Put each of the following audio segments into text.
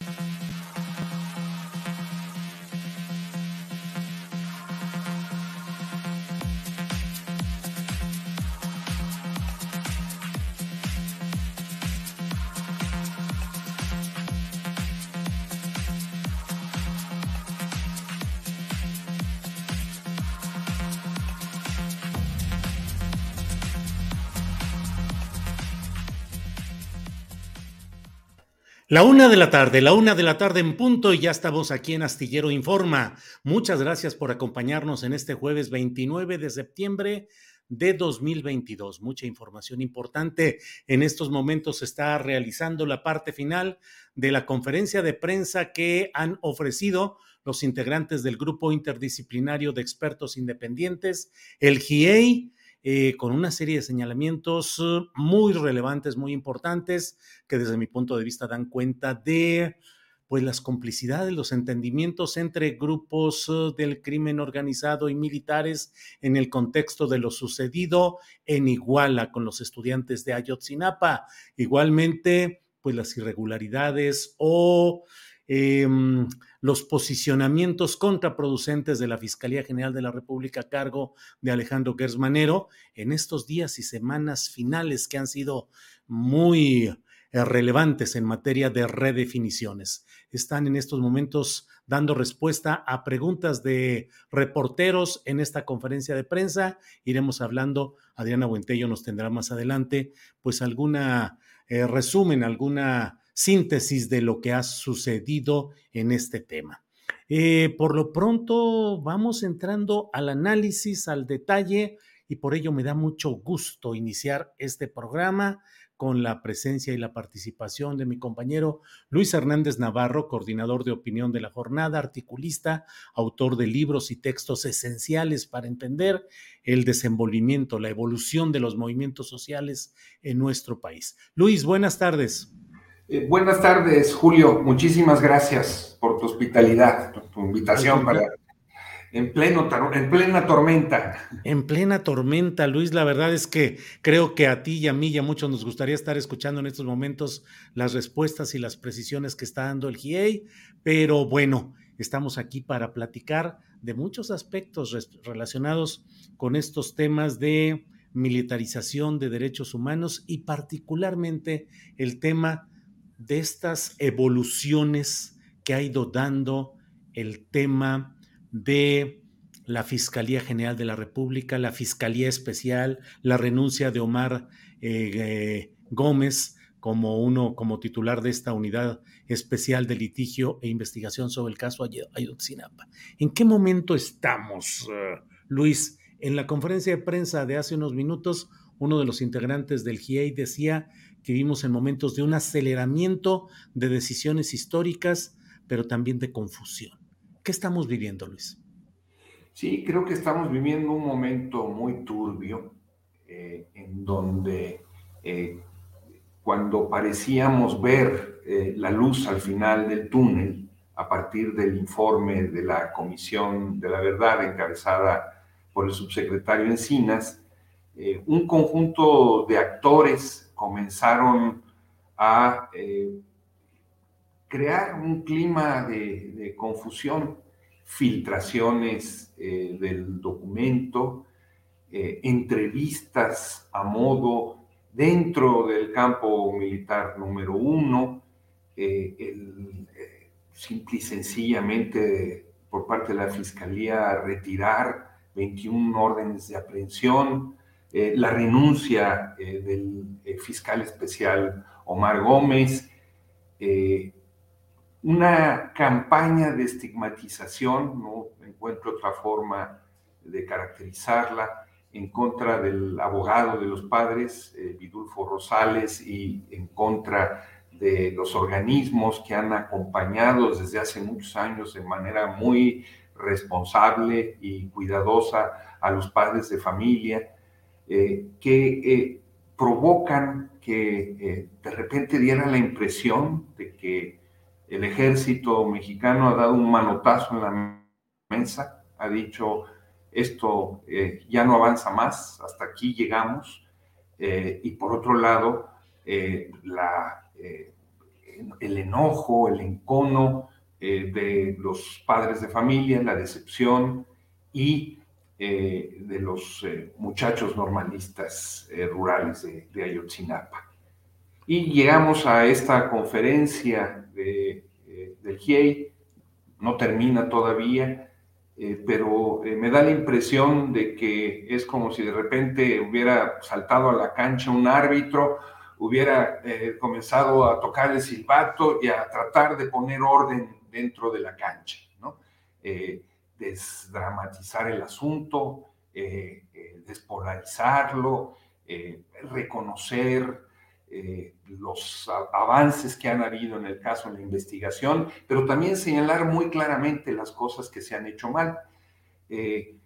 Thank you. La una de la tarde, la una de la tarde en punto y ya estamos aquí en Astillero Informa. Muchas gracias por acompañarnos en este jueves 29 de septiembre de 2022. Mucha información importante. En estos momentos se está realizando la parte final de la conferencia de prensa que han ofrecido los integrantes del grupo interdisciplinario de expertos independientes, el GIEI eh, con una serie de señalamientos uh, muy relevantes, muy importantes, que desde mi punto de vista dan cuenta de pues las complicidades, los entendimientos entre grupos uh, del crimen organizado y militares en el contexto de lo sucedido en Iguala con los estudiantes de Ayotzinapa. Igualmente, pues las irregularidades o Em, los posicionamientos contraproducentes de la Fiscalía General de la República a cargo de Alejandro Gersmanero en estos días y semanas finales que han sido muy eh, relevantes en materia de redefiniciones. Están en estos momentos dando respuesta a preguntas de reporteros en esta conferencia de prensa. Iremos hablando, Adriana Buentello nos tendrá más adelante, pues alguna eh, resumen, alguna síntesis de lo que ha sucedido en este tema. Eh, por lo pronto vamos entrando al análisis, al detalle, y por ello me da mucho gusto iniciar este programa con la presencia y la participación de mi compañero Luis Hernández Navarro, coordinador de opinión de la jornada, articulista, autor de libros y textos esenciales para entender el desenvolvimiento, la evolución de los movimientos sociales en nuestro país. Luis, buenas tardes. Eh, buenas tardes, Julio. Muchísimas gracias por tu hospitalidad, tu invitación para en, pleno, en plena tormenta. En plena tormenta, Luis. La verdad es que creo que a ti y a mí y a muchos nos gustaría estar escuchando en estos momentos las respuestas y las precisiones que está dando el GIEI, pero bueno, estamos aquí para platicar de muchos aspectos relacionados con estos temas de militarización de derechos humanos y particularmente el tema de estas evoluciones que ha ido dando el tema de la Fiscalía General de la República, la Fiscalía Especial, la renuncia de Omar eh, eh, Gómez como uno, como titular de esta unidad especial de litigio e investigación sobre el caso Ayotzinapa. ¿En qué momento estamos, eh, Luis? En la conferencia de prensa de hace unos minutos, uno de los integrantes del GIEI decía que vivimos en momentos de un aceleramiento de decisiones históricas, pero también de confusión. ¿Qué estamos viviendo, Luis? Sí, creo que estamos viviendo un momento muy turbio, eh, en donde eh, cuando parecíamos ver eh, la luz al final del túnel, a partir del informe de la Comisión de la Verdad encabezada por el subsecretario Encinas, un conjunto de actores comenzaron a eh, crear un clima de, confusión, filtraciones eh, del documento, eh, entrevistas a modo dentro del campo militar número uno, simple y sencillamente por parte de la Fiscalía retirar 21 órdenes de aprehensión, la renuncia del fiscal especial Omar Gómez, una campaña de estigmatización, no encuentro otra forma de caracterizarla, en contra del abogado de los padres, eh, Vidulfo Rosales, y en contra de los organismos que han acompañado desde hace muchos años de manera muy responsable y cuidadosa a los padres de familia, eh, que eh, provocan que de repente diera la impresión de que el ejército mexicano ha dado un manotazo en la mesa, ha dicho, esto eh, ya no avanza más, hasta aquí llegamos. Eh, y por otro lado, eh, la, el enojo, el encono de los padres de familia, la decepción y de los muchachos normalistas rurales de, de Ayotzinapa. Y llegamos a esta conferencia de, eh, del GIEI, no termina todavía, eh, pero eh, me da la impresión de que es como si de repente hubiera saltado a la cancha un árbitro, hubiera comenzado a tocar el silbato y a tratar de poner orden dentro de la cancha, ¿no? Desdramatizar el asunto, despolarizarlo, reconocer eh, los avances que han habido en el caso, en la investigación, pero también señalar muy claramente las cosas que se han hecho mal. Eh,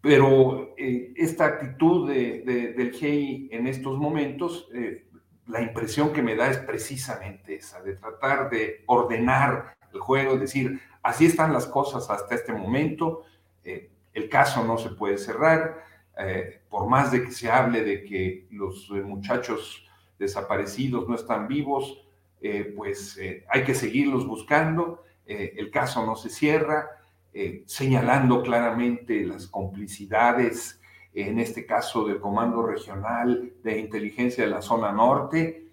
pero eh, esta actitud del GEI en estos momentos, la impresión que me da es precisamente esa, de tratar de ordenar el juego, decir, así están las cosas hasta este momento, el caso no se puede cerrar, por más de que se hable de que los muchachos desaparecidos no están vivos, eh, pues eh, hay que seguirlos buscando, eh, el caso no se cierra, señalando claramente las complicidades, en este caso del Comando Regional de Inteligencia de la Zona Norte,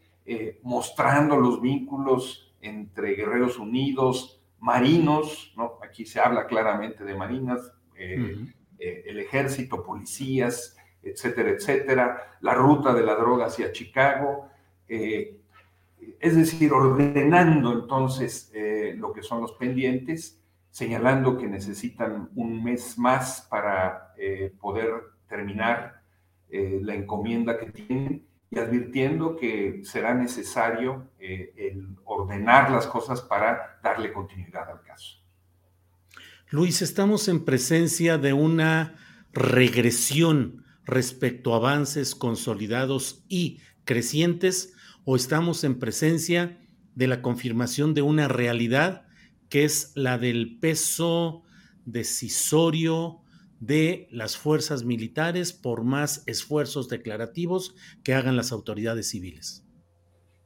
mostrando los vínculos entre Guerreros Unidos, marinos, ¿no? aquí se habla claramente de marinas, el ejército, policías, etcétera, etcétera, la ruta de la droga hacia Chicago, eh, es decir, ordenando entonces eh, lo que son los pendientes, señalando que necesitan un mes más para eh, poder terminar la encomienda que tienen y advirtiendo que será necesario el ordenar las cosas para darle continuidad al caso. Luis, estamos en presencia de una regresión respecto a avances consolidados y crecientes o estamos en presencia de la confirmación de una realidad que es la del peso decisorio de las fuerzas militares por más esfuerzos declarativos que hagan las autoridades civiles.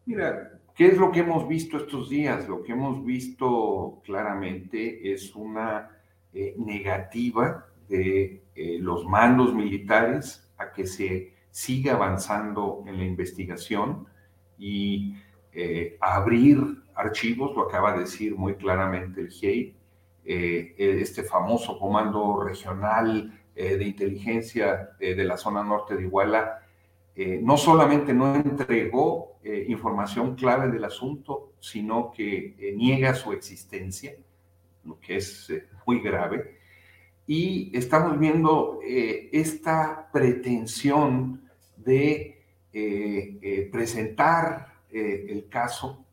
Mira, ¿qué es lo que hemos visto estos días? Lo que hemos visto claramente es una eh, negativa de eh, los mandos militares a que se siga avanzando en la investigación y eh, abrir archivos, lo acaba de decir muy claramente el GIEI, eh, este famoso comando regional de inteligencia de la zona norte de Iguala, no solamente no entregó información clave del asunto, sino que niega su existencia, lo que es muy grave, y estamos viendo eh, esta pretensión de eh, eh, presentar el caso.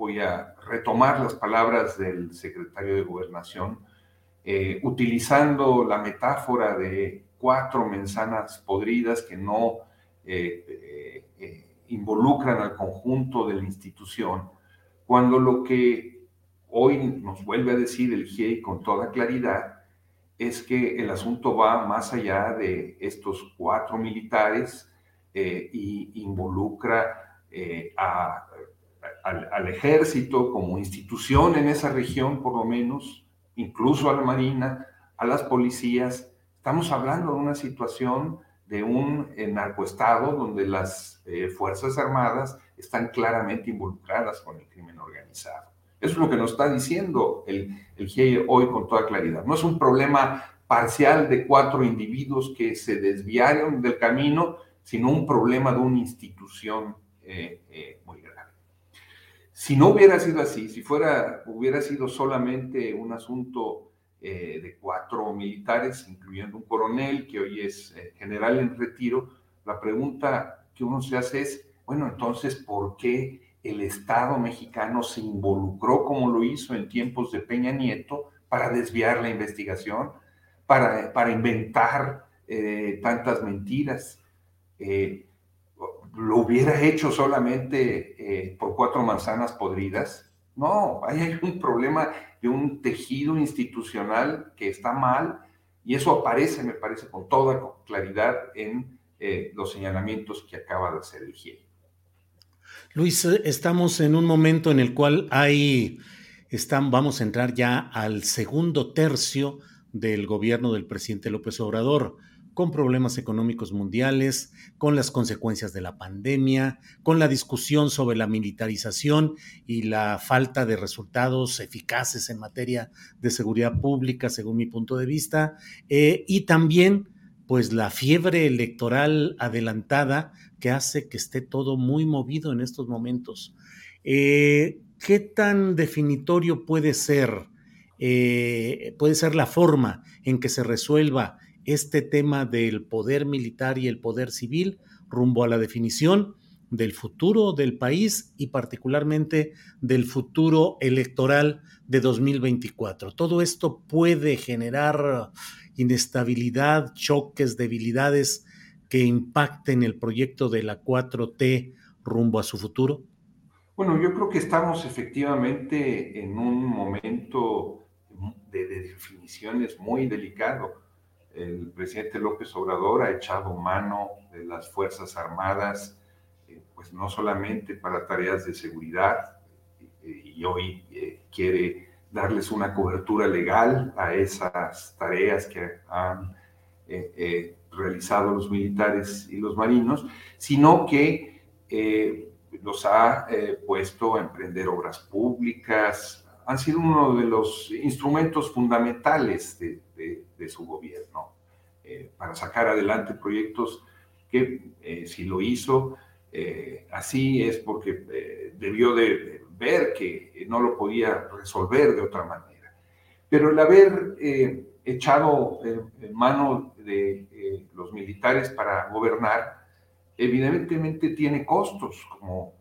Voy a retomar las palabras del secretario de Gobernación, utilizando la metáfora de cuatro manzanas podridas que no involucran al conjunto de la institución, cuando lo que hoy nos vuelve a decir el GIEI con toda claridad es que el asunto va más allá de estos cuatro militares eh, y involucra eh, a al, ejército como institución en esa región, por lo menos, incluso a la Marina, a las policías. Estamos hablando de una situación de un eh, narcoestado donde las eh, Fuerzas Armadas están claramente involucradas con el crimen organizado. Eso es lo que nos está diciendo el, el GIE hoy con toda claridad. No es un problema parcial de cuatro individuos que se desviaron del camino, sino un problema de una institución eh, muy grave. Si no hubiera sido así, si fuera, hubiera sido solamente un asunto eh, de cuatro militares, incluyendo un coronel que hoy es eh, general en retiro, la pregunta que uno se hace es, bueno, entonces, ¿por qué el Estado mexicano se involucró como lo hizo en tiempos de Peña Nieto para desviar la investigación, para, para inventar eh, tantas mentiras? Lo hubiera hecho solamente eh, por cuatro manzanas podridas. No, hay un problema de un tejido institucional que está mal y eso aparece, me parece, con toda claridad en eh, los señalamientos que acaba de hacer el GIE. Luis, estamos en un momento en el cual hay, están, vamos a entrar ya al segundo tercio del gobierno del presidente López Obrador con problemas económicos mundiales, con las consecuencias de la pandemia, con la discusión sobre la militarización y la falta de resultados eficaces en materia de seguridad pública, según mi punto de vista, eh, y también pues la fiebre electoral adelantada que hace que esté todo muy movido en estos momentos. Eh, ¿Qué tan definitorio puede ser, eh, puede ser la forma en que se resuelva este tema del poder militar y el poder civil rumbo a la definición del futuro del país y particularmente del futuro electoral de 2024. Todo esto puede generar inestabilidad, choques, debilidades que impacten el proyecto de la 4T rumbo a su futuro? Bueno, yo creo que estamos efectivamente en un momento de, definiciones muy delicado el presidente López Obrador ha echado mano de las Fuerzas Armadas, eh, pues no solamente para tareas de seguridad, eh, y hoy eh, quiere darles una cobertura legal a esas tareas que han realizado los militares y los marinos, sino que los ha puesto a emprender obras públicas, han sido uno de los instrumentos fundamentales de, de, su gobierno eh, para sacar adelante proyectos que eh, si lo hizo eh, así es porque debió de ver que no lo podía resolver de otra manera. Pero el haber echado mano de los militares para gobernar, evidentemente tiene costos, como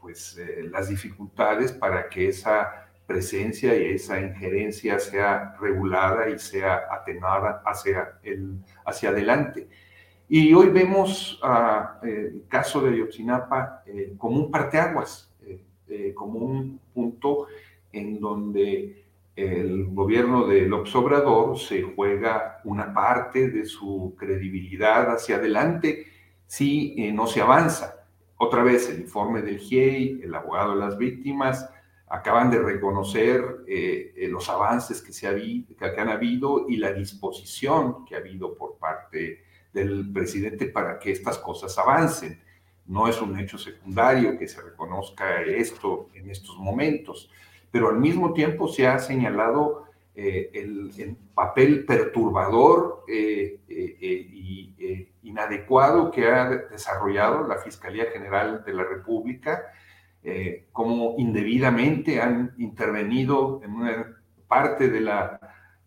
pues las dificultades para que esa presencia y esa injerencia sea regulada y sea atenuada hacia, el, hacia adelante. Y hoy vemos el caso de Ayotzinapa eh, como un parteaguas, eh, eh, como un punto en donde el gobierno de López Obrador se juega una parte de su credibilidad hacia adelante si no se avanza. Otra vez el informe del GIEI, el abogado de las víctimas, acaban de reconocer eh, eh, los avances que, se ha, que han habido y la disposición que ha habido por parte del presidente para que estas cosas avancen. No es un hecho secundario que se reconozca esto en estos momentos, pero al mismo tiempo se ha señalado eh, el, papel perturbador y inadecuado que ha desarrollado la Fiscalía General de la República eh, cómo indebidamente han intervenido en una parte de la,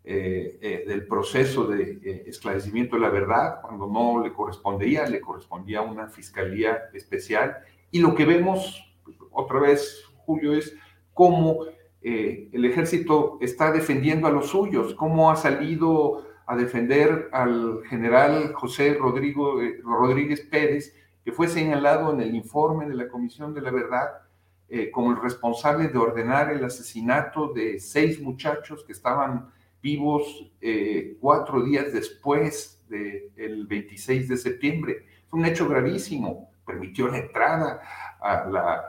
eh, eh, del proceso de esclarecimiento de la verdad, cuando no le correspondía, le correspondía a una fiscalía especial. Y lo que vemos, otra vez, Julio, es cómo el ejército está defendiendo a los suyos, cómo ha salido a defender al general José Rodrigo, Rodríguez Pérez, que fue señalado en el informe de la Comisión de la Verdad eh, como el responsable de ordenar el asesinato de seis muchachos que estaban vivos eh, cuatro días después del 26 de septiembre. Fue un hecho gravísimo, permitió la entrada la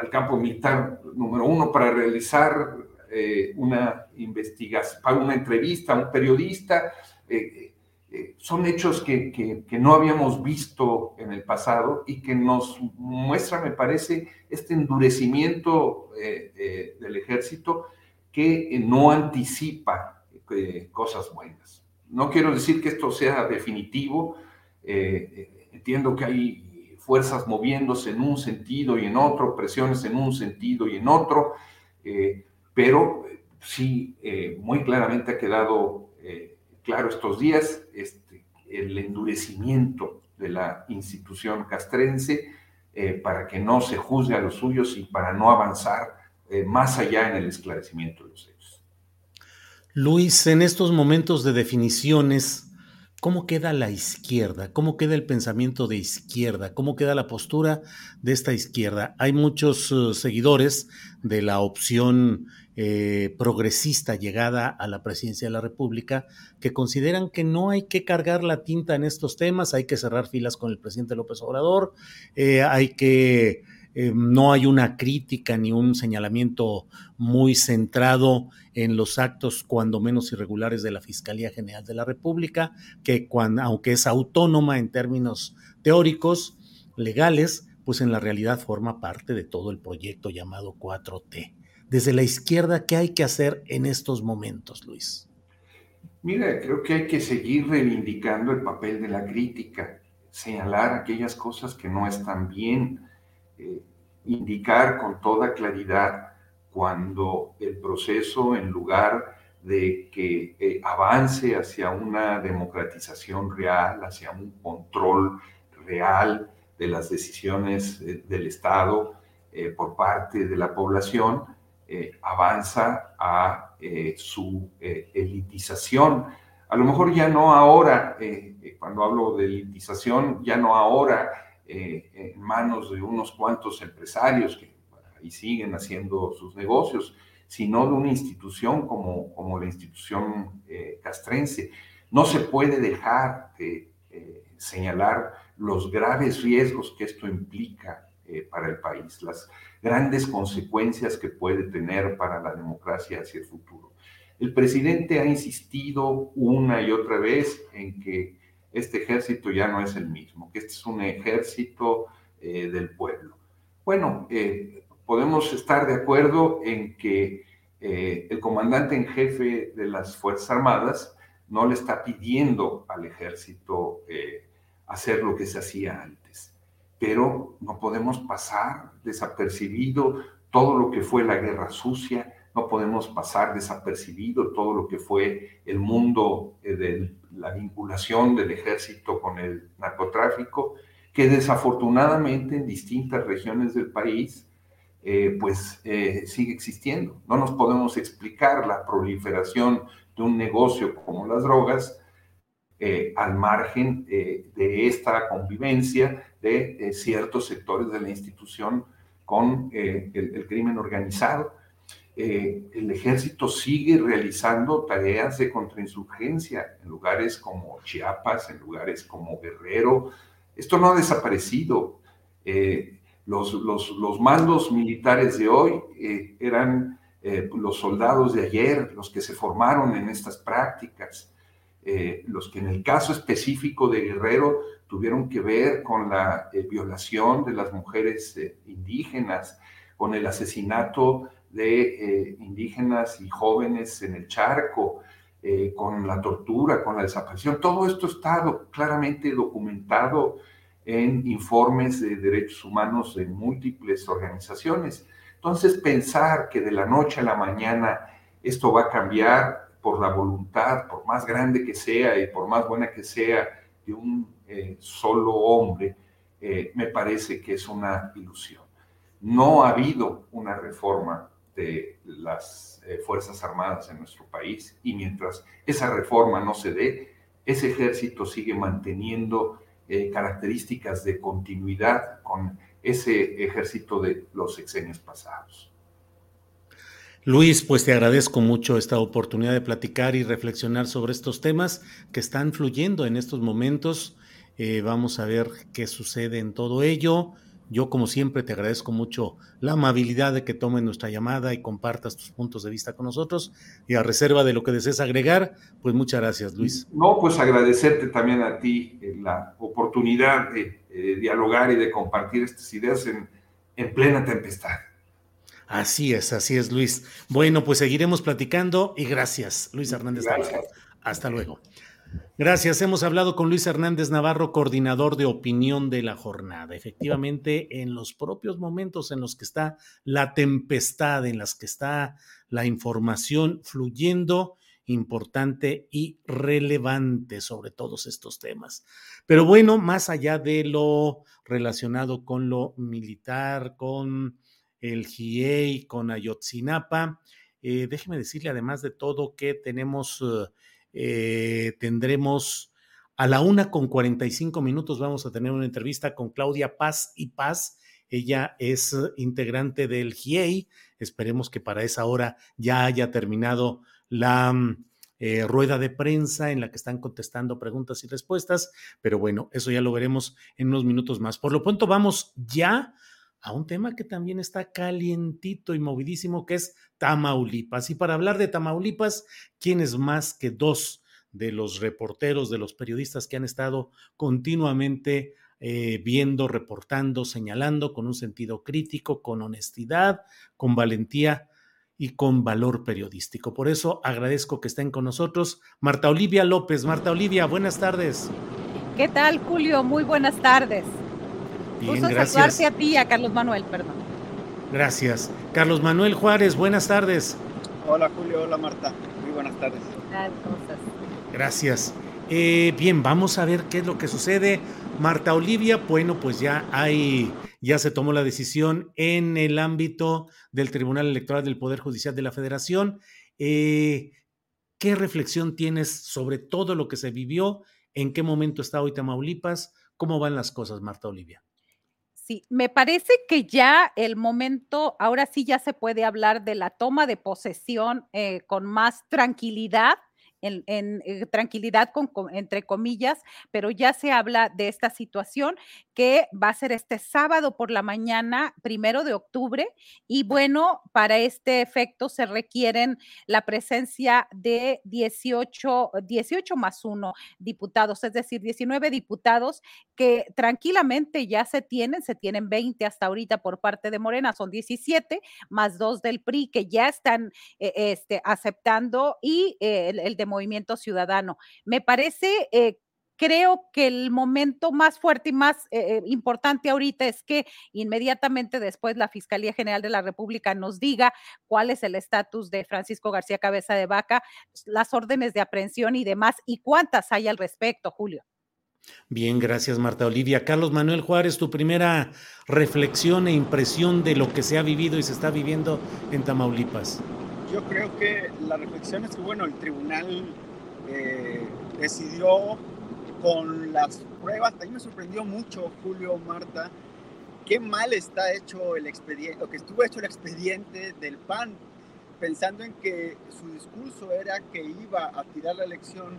al campo militar número uno para realizar una investigación, para una entrevista a un periodista. Son hechos que, que, no habíamos visto en el pasado y que nos muestra, me parece, este endurecimiento del ejército que no anticipa cosas buenas. No quiero decir que esto sea definitivo, eh, entiendo que hay fuerzas moviéndose en un sentido y en otro, presiones en un sentido y en otro, eh, pero sí, eh, muy claramente ha quedado claro estos días el endurecimiento de la institución castrense para que no se juzgue a los suyos y para no avanzar más allá en el esclarecimiento de los hechos. Luis, en estos momentos de definiciones, ¿cómo queda la izquierda? ¿Cómo queda el pensamiento de izquierda? ¿Cómo queda la postura de esta izquierda? Hay muchos uh, seguidores de la opción eh, progresista llegada a la presidencia de la República que consideran que no hay que cargar la tinta en estos temas, hay que cerrar filas con el presidente López Obrador, eh, hay que eh, no hay una crítica ni un señalamiento muy centrado en los actos cuando menos irregulares de la Fiscalía General de la República, que cuando, aunque es autónoma en términos teóricos, legales, pues en la realidad forma parte de todo el proyecto llamado 4T. Desde la izquierda, ¿qué hay que hacer en estos momentos, Luis? Mira, creo que hay que seguir reivindicando el papel de la crítica, señalar aquellas cosas que no están bien, eh, indicar con toda claridad cuando el proceso, en lugar de que eh, avance hacia una democratización real, hacia un control real de las decisiones eh, del Estado por parte de la población, avanza a su elitización. A lo mejor ya no ahora, cuando hablo de elitización, ya no ahora eh, en manos de unos cuantos empresarios que ahí siguen haciendo sus negocios, sino de una institución como, como la institución eh, castrense. No se puede dejar de eh, señalar los graves riesgos que esto implica para el país, las grandes consecuencias que puede tener para la democracia hacia el futuro. El presidente ha insistido una y otra vez en que este ejército ya no es el mismo, que este es un ejército eh, del pueblo. Bueno, eh, podemos estar de acuerdo en que eh, el comandante en jefe de las Fuerzas Armadas no le está pidiendo al ejército hacer lo que se hacía antes, pero no podemos pasar desapercibido todo lo que fue la guerra sucia, no podemos pasar desapercibido todo lo que fue el mundo eh, de la vinculación del ejército con el narcotráfico, que desafortunadamente en distintas regiones del país eh, pues eh, sigue existiendo. No nos podemos explicar la proliferación de un negocio como las drogas al margen de esta convivencia de ciertos sectores de la institución con el crimen organizado eh, el ejército sigue realizando tareas de contrainsurgencia en lugares como Chiapas, en lugares como Guerrero. Esto no ha desaparecido. Eh, los, los, mandos militares de hoy eh, eran los soldados de ayer, los que se formaron en estas prácticas, los que en el caso específico de Guerrero tuvieron que ver con la violación de las mujeres indígenas, con el asesinato de eh, indígenas y jóvenes en el charco, eh, con la tortura, con la desaparición. Todo esto está claramente documentado en informes de derechos humanos de múltiples organizaciones. Entonces, pensar que de la noche a la mañana esto va a cambiar por la voluntad, por más grande que sea y por más buena que sea, de un eh, solo hombre, me parece que es una ilusión. No ha habido una reforma de las eh, Fuerzas Armadas en nuestro país y mientras esa reforma no se dé, ese ejército sigue manteniendo eh, características de continuidad con ese ejército de los sexenios pasados. Luis, pues te agradezco mucho esta oportunidad de platicar y reflexionar sobre estos temas que están fluyendo en estos momentos. Eh, vamos a ver qué sucede en todo ello yo como siempre te agradezco mucho la amabilidad de que tomes nuestra llamada y compartas tus puntos de vista con nosotros y a reserva de lo que desees agregar, pues muchas gracias Luis. No, pues agradecerte también a ti eh, la oportunidad de dialogar y de compartir estas ideas en plena tempestad. Así es, así es Luis. Bueno, pues seguiremos platicando y gracias Luis Hernández. Gracias. Hasta luego. Gracias. Hemos hablado con Luis Hernández Navarro, coordinador de opinión de la jornada. Efectivamente, en los propios momentos en los que está la tempestad, en las que está la información fluyendo, importante y relevante sobre todos estos temas. Pero bueno, más allá de lo relacionado con lo militar, con el GIEI, con Ayotzinapa, eh, déjeme decirle además de todo que tenemos... Eh, eh, tendremos a la una con 45 minutos, vamos a tener una entrevista con Claudia Paz y Paz. Ella es integrante del GIEI. Esperemos que para esa hora ya haya terminado la mm, rueda de prensa en la que están contestando preguntas y respuestas. Pero bueno, eso ya lo veremos en unos minutos más. Por lo pronto, vamos ya a un tema que también está calientito y movidísimo, que es Tamaulipas. Y para hablar de Tamaulipas, ¿quién es más que dos de los reporteros, de los periodistas que han estado continuamente eh, viendo, reportando, señalando con un sentido crítico, con honestidad, con valentía y con valor periodístico. Por eso agradezco que estén con nosotros Marta Olivia López. Marta Olivia, buenas tardes. ¿Qué tal, Julio? Muy buenas tardes. Bien, gracias. a ti a Carlos Manuel, perdón. Gracias. Carlos Manuel Juárez, buenas tardes. Hola Julio, hola Marta. Muy buenas tardes. Gracias. Eh, bien, vamos a ver qué es lo que sucede. Marta Olivia, bueno, pues ya hay, ya se tomó la decisión en el ámbito del Tribunal Electoral del Poder Judicial de la Federación. Eh, ¿Qué reflexión tienes sobre todo lo que se vivió? ¿En qué momento está hoy Tamaulipas? ¿Cómo van las cosas, Marta Olivia? Sí, me parece que ya el momento, ahora sí ya se puede hablar de la toma de posesión eh, con más tranquilidad en, eh, tranquilidad, con, entre comillas, pero ya se habla de esta situación que va a ser este sábado por la mañana, primero de octubre, y bueno, para este efecto se requieren la presencia de 18, 18 más uno diputados, es decir, 19 diputados que tranquilamente ya se tienen, se tienen 20 hasta ahorita por parte de Morena, son 17, más dos del PRI que ya están eh, este, aceptando y eh, el, el de Movimiento Ciudadano. Me parece eh, creo que el momento más fuerte y más eh, eh, importante ahorita es que inmediatamente después la Fiscalía General de la República nos diga cuál es el estatus de Francisco García Cabeza de Vaca, las órdenes de aprehensión y demás, y cuántas hay al respecto, Julio. Bien, gracias Marta Olivia. Carlos Manuel Juárez, tu primera reflexión e impresión de lo que se ha vivido y se está viviendo en Tamaulipas. Yo creo que la reflexión es que, bueno, el tribunal eh, decidió con las pruebas, a mí me sorprendió mucho, Julio, Marta, qué mal está hecho el expediente, o que estuvo hecho el expediente del PAN, pensando en que su discurso era que iba a tirar la elección.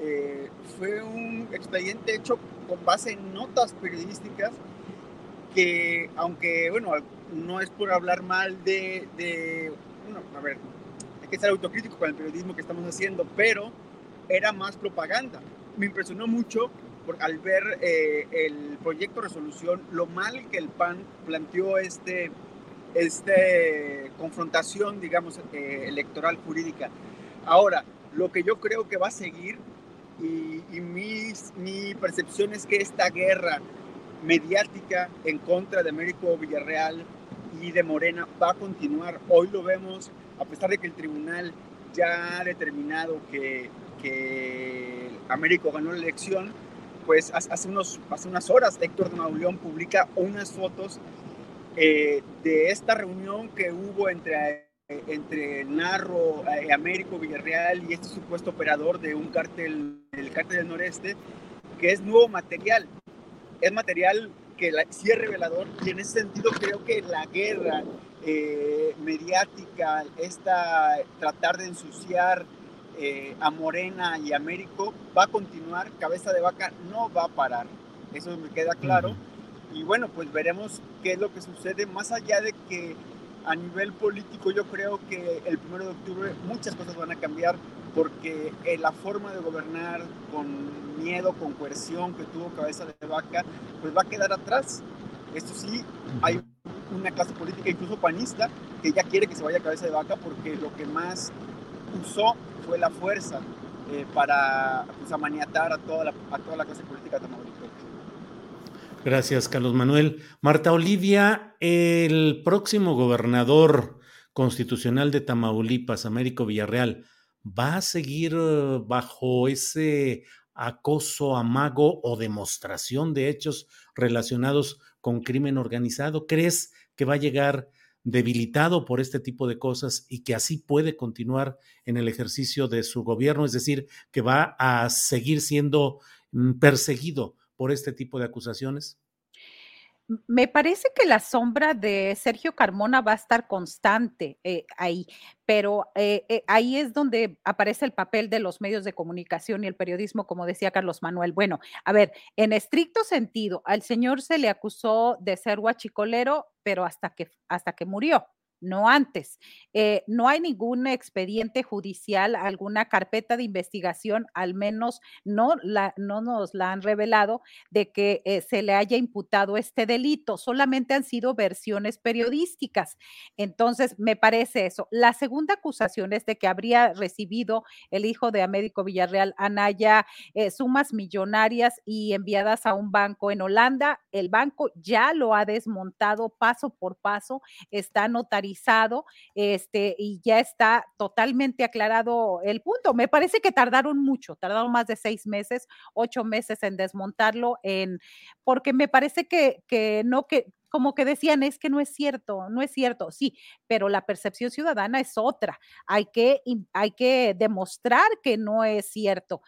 Eh, fue un expediente hecho con base en notas periodísticas que, aunque, bueno, no es por hablar mal de, de bueno, a ver, hay que ser autocrítico con el periodismo que estamos haciendo, pero era más propaganda. Me impresionó mucho por, al ver eh, el proyecto resolución, lo mal que el PAN planteó este, este confrontación, digamos, eh, electoral jurídica. Ahora, lo que yo creo que va a seguir y, y mis, mi percepción es que esta guerra mediática en contra de Américo Villarreal y de Morena va a continuar. Hoy lo vemos, a pesar de que el tribunal ya ha determinado que, que Américo ganó la elección, pues hace, unos, hace unas horas Héctor de Mauleón publica unas fotos eh, de esta reunión que hubo entre, entre Narro, eh, Américo Villarreal y este supuesto operador de un cártel, el cártel del noreste, que es nuevo material. Es material que sí es revelador y en ese sentido creo que la guerra eh, mediática, esta tratar de ensuciar eh, a Morena y Américo va a continuar, cabeza de vaca no va a parar, eso me queda claro. y bueno, pues veremos qué es lo que sucede, más allá de que a nivel político yo creo que el primero de octubre muchas cosas van a cambiar porque eh, la forma de gobernar con miedo, con coerción que tuvo cabeza de vaca, pues va a quedar atrás. Esto sí, hay una clase política, incluso panista, que ya quiere que se vaya cabeza de vaca porque lo que más usó fue la fuerza eh, para pues, amaniatar a toda, la, a toda la clase política tamaulipeca. Gracias, Carlos Manuel. Marta Olivia, el próximo gobernador constitucional de Tamaulipas, Américo Villarreal, ¿va a seguir eh, bajo ese acoso, amago o demostración de hechos relacionados con crimen organizado? ¿Crees que va a llegar debilitado por este tipo de cosas y que así puede continuar en el ejercicio de su gobierno? Es decir, que va a seguir siendo mm, perseguido por este tipo de acusaciones? Me parece que la sombra de Sergio Carmona va a estar constante eh, ahí, pero eh, eh, ahí es donde aparece el papel de los medios de comunicación y el periodismo, como decía Carlos Manuel. Bueno, a ver, en estricto sentido, al señor se le acusó de ser guachicolero, pero hasta que, hasta que murió no antes. Eh, no hay ningún expediente judicial, alguna carpeta de investigación, al menos no, la, no nos la han revelado, de que eh, se le haya imputado este delito. Solamente han sido versiones periodísticas. Entonces, me parece eso. La segunda acusación es de que habría recibido el hijo de Américo Villarreal, Anaya, eh, sumas millonarias y enviadas a un banco en Holanda. El banco ya lo ha desmontado paso por paso, está notariado este, y ya está totalmente aclarado el punto. Me parece que tardaron mucho, tardaron más de seis meses, ocho meses en desmontarlo, en, porque me parece que, que no, que como que decían, es que no es cierto, no es cierto, sí, pero la percepción ciudadana es otra. Hay que, hay que demostrar que no es cierto.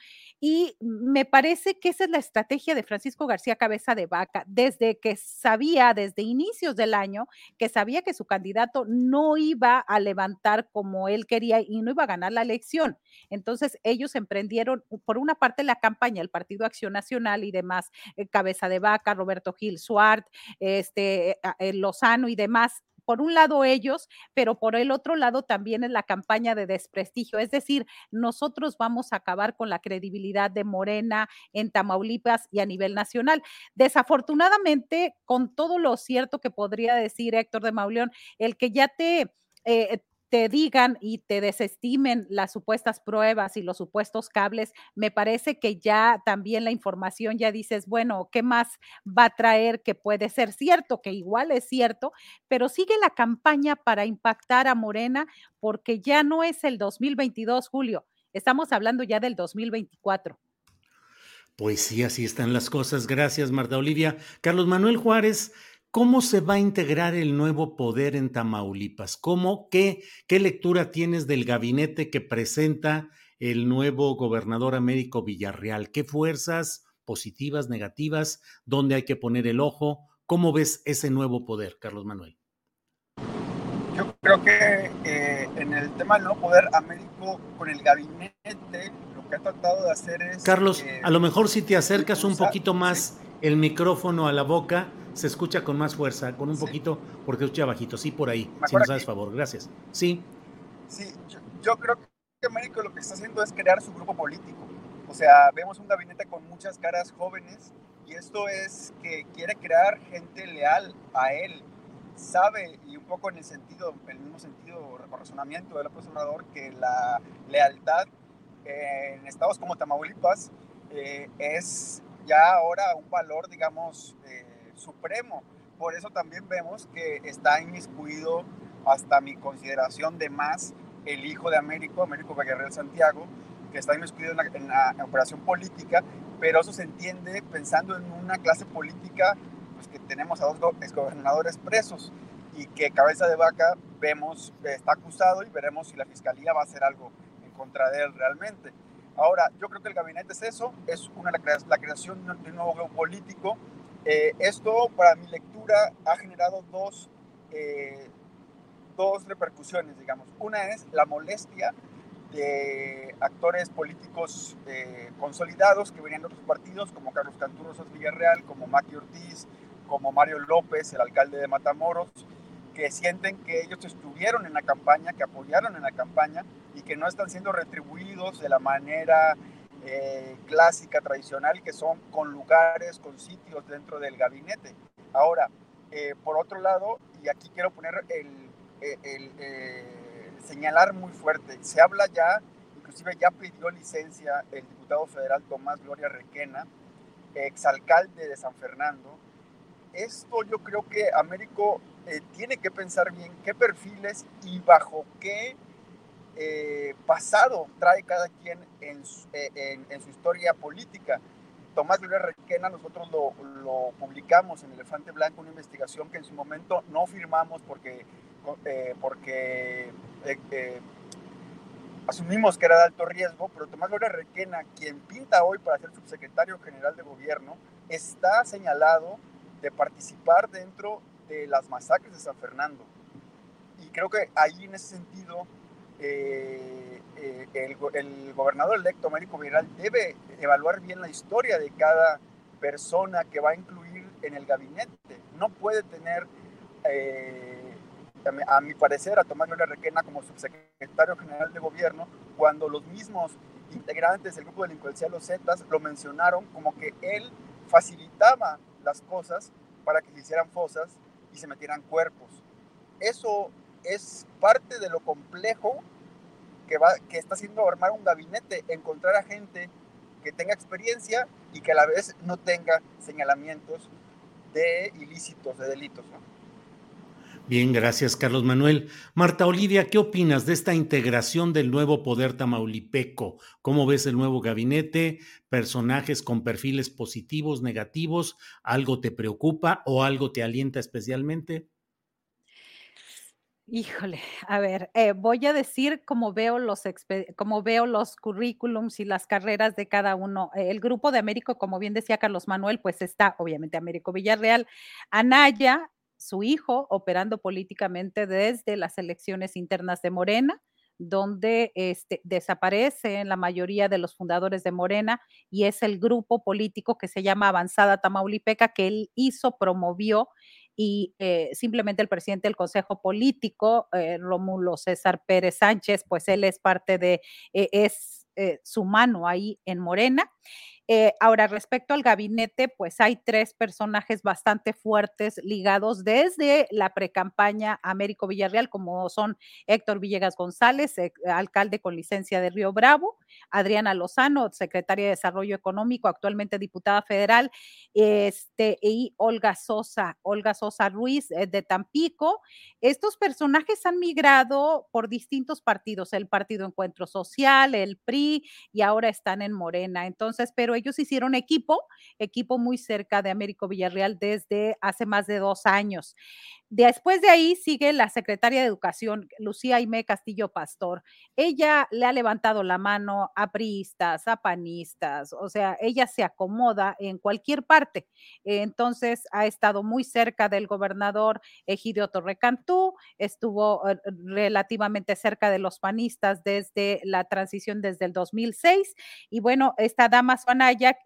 Y me parece que esa es la estrategia de Francisco García Cabeza de Vaca, desde que sabía, desde inicios del año, que sabía que su candidato no iba a levantar como él quería y no iba a ganar la elección. Entonces, ellos emprendieron, por una parte, la campaña, el Partido Acción Nacional y demás, eh, Cabeza de Vaca, Roberto Gil Suart, este, eh, Lozano y demás, por un lado ellos, pero por el otro lado también es la campaña de desprestigio. Es decir, nosotros vamos a acabar con la credibilidad de Morena en Tamaulipas y a nivel nacional. Desafortunadamente, con todo lo cierto que podría decir Héctor de Mauleón, el que ya te... Eh, te digan y te desestimen las supuestas pruebas y los supuestos cables, me parece que ya también la información ya dices, bueno, ¿qué más va a traer que puede ser cierto? Que igual es cierto, pero sigue la campaña para impactar a Morena porque ya no es el 2022, Julio, estamos hablando ya del 2024. Pues sí, así están las cosas. Gracias, Marta Olivia. Carlos Manuel Juárez, ¿Cómo se va a integrar el nuevo poder en Tamaulipas? ¿Cómo, qué, qué lectura tienes del gabinete que presenta el nuevo gobernador Américo Villarreal? ¿Qué fuerzas positivas, negativas? ¿Dónde hay que poner el ojo? ¿Cómo ves ese nuevo poder, Carlos Manuel? Yo creo que eh, en el tema del nuevo poder, Américo con el gabinete lo que ha tratado de hacer es... Carlos, a lo mejor si te acercas un poquito más el micrófono a la boca se escucha con más fuerza, con un poquito, porque escucha bajito. Sí, por ahí, si nos das favor. Gracias. Sí. Sí, yo, creo que Américo lo que está haciendo es crear su grupo político. O sea, vemos un gabinete con muchas caras jóvenes y esto es que quiere crear gente leal a él. Sabe, y un poco en el sentido, en el mismo sentido, razonamiento del Obrador, que la lealtad en estados como Tamaulipas eh, es ya ahora un valor, digamos, eh, supremo. Por eso también vemos que está inmiscuido hasta mi consideración de más el hijo de Américo, Américo Guerrero Santiago, que está inmiscuido en la, operación política, pero eso se entiende pensando en una clase política pues, que tenemos a dos exgobernadores presos y que cabeza de vaca vemos está acusado y veremos si la fiscalía va a hacer algo en contra de él realmente. Ahora, yo creo que el gabinete es eso, es una, la creación de un nuevo político eh, esto, para mi lectura, ha generado dos, eh, dos repercusiones, digamos. Una es la molestia de actores políticos eh, consolidados que venían de otros partidos, como Carlos Cantú Rosas Villarreal, como Maki Ortiz, como Mario López, el alcalde de Matamoros, que sienten que ellos estuvieron en la campaña, que apoyaron en la campaña y que no están siendo retribuidos de la manera eh, clásica, tradicional, que son con lugares, con sitios dentro del gabinete. Ahora, eh, por otro lado, y aquí quiero poner el, el señalar muy fuerte, se habla ya, inclusive ya pidió licencia el diputado federal Tomás Gloria Requena, exalcalde de San Fernando. Esto yo creo que Américo eh, tiene que pensar bien qué perfiles y bajo qué eh, pasado trae cada quien en, eh, su historia política. Tomás Gloria Requena, nosotros lo, publicamos en Elefante Blanco, una investigación que en su momento no firmamos porque, porque asumimos que era de alto riesgo, pero Tomás Gloria Requena, quien pinta hoy para ser subsecretario general de gobierno, está señalado de participar dentro de las masacres de San Fernando. Y creo que ahí en ese sentido eh, eh, el, gobernador electo Américo Viral debe evaluar bien la historia de cada persona que va a incluir en el gabinete. No puede tener... Eh, a mi, parecer, a Tomás Gloria Requena como subsecretario general de gobierno, cuando los mismos integrantes del grupo delincuencial Los Zetas lo mencionaron como que él facilitaba las cosas para que se hicieran fosas y se metieran cuerpos. Eso es parte de lo complejo que, va, que está haciendo armar un gabinete, encontrar a gente que tenga experiencia y que a la vez no tenga señalamientos de ilícitos, de delitos. Bien, gracias Carlos Manuel. Marta Olivia, ¿qué opinas de esta integración del nuevo poder tamaulipeco? ¿Cómo ves el nuevo gabinete? ¿Personajes con perfiles positivos, negativos? ¿Algo te preocupa o algo te alienta especialmente? Híjole, a ver, eh, voy a decir cómo veo los cómo veo los currículums y las carreras de cada uno. El grupo de Américo, como bien decía Carlos Manuel, pues está obviamente Américo Villarreal, Anaya, su hijo operando políticamente desde las elecciones internas de Morena, donde este, desaparece la mayoría de los fundadores de Morena y es el grupo político que se llama Avanzada Tamaulipeca que él hizo, promovió y eh, simplemente el presidente del Consejo Político, eh, Rómulo César Pérez Sánchez, pues él es parte de, eh, es su mano ahí en Morena. Eh, ahora, respecto al gabinete, pues hay tres personajes bastante fuertes ligados desde la precampaña Américo Villarreal, como son Héctor Villegas González, alcalde con licencia de Río Bravo, Adriana Lozano, secretaria de Desarrollo Económico, actualmente diputada federal, este, y Olga Sosa, Olga Sosa Ruiz eh, de Tampico. Estos personajes han migrado por distintos partidos, el Partido Encuentro Social, el PRI, y ahora están en Morena. Entonces, pero ellos hicieron equipo, equipo muy cerca de Américo Villarreal desde hace más de dos años. Después de ahí sigue la secretaria de Educación, Lucía Aime Castillo Pastor. Ella le ha levantado la mano a priistas, a panistas, o sea, ella se acomoda en cualquier parte. Entonces, ha estado muy cerca del gobernador Egidio Torrecantú, estuvo eh, relativamente cerca de los panistas desde la transición desde el 2006. Y bueno, esta dama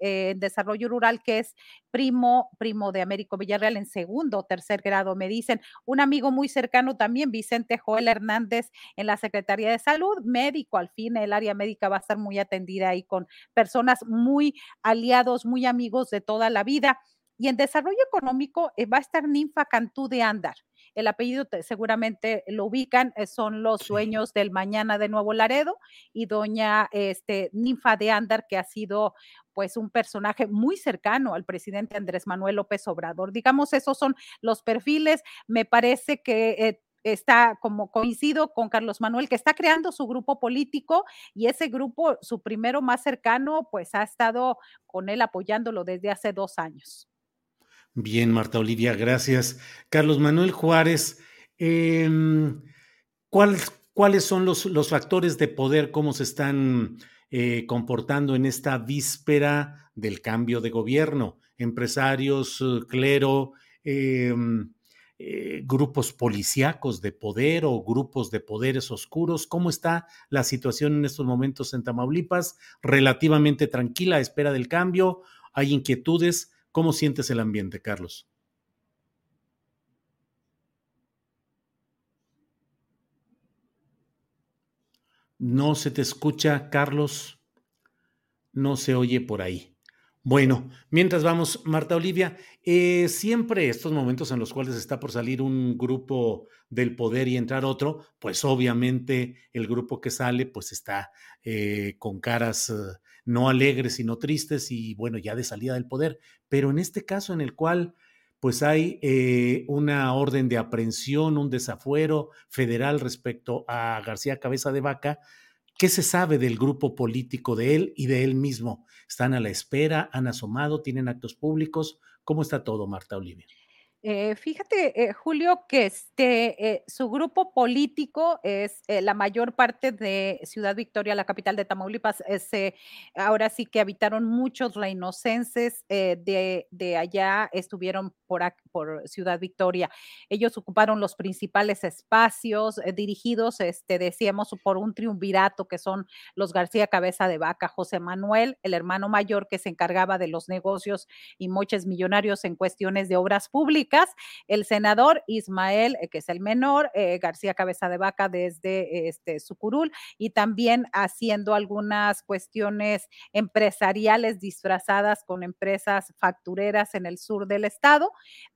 Eh, en desarrollo rural, que es primo, primo de Américo Villarreal en segundo o tercer grado, me dicen un amigo muy cercano también, Vicente Joel Hernández, en la Secretaría de Salud, médico, al fin el área médica va a estar muy atendida ahí con personas muy aliados, muy amigos de toda la vida. Y en desarrollo económico eh, va a estar Ninfa Cantú de Andar. El apellido seguramente lo ubican, eh, son los dueños del Mañana de Nuevo Laredo y doña este, Ninfa de Andar, que ha sido pues un personaje muy cercano al presidente Andrés Manuel López Obrador. Digamos, esos son los perfiles. Me parece que eh, está como coincido con Carlos Manuel, que está creando su grupo político y ese grupo, su primero más cercano, pues ha estado con él apoyándolo desde hace dos años. Bien, Marta Olivia, gracias. Carlos Manuel Juárez, em, ¿cuáles son los, los factores de poder, cómo se están eh, comportando en esta víspera del cambio de gobierno. Empresarios, eh, clero, em, eh, grupos policíacos de poder o grupos de poderes oscuros. ¿Cómo está la situación en estos momentos en Tamaulipas? Relativamente tranquila, a espera del cambio. ¿Hay inquietudes? ¿Cómo sientes el ambiente, Carlos? No se te escucha, Carlos. No se oye por ahí. Bueno, mientras vamos, Marta Olivia, eh, siempre estos momentos en los cuales está por salir un grupo del poder y entrar otro, pues obviamente el grupo que sale pues está eh, con caras eh, no alegres sino tristes y bueno, ya de salida del poder. Pero en este caso en el cual pues hay una orden de aprehensión, un desafuero federal respecto a García Cabeza de Vaca, ¿Qué se sabe del grupo político de él y de él mismo? ¿Están a la espera? ¿Han asomado? ¿Tienen actos públicos? ¿Cómo está todo, Marta Olivia? Eh, fíjate, eh, Julio, que este, eh, su grupo político es la mayor parte de Ciudad Victoria, la capital de Tamaulipas. ahora sí que habitaron muchos reinocenses de, de, allá, estuvieron por, por, Ciudad Victoria. Ellos ocuparon los principales espacios dirigidos, este, decíamos, por un triunvirato que son los García Cabeza de Vaca, José Manuel, el hermano mayor que se encargaba de los negocios y moches millonarios en cuestiones de obras públicas el senador Ismael, eh, que es el menor, eh, García Cabeza de Vaca desde este, Sucurul, y también haciendo algunas cuestiones empresariales disfrazadas con empresas factureras en el sur del estado.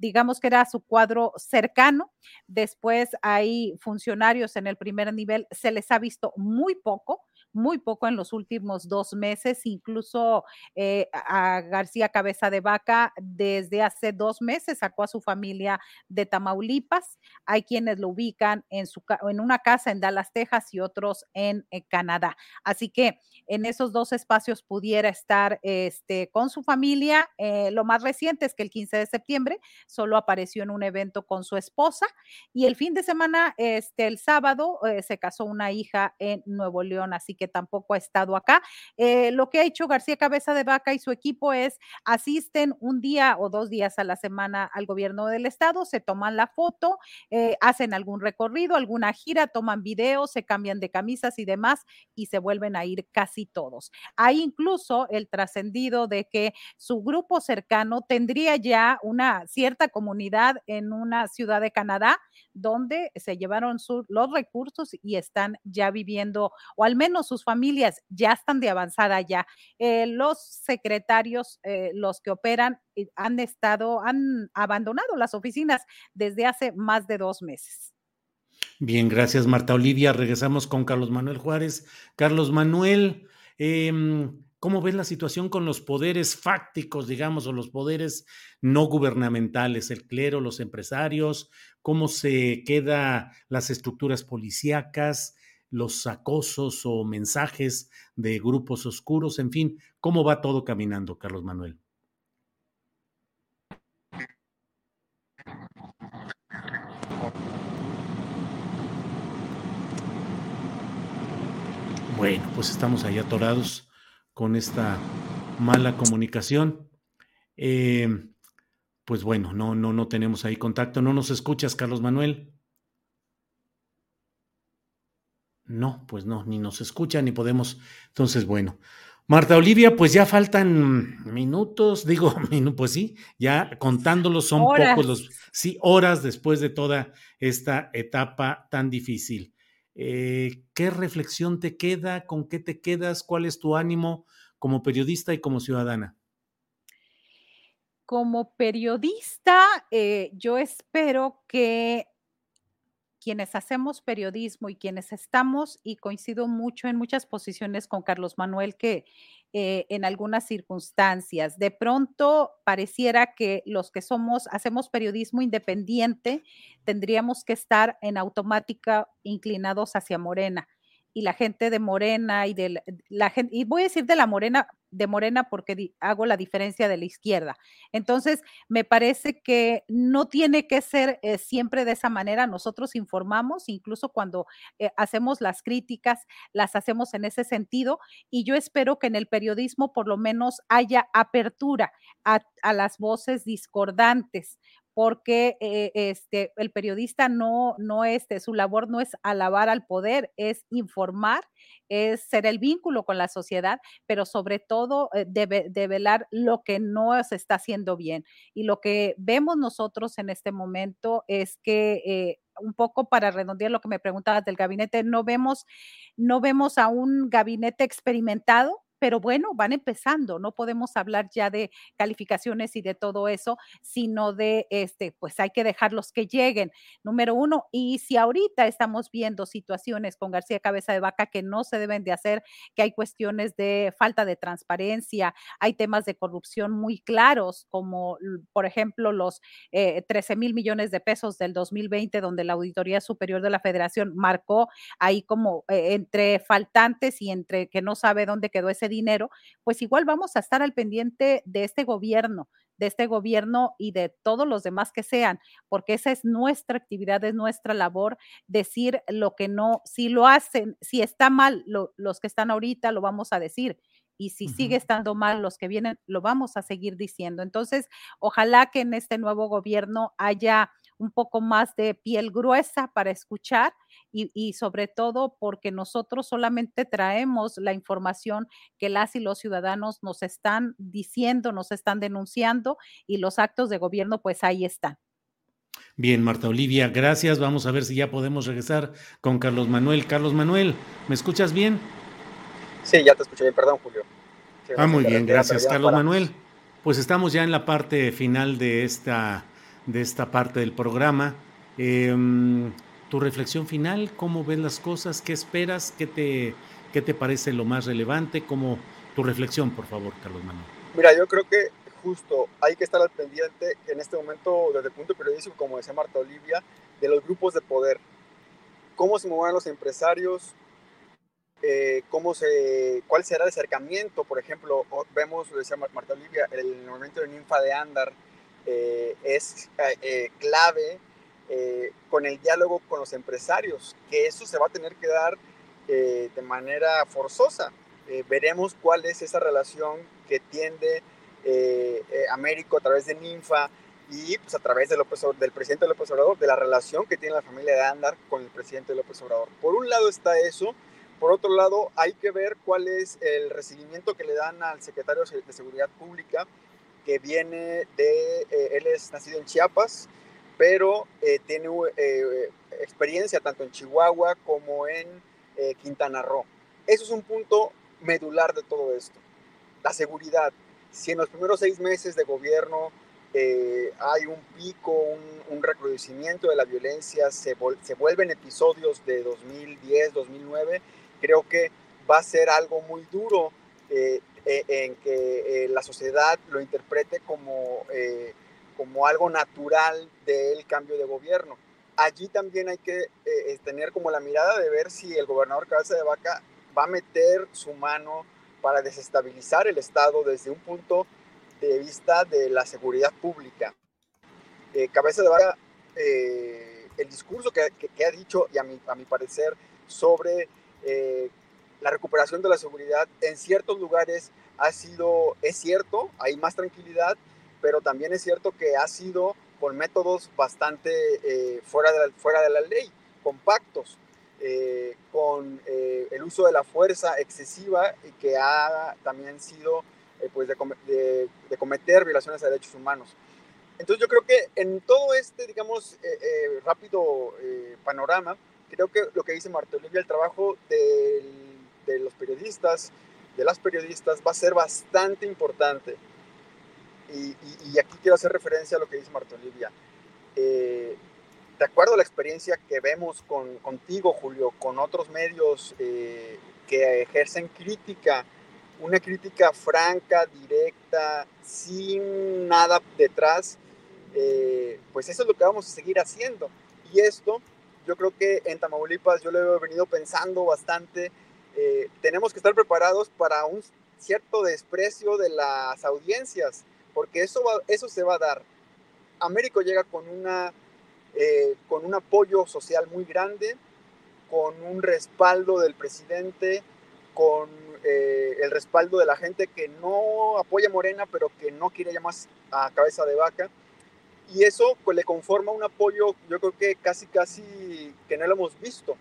Digamos que era su cuadro cercano. Después hay funcionarios en el primer nivel, se les ha visto muy poco muy poco en los últimos dos meses, incluso eh, a García Cabeza de Vaca desde hace dos meses sacó a su familia de Tamaulipas. Hay quienes lo ubican en, su, en una casa en Dallas, Texas y otros en, eh, Canadá. Así que en esos dos espacios pudiera estar este, con su familia. Eh, lo más reciente es que el 15 de septiembre solo apareció en un evento con su esposa y el fin de semana, este, el sábado, se casó una hija en Nuevo León. Así que tampoco ha estado acá. Eh, lo que ha hecho García Cabeza de Vaca y su equipo es asisten un día o dos días a la semana al gobierno del estado, se toman la foto, eh, hacen algún recorrido, alguna gira, toman videos, se cambian de camisas y demás y se vuelven a ir casi todos. Hay incluso el trascendido de que su grupo cercano tendría ya una cierta comunidad en una ciudad de Canadá donde se llevaron los recursos y están ya viviendo, o al menos sus familias ya están de avanzada ya. Eh, los secretarios, eh, los que operan, eh, han estado, han abandonado las oficinas desde hace más de dos meses. Bien, gracias Marta Olivia. Regresamos con Carlos Manuel Juárez. Carlos Manuel, em, ¿cómo ves la situación con los poderes fácticos, digamos, o los poderes no gubernamentales, el clero, los empresarios? ¿Cómo se quedan las estructuras policíacas? los acosos o mensajes de grupos oscuros, en fin, ¿cómo va todo caminando, Carlos Manuel? Bueno, pues estamos ahí atorados con esta mala comunicación. Eh, pues bueno, no, no, no tenemos ahí contacto. ¿No nos escuchas, Carlos Manuel? No, pues no, ni nos escuchan ni podemos. Entonces, bueno. Marta Olivia, pues ya faltan minutos, digo, pues sí, ya contándolos son pocos los, sí, horas después de toda esta etapa tan difícil. Eh, ¿Qué reflexión te queda? ¿Con qué te quedas? ¿Cuál es tu ánimo como periodista y como ciudadana? Como periodista, eh, yo espero que quienes hacemos periodismo y quienes estamos, y coincido mucho en muchas posiciones con Carlos Manuel, que eh, en algunas circunstancias. De pronto pareciera que los que somos, hacemos periodismo independiente, tendríamos que estar en automática inclinados hacia Morena y la gente de Morena y de la gente, y voy a decir de la Morena, de Morena porque hago la diferencia de la izquierda. Entonces, me parece que no tiene que ser eh, siempre de esa manera. Nosotros informamos, incluso cuando eh, hacemos las críticas, las hacemos en ese sentido, y yo espero que en el periodismo por lo menos haya apertura a, a las voces discordantes, porque eh, este, el periodista no, no este, su labor no es alabar al poder, es informar, es ser el vínculo con la sociedad, pero sobre todo eh, debe develar lo que no se está haciendo bien. Y lo que vemos nosotros en este momento es que eh, un poco para redondear lo que me preguntabas del gabinete, no vemos, no vemos a un gabinete experimentado, pero bueno, van empezando, no podemos hablar ya de calificaciones y de todo eso, sino de, este, pues hay que dejarlos que lleguen, número uno, y si ahorita estamos viendo situaciones con García Cabeza de Vaca que no se deben de hacer, que hay cuestiones de falta de transparencia, hay temas de corrupción muy claros, como por ejemplo los 13 eh, mil millones de pesos del 2020, donde la Auditoría Superior de la Federación marcó ahí como eh, entre faltantes y entre que no sabe dónde quedó ese dinero, pues igual vamos a estar al pendiente de este gobierno, de este gobierno y de todos los demás que sean, porque esa es nuestra actividad, es nuestra labor, decir lo que no, si lo hacen, si está mal los que están ahorita, lo vamos a decir. Y si sigue estando mal los que vienen, lo vamos a seguir diciendo. Entonces, ojalá que en este nuevo gobierno haya un poco más de piel gruesa para escuchar y, sobre todo porque nosotros solamente traemos la información que las y los ciudadanos nos están diciendo, nos están denunciando y los actos de gobierno pues ahí están. Bien, Marta Olivia, gracias. Vamos a ver si ya podemos regresar con Carlos Manuel. Carlos Manuel, ¿me escuchas bien? Sí, ya te escuché bien, perdón, Julio. ah, muy bien, gracias, Carlos Manuel. Pues estamos ya en la parte final de esta de esta parte del programa. Em, tu reflexión final, ¿cómo ves las cosas? ¿Qué esperas? ¿Qué te, qué te parece lo más relevante? ¿Cómo, tu reflexión, por favor, Carlos Manuel. Mira, yo creo que justo hay que estar al pendiente en este momento desde el punto periodístico, como decía Marta Olivia, de los grupos de poder. ¿Cómo se mueven los empresarios? Eh, cómo se, cuál será el acercamiento, por ejemplo, vemos, decía Marta Olivia, el movimiento de Ninfa de Andar, eh, es eh, clave eh, con el diálogo con los empresarios, que eso se va a tener que dar de manera forzosa. veremos cuál es esa relación que tiende Américo a través de Ninfa y pues, a través del presidente López Obrador, de la relación que tiene la familia de Andar con el presidente López Obrador. Por un lado está eso, por otro lado hay que ver cuál es el recibimiento que le dan al secretario de Seguridad Pública que viene de, eh, él es nacido en Chiapas, pero eh, tiene eh, experiencia tanto en Chihuahua como en Quintana Roo. Eso es un punto medular de todo esto. La seguridad. Si en los primeros seis meses de gobierno hay un pico, un, recrudecimiento de la violencia, se, se vuelven episodios de 2010, 2009, creo que va a ser algo muy duro eh, eh, en que eh, la sociedad lo interprete como, como algo natural del cambio de gobierno. Allí también hay que tener como la mirada de ver si el gobernador Cabeza de Vaca va a meter su mano para desestabilizar el Estado desde un punto de vista de la seguridad pública. Cabeza de Vaca, el discurso que, que, ha dicho, y a mi, a mi parecer, sobre la recuperación de la seguridad en ciertos lugares ha sido, es cierto, hay más tranquilidad, pero también es cierto que ha sido con métodos bastante eh, fuera, de la, fuera de la ley, compactos, eh, con eh, el uso de la fuerza excesiva y que ha también sido pues de, de, cometer violaciones a derechos humanos. Entonces yo creo que en todo este, digamos, rápido panorama, creo que lo que dice Marta Olivia, el trabajo del de los periodistas, de las periodistas, va a ser bastante importante. Y, aquí quiero hacer referencia a lo que dice Marta Olivia. Eh, de acuerdo a la experiencia que vemos con, contigo, Julio, con otros medios eh, que ejercen crítica, una crítica franca, directa, sin nada detrás, eh, pues eso es lo que vamos a seguir haciendo. Y esto, yo creo que en Tamaulipas yo lo he venido pensando bastante eh, tenemos que estar preparados para un cierto desprecio de las audiencias, porque eso, eso se va a dar. Américo llega con, una, eh, con un apoyo social muy grande, con un respaldo del presidente, con eh, el respaldo de la gente que no apoya Morena, pero que no quiere llamar a cabeza de vaca. Y eso pues, le conforma un apoyo, yo creo que casi, casi que no lo hemos visto.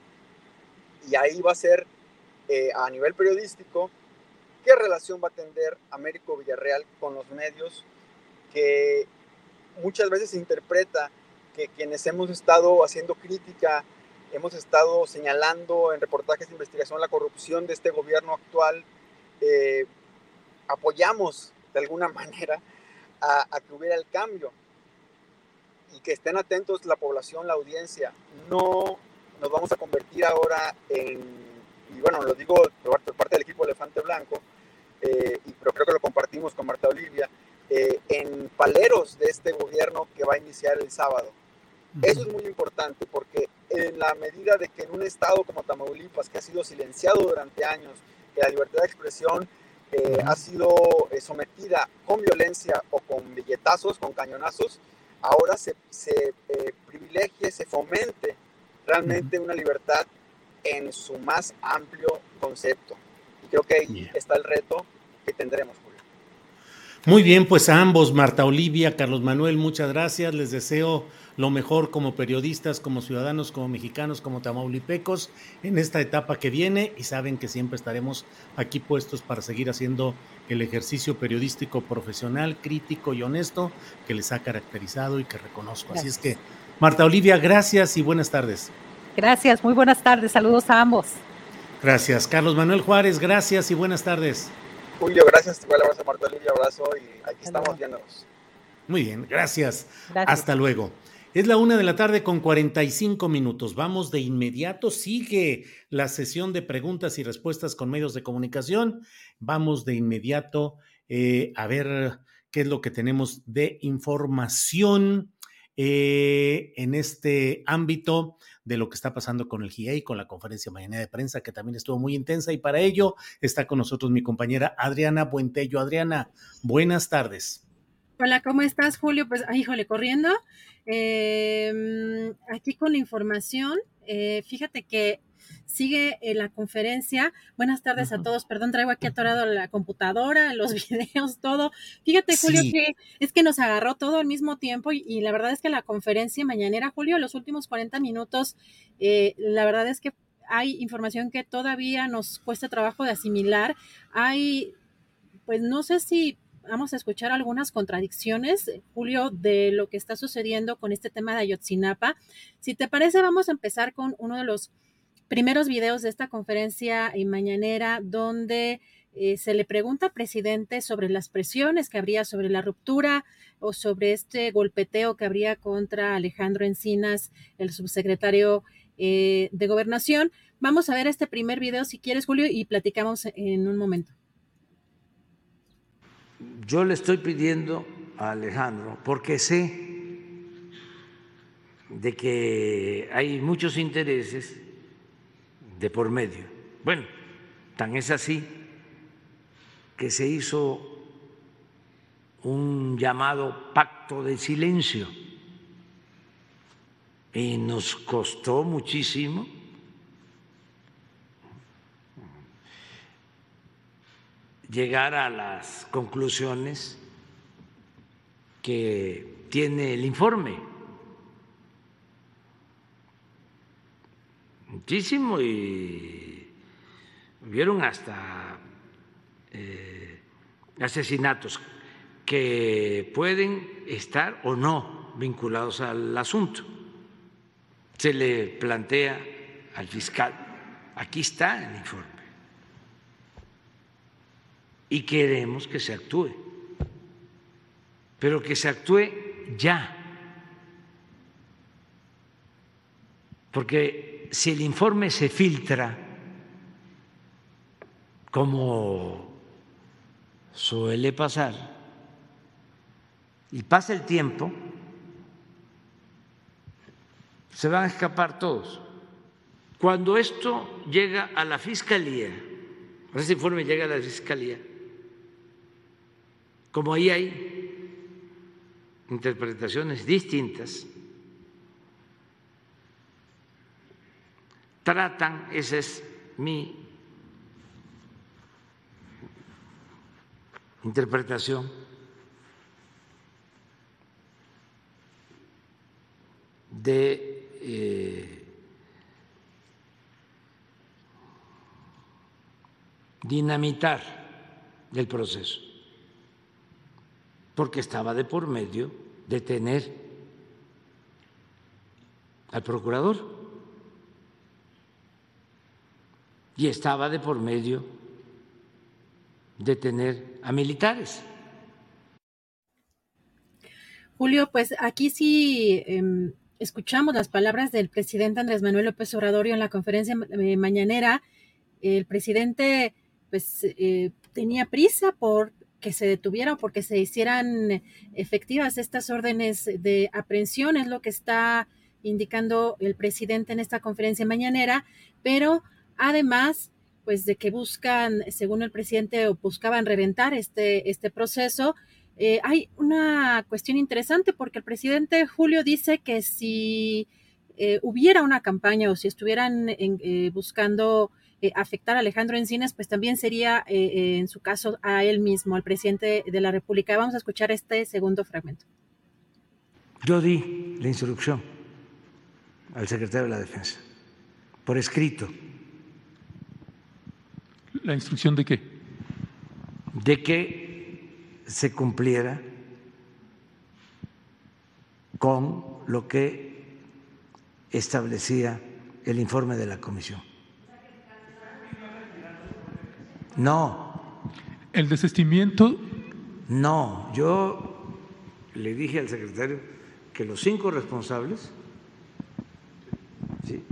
Y ahí va a ser eh, a nivel periodístico, qué relación va a tener Américo Villarreal con los medios, que muchas veces interpreta que quienes hemos estado haciendo crítica, hemos estado señalando en reportajes de investigación la corrupción de este gobierno actual, eh, apoyamos de alguna manera a, a, que hubiera el cambio y que estén atentos la población, la audiencia. No nos vamos a convertir ahora en, y bueno, lo digo por parte del equipo Elefante Blanco, eh, y, pero creo que lo compartimos con Marta Olivia, eh, en paleros de este gobierno que va a iniciar el sábado. Eso es muy importante porque en la medida de que en un estado como Tamaulipas, que ha sido silenciado durante años, que la libertad de expresión eh, ha sido eh, sometida con violencia o con billetazos, con cañonazos, ahora se, se eh, privilegie, se fomente realmente una libertad en su más amplio concepto. Y creo que ahí está el reto que tendremos. Muy bien, pues a ambos, Marta Olivia, Carlos Manuel, muchas gracias. Les deseo lo mejor como periodistas, como ciudadanos, como mexicanos, como tamaulipecos en esta etapa que viene y saben que siempre estaremos aquí puestos para seguir haciendo el ejercicio periodístico profesional, crítico y honesto que les ha caracterizado y que reconozco. Gracias. Así es que, Marta Olivia, gracias y buenas tardes. Gracias, muy buenas tardes, saludos a ambos. Gracias. Carlos Manuel Juárez, gracias y buenas tardes. Julio, gracias. Igual abrazo, Marta Olivia, abrazo y aquí estamos viéndonos. Muy bien, gracias. gracias. Hasta luego. Es la una de la tarde con 45 minutos. Vamos de inmediato. Sigue la sesión de preguntas y respuestas con medios de comunicación. Vamos de inmediato eh, a ver qué es lo que tenemos de información eh, en este ámbito de lo que está pasando con el GIEI, con la conferencia mañana de prensa, que también estuvo muy intensa. Y para ello está con nosotros mi compañera Adriana Buentello. Adriana, buenas tardes. Hola, ¿cómo estás, Julio? Pues, híjole, corriendo. Eh, aquí con la información, eh, fíjate que sigue en la conferencia. Buenas tardes a todos. Perdón, traigo aquí atorado la computadora, los videos, todo. Fíjate, Julio, sí. que es que nos agarró todo al mismo tiempo y, y, la verdad es que la conferencia mañanera, Julio, los últimos 40 minutos, eh, la verdad es que hay información que todavía nos cuesta trabajo de asimilar. Hay, pues no sé si vamos a escuchar algunas contradicciones, Julio, de lo que está sucediendo con este tema de Ayotzinapa. Si te parece, vamos a empezar con uno de los primeros videos de esta conferencia mañanera donde eh, se le pregunta al presidente sobre las presiones que habría sobre la ruptura o sobre este golpeteo que habría contra Alejandro Encinas, el subsecretario eh, de Gobernación. Vamos a ver este primer video si quieres, Julio, y platicamos en un momento yo le estoy pidiendo a Alejandro, porque sé de que hay muchos intereses de por medio. Bueno, tan es así que se hizo un llamado pacto de silencio y nos costó muchísimo llegar a las conclusiones que tiene el informe. Muchísimo y hubieron hasta eh, asesinatos que pueden estar o no vinculados al asunto. Se le plantea al fiscal, aquí está el informe y queremos que se actúe, pero que se actúe ya. Porque si el informe se filtra, como suele pasar, y pasa el tiempo, se van a escapar todos. Cuando esto llega a la fiscalía, ese informe llega a la fiscalía, como ahí hay interpretaciones distintas, tratan, esa es mi interpretación, de eh, dinamitar el proceso porque estaba de por medio de tener al procurador. Y estaba de por medio detener a militares. Julio, pues aquí sí em, escuchamos las palabras del presidente Andrés Manuel López Obrador en la conferencia eh, mañanera. El presidente pues eh, tenía prisa por que se detuviera o porque se hicieran efectivas estas órdenes de aprehensión, es lo que está indicando el presidente en esta conferencia mañanera, pero además pues de que buscan, según el presidente, o buscaban reventar este, este proceso, eh, hay una cuestión interesante porque el presidente Julio dice que si eh, hubiera una campaña o si estuvieran eh, buscando afectar a Alejandro Encinas, pues también sería en su caso a él mismo, al presidente de la República. Vamos a escuchar este segundo fragmento. Yo di la instrucción al secretario de la Defensa por escrito. ¿La instrucción de qué? De que se cumpliera con lo que establecía el informe de la comisión. No. ¿El desistimiento? No, yo le dije al secretario que los cinco responsables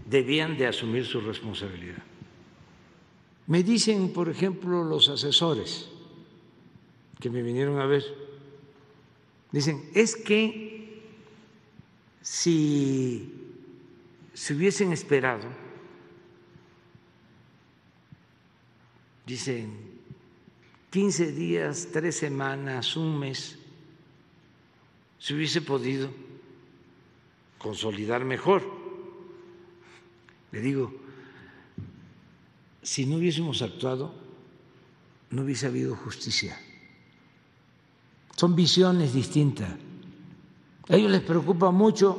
debían de asumir su responsabilidad. Me dicen, por ejemplo, los asesores, que me vinieron a ver, dicen, es que si se hubiesen esperado, dicen, 15 días, tres semanas, un mes, se hubiese podido consolidar mejor. Le digo, si no hubiésemos actuado, no hubiese habido justicia. Son visiones distintas. A ellos les preocupa mucho,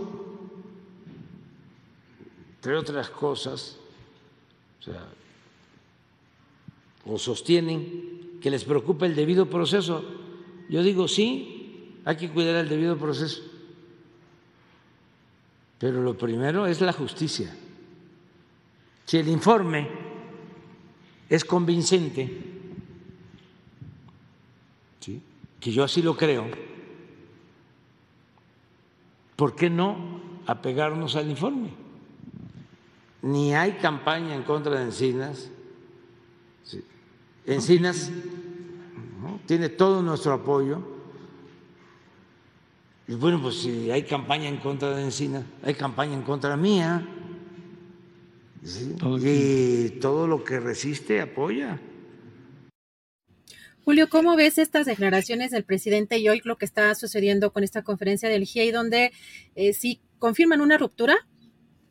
entre otras cosas, o, sea, o sostienen que les preocupa el debido proceso. Yo digo, sí, hay que cuidar el debido proceso. Pero lo primero es la justicia. Si el informe es convincente, que yo así lo creo, ¿por qué no apegarnos al informe? Ni hay campaña en contra de Encinas. Encinas tiene todo nuestro apoyo. Y bueno, pues si hay campaña en contra de Encinas, hay campaña en contra mía. Y todo lo que resiste apoya. Julio, ¿cómo ves estas declaraciones del presidente y hoy lo que está sucediendo con esta conferencia del GIEI, donde eh, sí confirman una ruptura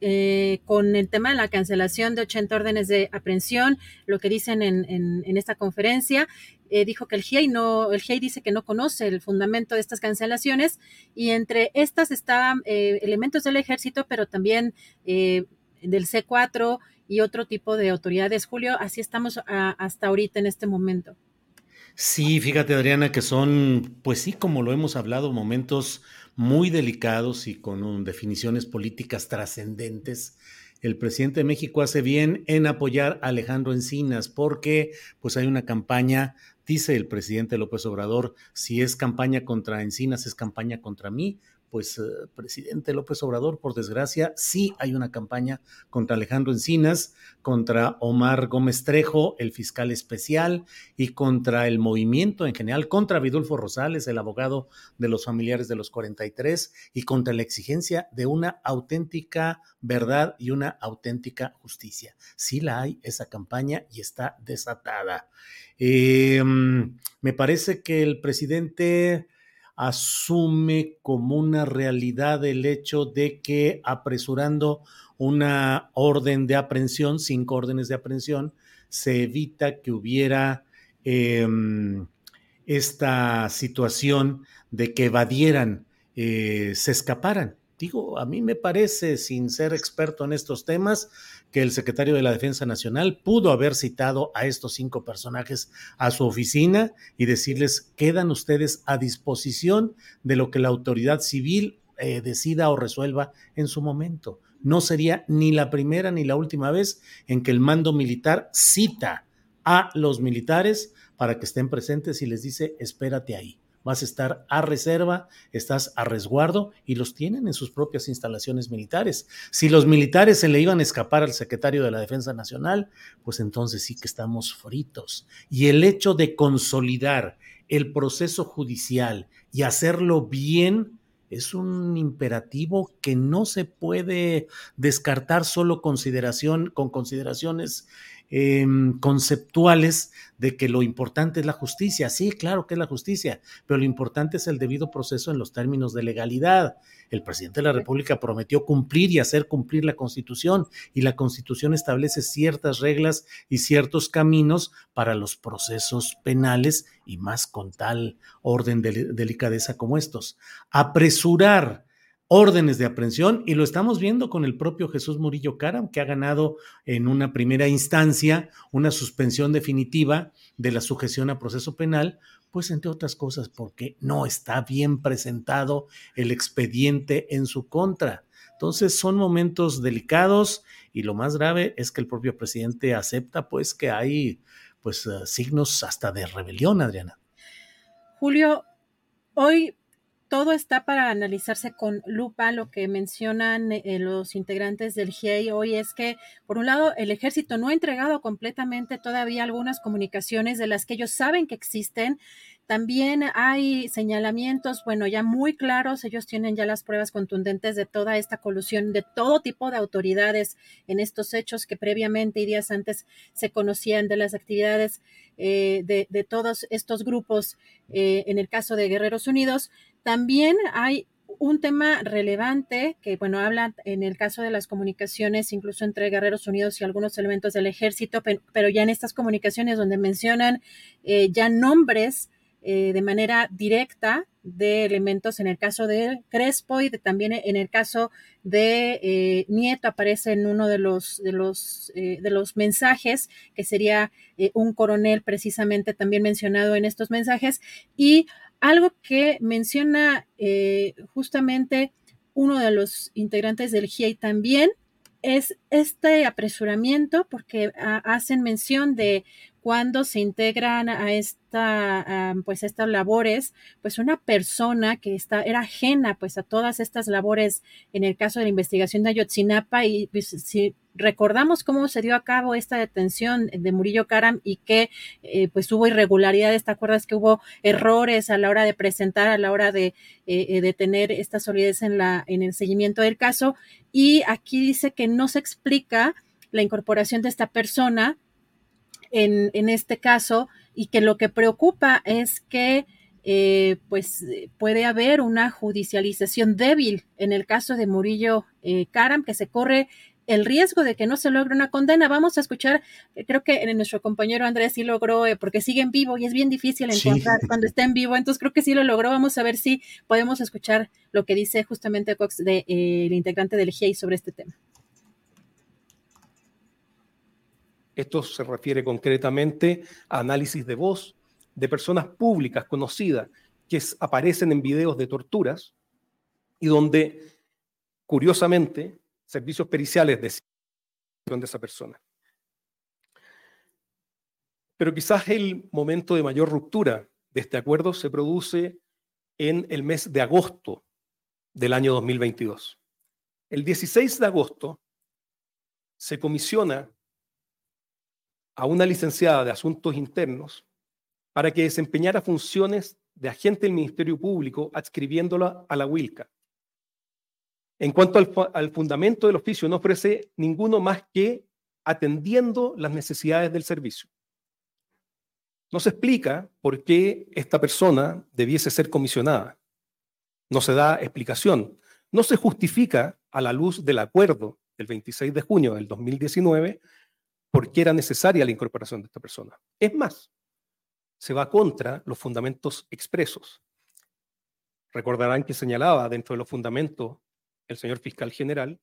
eh, con el tema de la cancelación de 80 órdenes de aprehensión, lo que dicen en, esta conferencia, eh, dijo que el GIEI no, el GIEI dice que no conoce el fundamento de estas cancelaciones y entre estas estaban elementos del ejército, pero también del C4 y otro tipo de autoridades. Julio, así estamos hasta ahorita en este momento. Sí, fíjate Adriana, que son, pues sí, como lo hemos hablado, momentos muy delicados y con definiciones políticas trascendentes. El presidente de México hace bien en apoyar a Alejandro Encinas porque pues hay una campaña, dice el presidente López Obrador, si es campaña contra Encinas, es campaña contra mí pues, eh, presidente López Obrador, por desgracia, sí hay una campaña contra Alejandro Encinas, contra Omar Gómez Trejo, el fiscal especial, y contra el movimiento en general, contra Vidulfo Rosales, el abogado de los familiares de los 43, y contra la exigencia de una auténtica verdad y una auténtica justicia. Sí la hay esa campaña y está desatada. Em, me parece que el presidente asume como una realidad el hecho de que apresurando una orden de aprehensión, cinco órdenes de aprehensión, se evita que hubiera em, esta situación de que evadieran, eh, se escaparan. Digo, a mí me parece, sin ser experto en estos temas, que el secretario de la Defensa Nacional pudo haber citado a estos cinco personajes a su oficina y decirles, quedan ustedes a disposición de lo que la autoridad civil eh, decida o resuelva en su momento. no sería ni la primera ni la última vez en que el mando militar cita a los militares para que estén presentes y les dice, espérate ahí vas a estar a reserva, estás a resguardo y los tienen en sus propias instalaciones militares. Si los militares se le iban a escapar al secretario de la Defensa Nacional, pues entonces sí que estamos fritos. Y el hecho de consolidar el proceso judicial y hacerlo bien es un imperativo que no se puede descartar solo consideración, con consideraciones Em, conceptuales de que lo importante es la justicia. Sí, claro que es la justicia, pero lo importante es el debido proceso en los términos de legalidad. El presidente de la República prometió cumplir y hacer cumplir la Constitución y la Constitución establece ciertas reglas y ciertos caminos para los procesos penales y más con tal orden de delicadeza como estos. Apresurar órdenes de aprehensión y lo estamos viendo con el propio Jesús Murillo Caram, que ha ganado en una primera instancia una suspensión definitiva de la sujeción a proceso penal, pues entre otras cosas porque no está bien presentado el expediente en su contra. Entonces son momentos delicados y lo más grave es que el propio presidente acepta pues que hay pues signos hasta de rebelión, Adriana. Julio, hoy todo está para analizarse con lupa. Lo que mencionan eh, los integrantes del GIEI hoy es que, por un lado, el ejército no ha entregado completamente todavía algunas comunicaciones de las que ellos saben que existen también hay señalamientos, bueno, ya muy claros, ellos tienen ya las pruebas contundentes de toda esta colusión de todo tipo de autoridades en estos hechos que previamente y días antes se conocían de las actividades eh, de, todos estos grupos eh, en el caso de Guerreros Unidos. También hay un tema relevante que, bueno, habla en el caso de las comunicaciones, incluso entre Guerreros Unidos y algunos elementos del ejército, pero, ya en estas comunicaciones donde mencionan eh, ya nombres eh, de manera directa de elementos en el caso de Crespo y también en el caso de eh, Nieto aparece en uno de los de los eh, de los mensajes que sería un coronel precisamente también mencionado en estos mensajes. Y algo que menciona justamente uno de los integrantes del GIEI también es este apresuramiento porque ah, hacen mención de cuando se integran a esta, pues estas labores, pues una persona que está, era ajena pues a todas estas labores en el caso de la investigación de Ayotzinapa y pues, si recordamos cómo se dio a cabo esta detención de Murillo Karam y que eh, pues hubo irregularidades, ¿te acuerdas que hubo errores a la hora de presentar, a la hora de, eh, eh, de tener esta solidez en, la, en el seguimiento del caso? Y aquí dice que no se explica la incorporación de esta persona en, este caso y que lo que preocupa es que eh, pues puede haber una judicialización débil en el caso de Murillo eh, Karam, que se corre el riesgo de que no se logre una condena. Vamos a escuchar, eh, creo que nuestro compañero Andrés sí logró, porque sigue en vivo y es bien difícil encontrar cuando está en vivo, entonces creo que sí lo logró. Vamos a ver si podemos escuchar lo que dice justamente Cox, de, el integrante del GIEI sobre este tema. Esto se refiere concretamente a análisis de voz de personas públicas conocidas que aparecen en videos de torturas y donde, curiosamente, servicios periciales deciden de esa persona. Pero quizás el momento de mayor ruptura de este acuerdo se produce en el mes de agosto del año 2022. El 16 de agosto se comisiona a una licenciada de Asuntos Internos para que desempeñara funciones de agente del Ministerio Público adscribiéndola a la WILCA. En cuanto al, fundamento del oficio, no ofrece ninguno más que atendiendo las necesidades del servicio. No se explica por qué esta persona debiese ser comisionada. No se da explicación. No se justifica a la luz del acuerdo del 26 de junio del 2019 por qué era necesaria la incorporación de esta persona. Es más, se va contra los fundamentos expresos. Recordarán que señalaba dentro de los fundamentos el señor fiscal general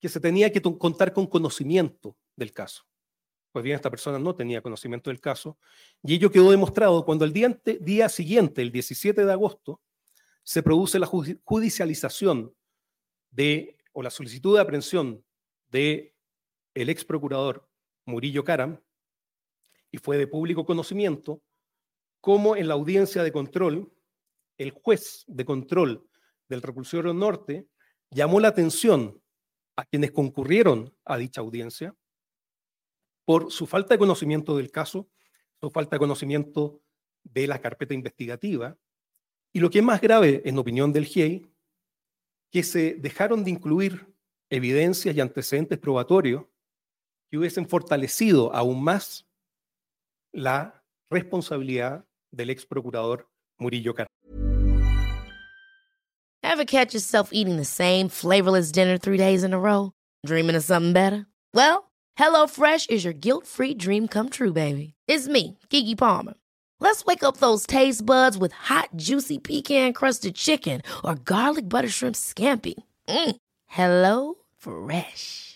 que se tenía que contar con conocimiento del caso. Pues bien, esta persona no tenía conocimiento del caso y ello quedó demostrado cuando el día, día siguiente, el 17 de agosto, se produce la judicialización de o la solicitud de aprehensión de el ex procurador Murillo Caram y fue de público conocimiento cómo en la audiencia de control el juez de control del reclusorio norte llamó la atención a quienes concurrieron a dicha audiencia por su falta de conocimiento del caso, su falta de conocimiento de la carpeta investigativa y lo que es más grave, en opinión del GIEI, que se dejaron de incluir evidencias y antecedentes probatorios que hubiesen fortalecido aún más la responsabilidad del ex procurador Murillo Car. Ever catch yourself eating the same flavorless dinner three days in a row? Dreaming of something better? Well, HelloFresh is your guilt-free dream come true, baby. It's me, Kiki Palmer. Let's wake up those taste buds with hot, juicy pecan-crusted chicken or garlic butter shrimp scampi. Mm. Hello Fresh.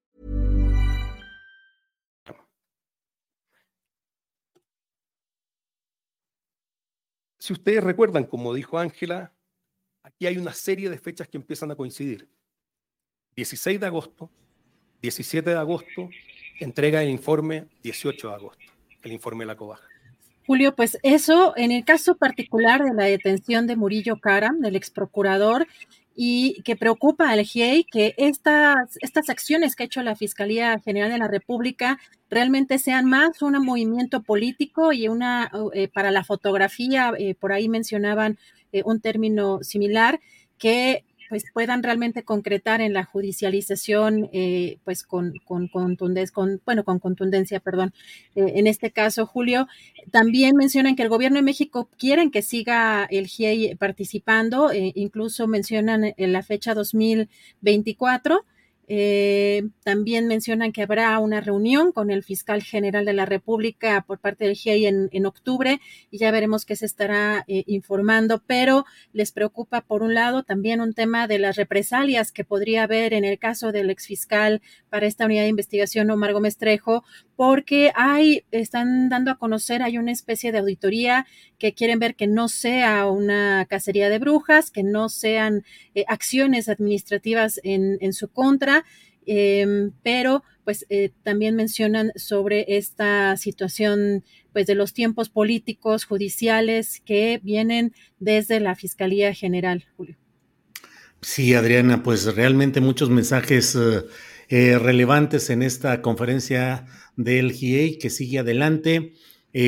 Si ustedes recuerdan, como dijo Ángela, aquí hay una serie de fechas que empiezan a coincidir. 16 de agosto, 17 de agosto, entrega el informe 18 de agosto, el informe de la COBAJA. Julio, pues eso, en el caso particular de la detención de Murillo Caram, del ex procurador, y que preocupa al GIEI que estas, estas acciones que ha hecho la Fiscalía General de la República realmente sean más un movimiento político y una eh, para la fotografía, eh, por ahí mencionaban eh, un término similar, que pues puedan realmente concretar en la judicialización, eh, pues con, con, contundencia, con, bueno, con contundencia, perdón. Eh, en este caso, Julio, también mencionan que el gobierno de México quieren que siga el GIEI participando, eh, incluso mencionan en la fecha 2024 eh, también mencionan que habrá una reunión con el fiscal general de la República por parte del GIEI en, octubre y ya veremos qué se estará eh, informando, pero les preocupa por un lado también un tema de las represalias que podría haber en el caso del exfiscal para esta unidad de investigación Omar Gómez Trejo, porque hay, están dando a conocer, hay una especie de auditoría que quieren ver que no sea una cacería de brujas, que no sean eh, acciones administrativas en, en su contra Em, pero pues eh, también mencionan sobre esta situación pues de los tiempos políticos, judiciales que vienen desde la Fiscalía General, Julio. Sí, Adriana, pues realmente muchos mensajes eh, eh, relevantes en esta conferencia del GIEI que sigue adelante.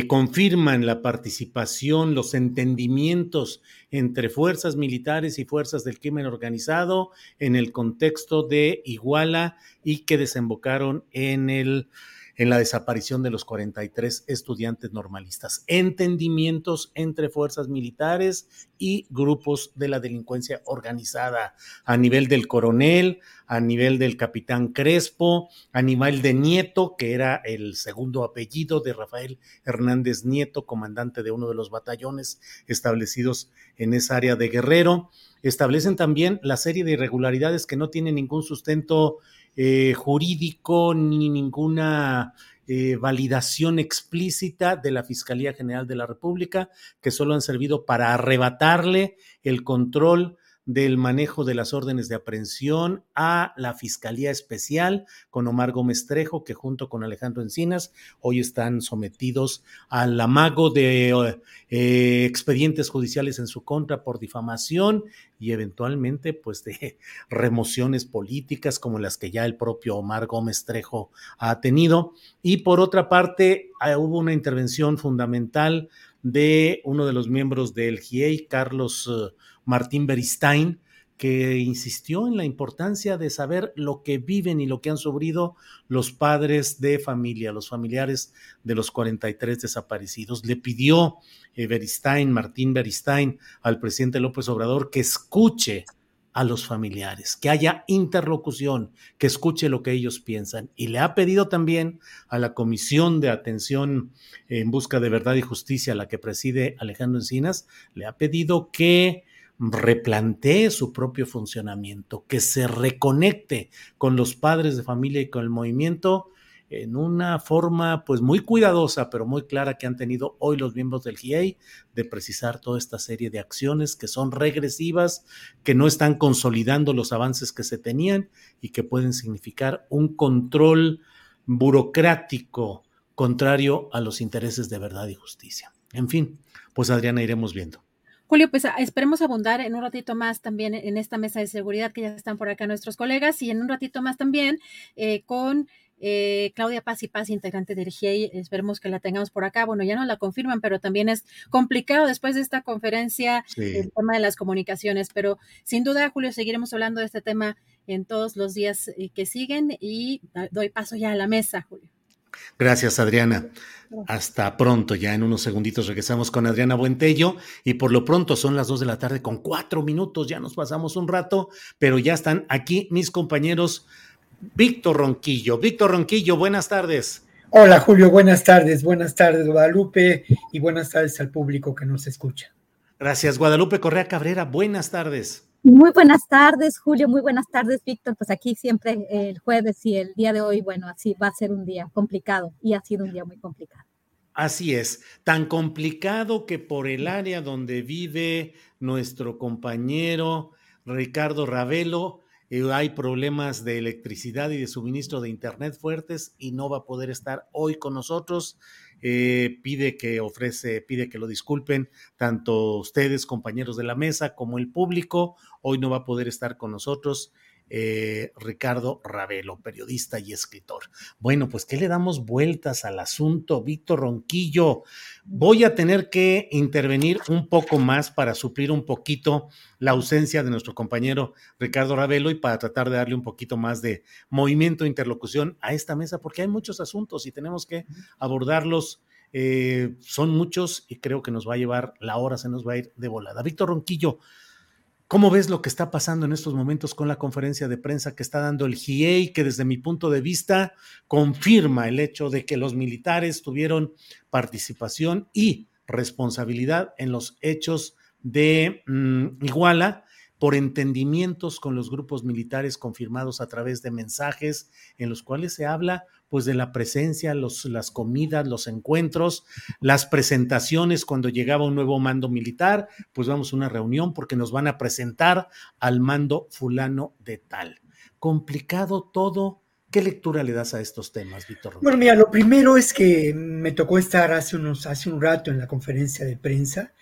confirman la participación, los entendimientos entre fuerzas militares y fuerzas del crimen organizado en el contexto de Iguala y que desembocaron en el en la desaparición de los 43 estudiantes normalistas. Entendimientos entre fuerzas militares y grupos de la delincuencia organizada a nivel del coronel, a nivel del capitán Crespo, a nivel de Nieto, que era el segundo apellido de Rafael Hernández Nieto, comandante de uno de los batallones establecidos en esa área de Guerrero. Establecen también la serie de irregularidades que no tienen ningún sustento eh, jurídico ni ninguna eh, validación explícita de la Fiscalía General de la República, que solo han servido para arrebatarle el control del manejo de las órdenes de aprehensión a la Fiscalía Especial con Omar Gómez Trejo, que junto con Alejandro Encinas hoy están sometidos al amago de eh, expedientes judiciales en su contra por difamación y eventualmente pues de remociones políticas como las que ya el propio Omar Gómez Trejo ha tenido. Y por otra parte, ah, hubo una intervención fundamental de uno de los miembros del GIEI, Carlos... Martín Beristain, que insistió en la importancia de saber lo que viven y lo que han sufrido los padres de familia, los familiares de los 43 desaparecidos. Le pidió eh, Beristain, Martín Beristain, al presidente López Obrador que escuche a los familiares, que haya interlocución, que escuche lo que ellos piensan. Y le ha pedido también a la Comisión de Atención en Busca de Verdad y Justicia, la que preside Alejandro Encinas, le ha pedido que replantee su propio funcionamiento, que se reconecte con los padres de familia y con el movimiento en una forma pues muy cuidadosa, pero muy clara que han tenido hoy los miembros del GIEI de precisar toda esta serie de acciones que son regresivas, que no están consolidando los avances que se tenían y que pueden significar un control burocrático contrario a los intereses de verdad y justicia. En fin, pues Adriana iremos viendo. Julio, pues esperemos abundar en un ratito más también en esta mesa de seguridad que ya están por acá nuestros colegas y en un ratito más también eh, con eh, Claudia Paz y Paz, integrante del GIEI, esperemos que la tengamos por acá. Bueno, ya no la confirman, pero también es complicado después de esta conferencia el tema de las comunicaciones. Pero sin duda, Julio, seguiremos hablando de este tema en todos los días eh, que siguen y doy paso ya a la mesa, Julio. Gracias, Adriana. Hasta pronto. Ya en unos segunditos regresamos con Adriana Buentello. Y por lo pronto son las dos de la tarde con cuatro minutos. Ya nos pasamos un rato, pero ya están aquí mis compañeros Víctor Ronquillo. Víctor Ronquillo, buenas tardes. Hola Julio, buenas tardes, buenas tardes Guadalupe y buenas tardes al público que nos escucha. Gracias Guadalupe Correa Cabrera, buenas tardes. Muy buenas tardes Julio, muy buenas tardes Víctor, pues aquí siempre el jueves y el día de hoy, bueno, así va a ser un día complicado y ha sido un día muy complicado. Así es, tan complicado que por el área donde vive nuestro compañero Ricardo Ravelo, eh, hay problemas de electricidad y de suministro de Internet fuertes y no va a poder estar hoy con nosotros. Eh, pide que ofrece, pide que lo disculpen tanto ustedes, compañeros de la mesa, como el público. Hoy no va a poder estar con nosotros eh, Ricardo Ravelo, periodista y escritor. Bueno, pues ¿qué le damos vueltas al asunto, Víctor Ronquillo? Voy a tener que intervenir un poco más para suplir un poquito la ausencia de nuestro compañero Ricardo Ravelo y para tratar de darle un poquito más de movimiento e interlocución a esta mesa, porque hay muchos asuntos y tenemos que abordarlos. Eh, son muchos y creo que nos va a llevar, la hora se nos va a ir de volada. Víctor Ronquillo, ¿Cómo ves lo que está pasando en estos momentos con la conferencia de prensa que está dando el GIEI, que desde mi punto de vista confirma el hecho de que los militares tuvieron participación y responsabilidad en los hechos de mm, Iguala por entendimientos con los grupos militares confirmados a través de mensajes en los cuales se habla pues de la presencia, las comidas, los encuentros, las presentaciones cuando llegaba un nuevo mando militar, pues vamos a una reunión porque nos van a presentar al mando fulano de tal. Complicado todo. ¿Qué lectura le das a estos temas, Víctor? Bueno, mira, lo primero es que me tocó estar hace, unos, hace un rato en la conferencia de prensa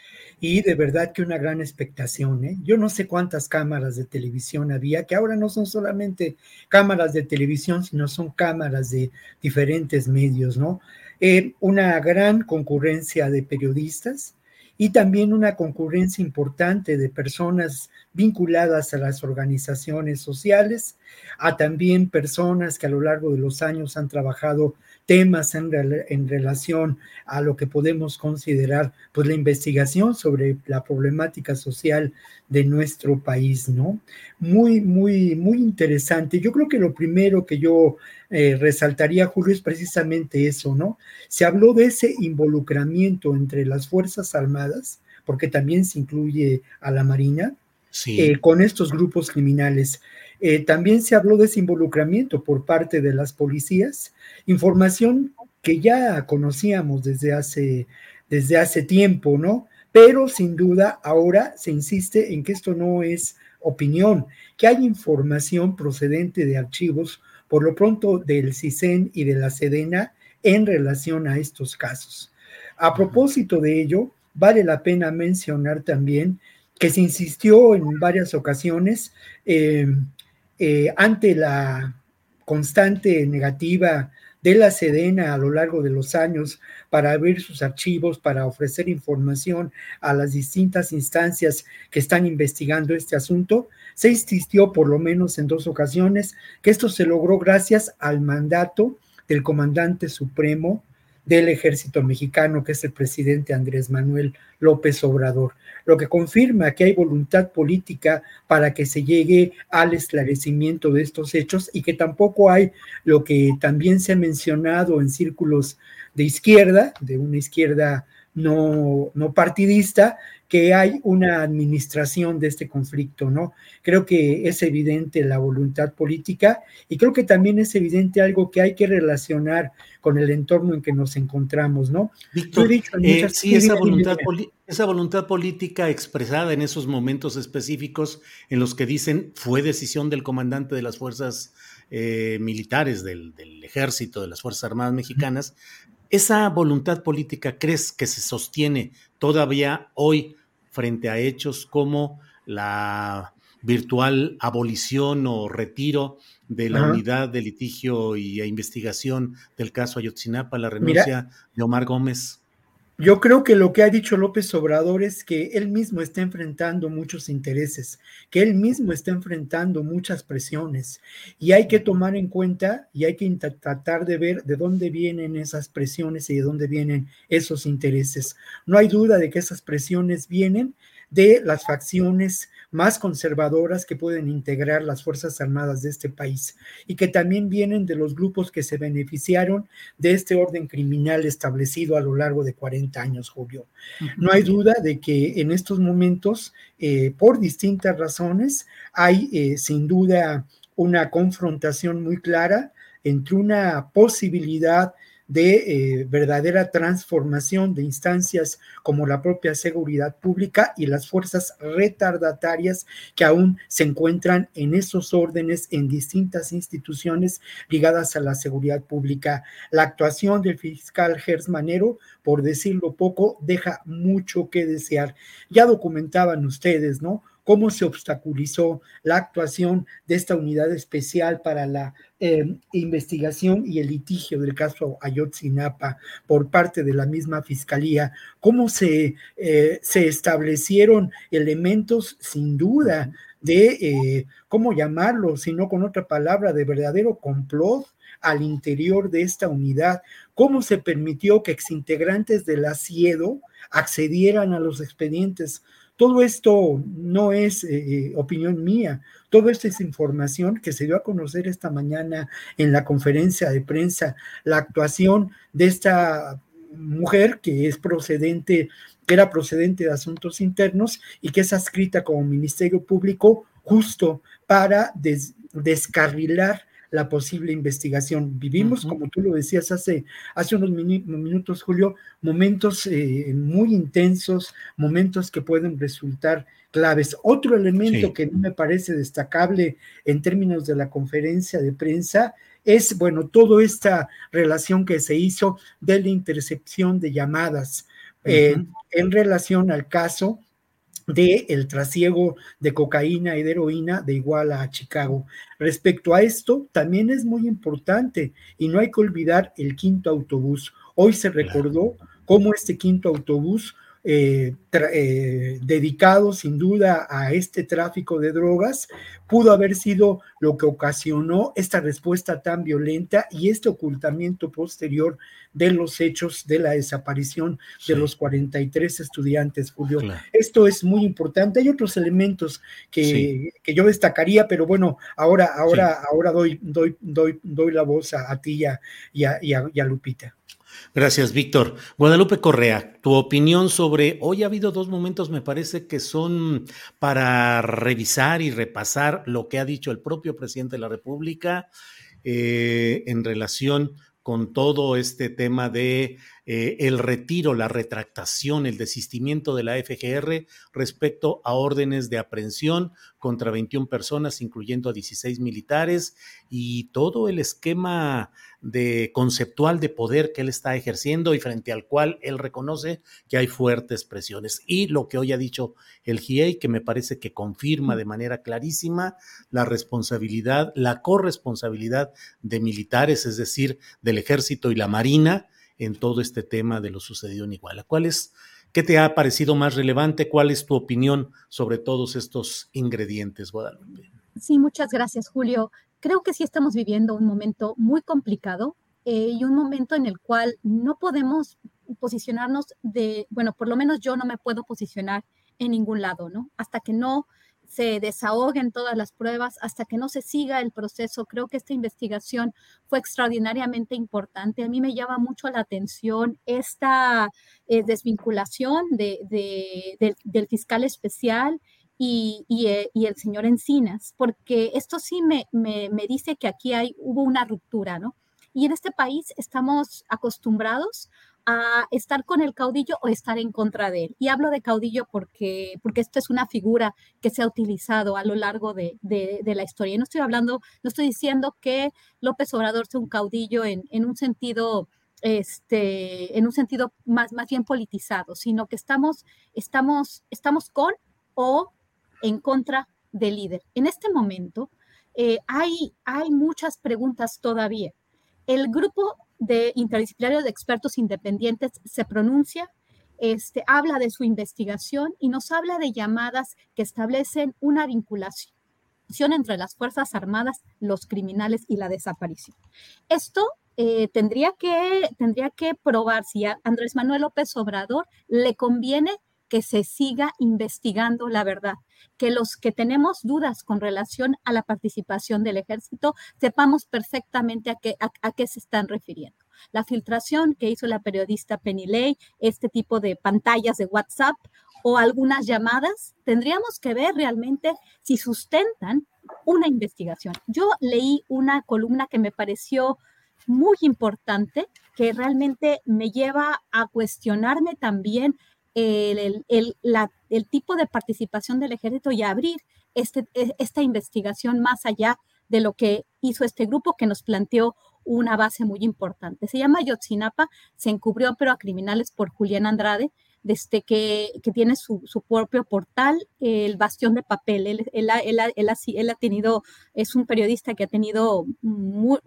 y de verdad que una gran expectación. ¿eh? Yo no sé cuántas cámaras de televisión había, que ahora no son solamente cámaras de televisión, sino son cámaras de diferentes medios, ¿no? Eh, una gran concurrencia de periodistas y también una concurrencia importante de personas vinculadas a las organizaciones sociales, a también personas que a lo largo de los años han trabajado temas en, en, relación a lo que podemos considerar pues la investigación sobre la problemática social de nuestro país, ¿no? Muy, muy, muy interesante. Yo creo que lo primero que yo eh, resaltaría, Julio, es precisamente eso, ¿no? Se habló de ese involucramiento entre las Fuerzas Armadas, porque también se incluye a la Marina, eh, con estos grupos criminales. Eh, también se habló de ese involucramiento por parte de las policías, información que ya conocíamos desde hace, desde hace tiempo, ¿no? Pero sin duda ahora se insiste en que esto no es opinión, que hay información procedente de archivos, por lo pronto del CISEN y de la SEDENA, en relación a estos casos. A propósito de ello, vale la pena mencionar también que se insistió en varias ocasiones eh, eh, ante la constante negativa de la Sedena a lo largo de los años para abrir sus archivos, para ofrecer información a las distintas instancias que están investigando este asunto. Se insistió por lo menos en dos ocasiones que esto se logró gracias al mandato del comandante supremo del ejército mexicano, que es el presidente Andrés Manuel López Obrador, lo que confirma que hay voluntad política para que se llegue al esclarecimiento de estos hechos y que tampoco hay lo que también se ha mencionado en círculos de izquierda, de una izquierda no, no partidista, que hay una administración de este conflicto, ¿no? Creo que es evidente la voluntad política y creo que también es evidente algo que hay que relacionar con el entorno en que nos encontramos, ¿no? Víctor, eh, sí, esa voluntad, esa voluntad política expresada en esos momentos específicos en los que dicen fue decisión del comandante de las fuerzas eh, militares, del, del, ejército, de las Fuerzas Armadas Mexicanas, ¿esa voluntad política crees que se sostiene todavía hoy frente a hechos como la virtual abolición o retiro de la Ajá. unidad de litigio y e investigación del caso Ayotzinapa, la renuncia de Omar Gómez. Yo creo que lo que ha dicho López Obrador es que él mismo está enfrentando muchos intereses, que él mismo está enfrentando muchas presiones y hay que tomar en cuenta y hay que tratar de ver de dónde vienen esas presiones y de dónde vienen esos intereses. No hay duda de que esas presiones vienen de las facciones más conservadoras que pueden integrar las Fuerzas Armadas de este país y que también vienen de los grupos que se beneficiaron de este orden criminal establecido a lo largo de 40 años, Julio. No hay duda de que en estos momentos, eh, por distintas razones, hay eh, sin duda una confrontación muy clara entre una posibilidad de eh, verdadera transformación de instancias como la propia seguridad pública y las fuerzas retardatarias que aún se encuentran en esos órdenes en distintas instituciones ligadas a la seguridad pública. La actuación del fiscal Gers Manero, por decirlo poco, deja mucho que desear. Ya documentaban ustedes, ¿no? Cómo se obstaculizó la actuación de esta unidad especial para la eh, investigación y el litigio del caso Ayotzinapa por parte de la misma fiscalía, cómo se, eh, se establecieron elementos sin duda de, eh, ¿cómo llamarlo? Si no con otra palabra, de verdadero complot al interior de esta unidad, cómo se permitió que exintegrantes del asiedo accedieran a los expedientes todo esto no es eh, opinión mía, todo esto es información que se dio a conocer esta mañana en la conferencia de prensa, la actuación de esta mujer que es procedente, que era procedente de asuntos internos y que es adscrita como Ministerio Público justo para des, descarrilar la posible investigación. Vivimos, uh -huh. como tú lo decías hace, hace unos minutos, Julio, momentos eh, muy intensos, momentos que pueden resultar claves. Otro elemento sí. que no me parece destacable en términos de la conferencia de prensa es, bueno, toda esta relación que se hizo de la intercepción de llamadas uh -huh. eh, en relación al caso de el trasiego de cocaína y de heroína de Iguala a Chicago. Respecto a esto, también es muy importante y no hay que olvidar el quinto autobús. Hoy se recordó cómo este quinto autobús eh, eh, dedicado sin duda a este tráfico de drogas, pudo haber sido lo que ocasionó esta respuesta tan violenta y este ocultamiento posterior de los hechos de la desaparición sí. de los 43 estudiantes, Julio. Claro. Esto es muy importante. Hay otros elementos que, sí. que yo destacaría, pero bueno, ahora, ahora, sí. ahora doy, doy, doy, doy la voz a, a ti y a, y, a, y a Lupita. Gracias, Víctor. Guadalupe Correa, tu opinión sobre, hoy ha habido dos momentos, me parece que son para revisar y repasar lo que ha dicho el propio presidente de la República eh, en relación con todo este tema de eh, el retiro, la retractación, el desistimiento de la FGR respecto a órdenes de aprehensión contra 21 personas, incluyendo a 16 militares, y todo el esquema conceptual de poder que él está ejerciendo y frente al cual él reconoce que hay fuertes presiones. Y lo que hoy ha dicho el GIEI, que me parece que confirma de manera clarísima la responsabilidad, la corresponsabilidad de militares, es decir, del ejército y la marina, en todo este tema de lo sucedido en Iguala. ¿Cuál es, qué te ha parecido más relevante? ¿Cuál es tu opinión sobre todos estos ingredientes, Guadalupe? Sí, muchas gracias, Julio. Creo que sí estamos viviendo un momento muy complicado eh, y un momento en el cual no podemos posicionarnos de, bueno, por lo menos yo no me puedo posicionar en ningún lado, ¿no? Hasta que no se desahoguen todas las pruebas, hasta que no se siga el proceso. Creo que esta investigación fue extraordinariamente importante. A mí me llama mucho la atención esta eh, desvinculación de, del fiscal especial y, eh, y, el señor Encinas, porque esto sí me, me, me dice que aquí hay, hubo una ruptura, ¿no? Y en este país estamos acostumbrados a estar con el caudillo o estar en contra de él. Y hablo de caudillo porque, porque esto es una figura que se ha utilizado a lo largo de, de, la historia. Y no estoy hablando, no estoy diciendo que López Obrador sea un caudillo en, en un sentido este, en un sentido más, más bien politizado, sino que estamos, estamos, estamos con o en contra del líder. En este momento eh, hay, hay muchas preguntas todavía. El grupo de interdisciplinario de expertos independientes se pronuncia, este, habla de su investigación y nos habla de llamadas que establecen una vinculación entre las Fuerzas Armadas, los criminales y la desaparición. Esto eh, tendría, que, tendría que probar si a Andrés Manuel López Obrador le conviene que se siga investigando la verdad, que los que tenemos dudas con relación a la participación del ejército sepamos perfectamente a qué, a, qué se están refiriendo. La filtración que hizo la periodista Penny Lay, este tipo de pantallas de WhatsApp o algunas llamadas, tendríamos que ver realmente si sustentan una investigación. Yo leí una columna que me pareció muy importante, que realmente me lleva a cuestionarme también el, el, tipo de participación del ejército y abrir este, e, esta investigación más allá de lo que hizo este grupo que nos planteó una base muy importante. Se llama Yotzinapa, se encubrió pero a criminales por Julián Andrade, desde que, que tiene su, su, propio portal, el Bastión de Papel. Él, él, él, él, ha, tenido, es un periodista que ha tenido,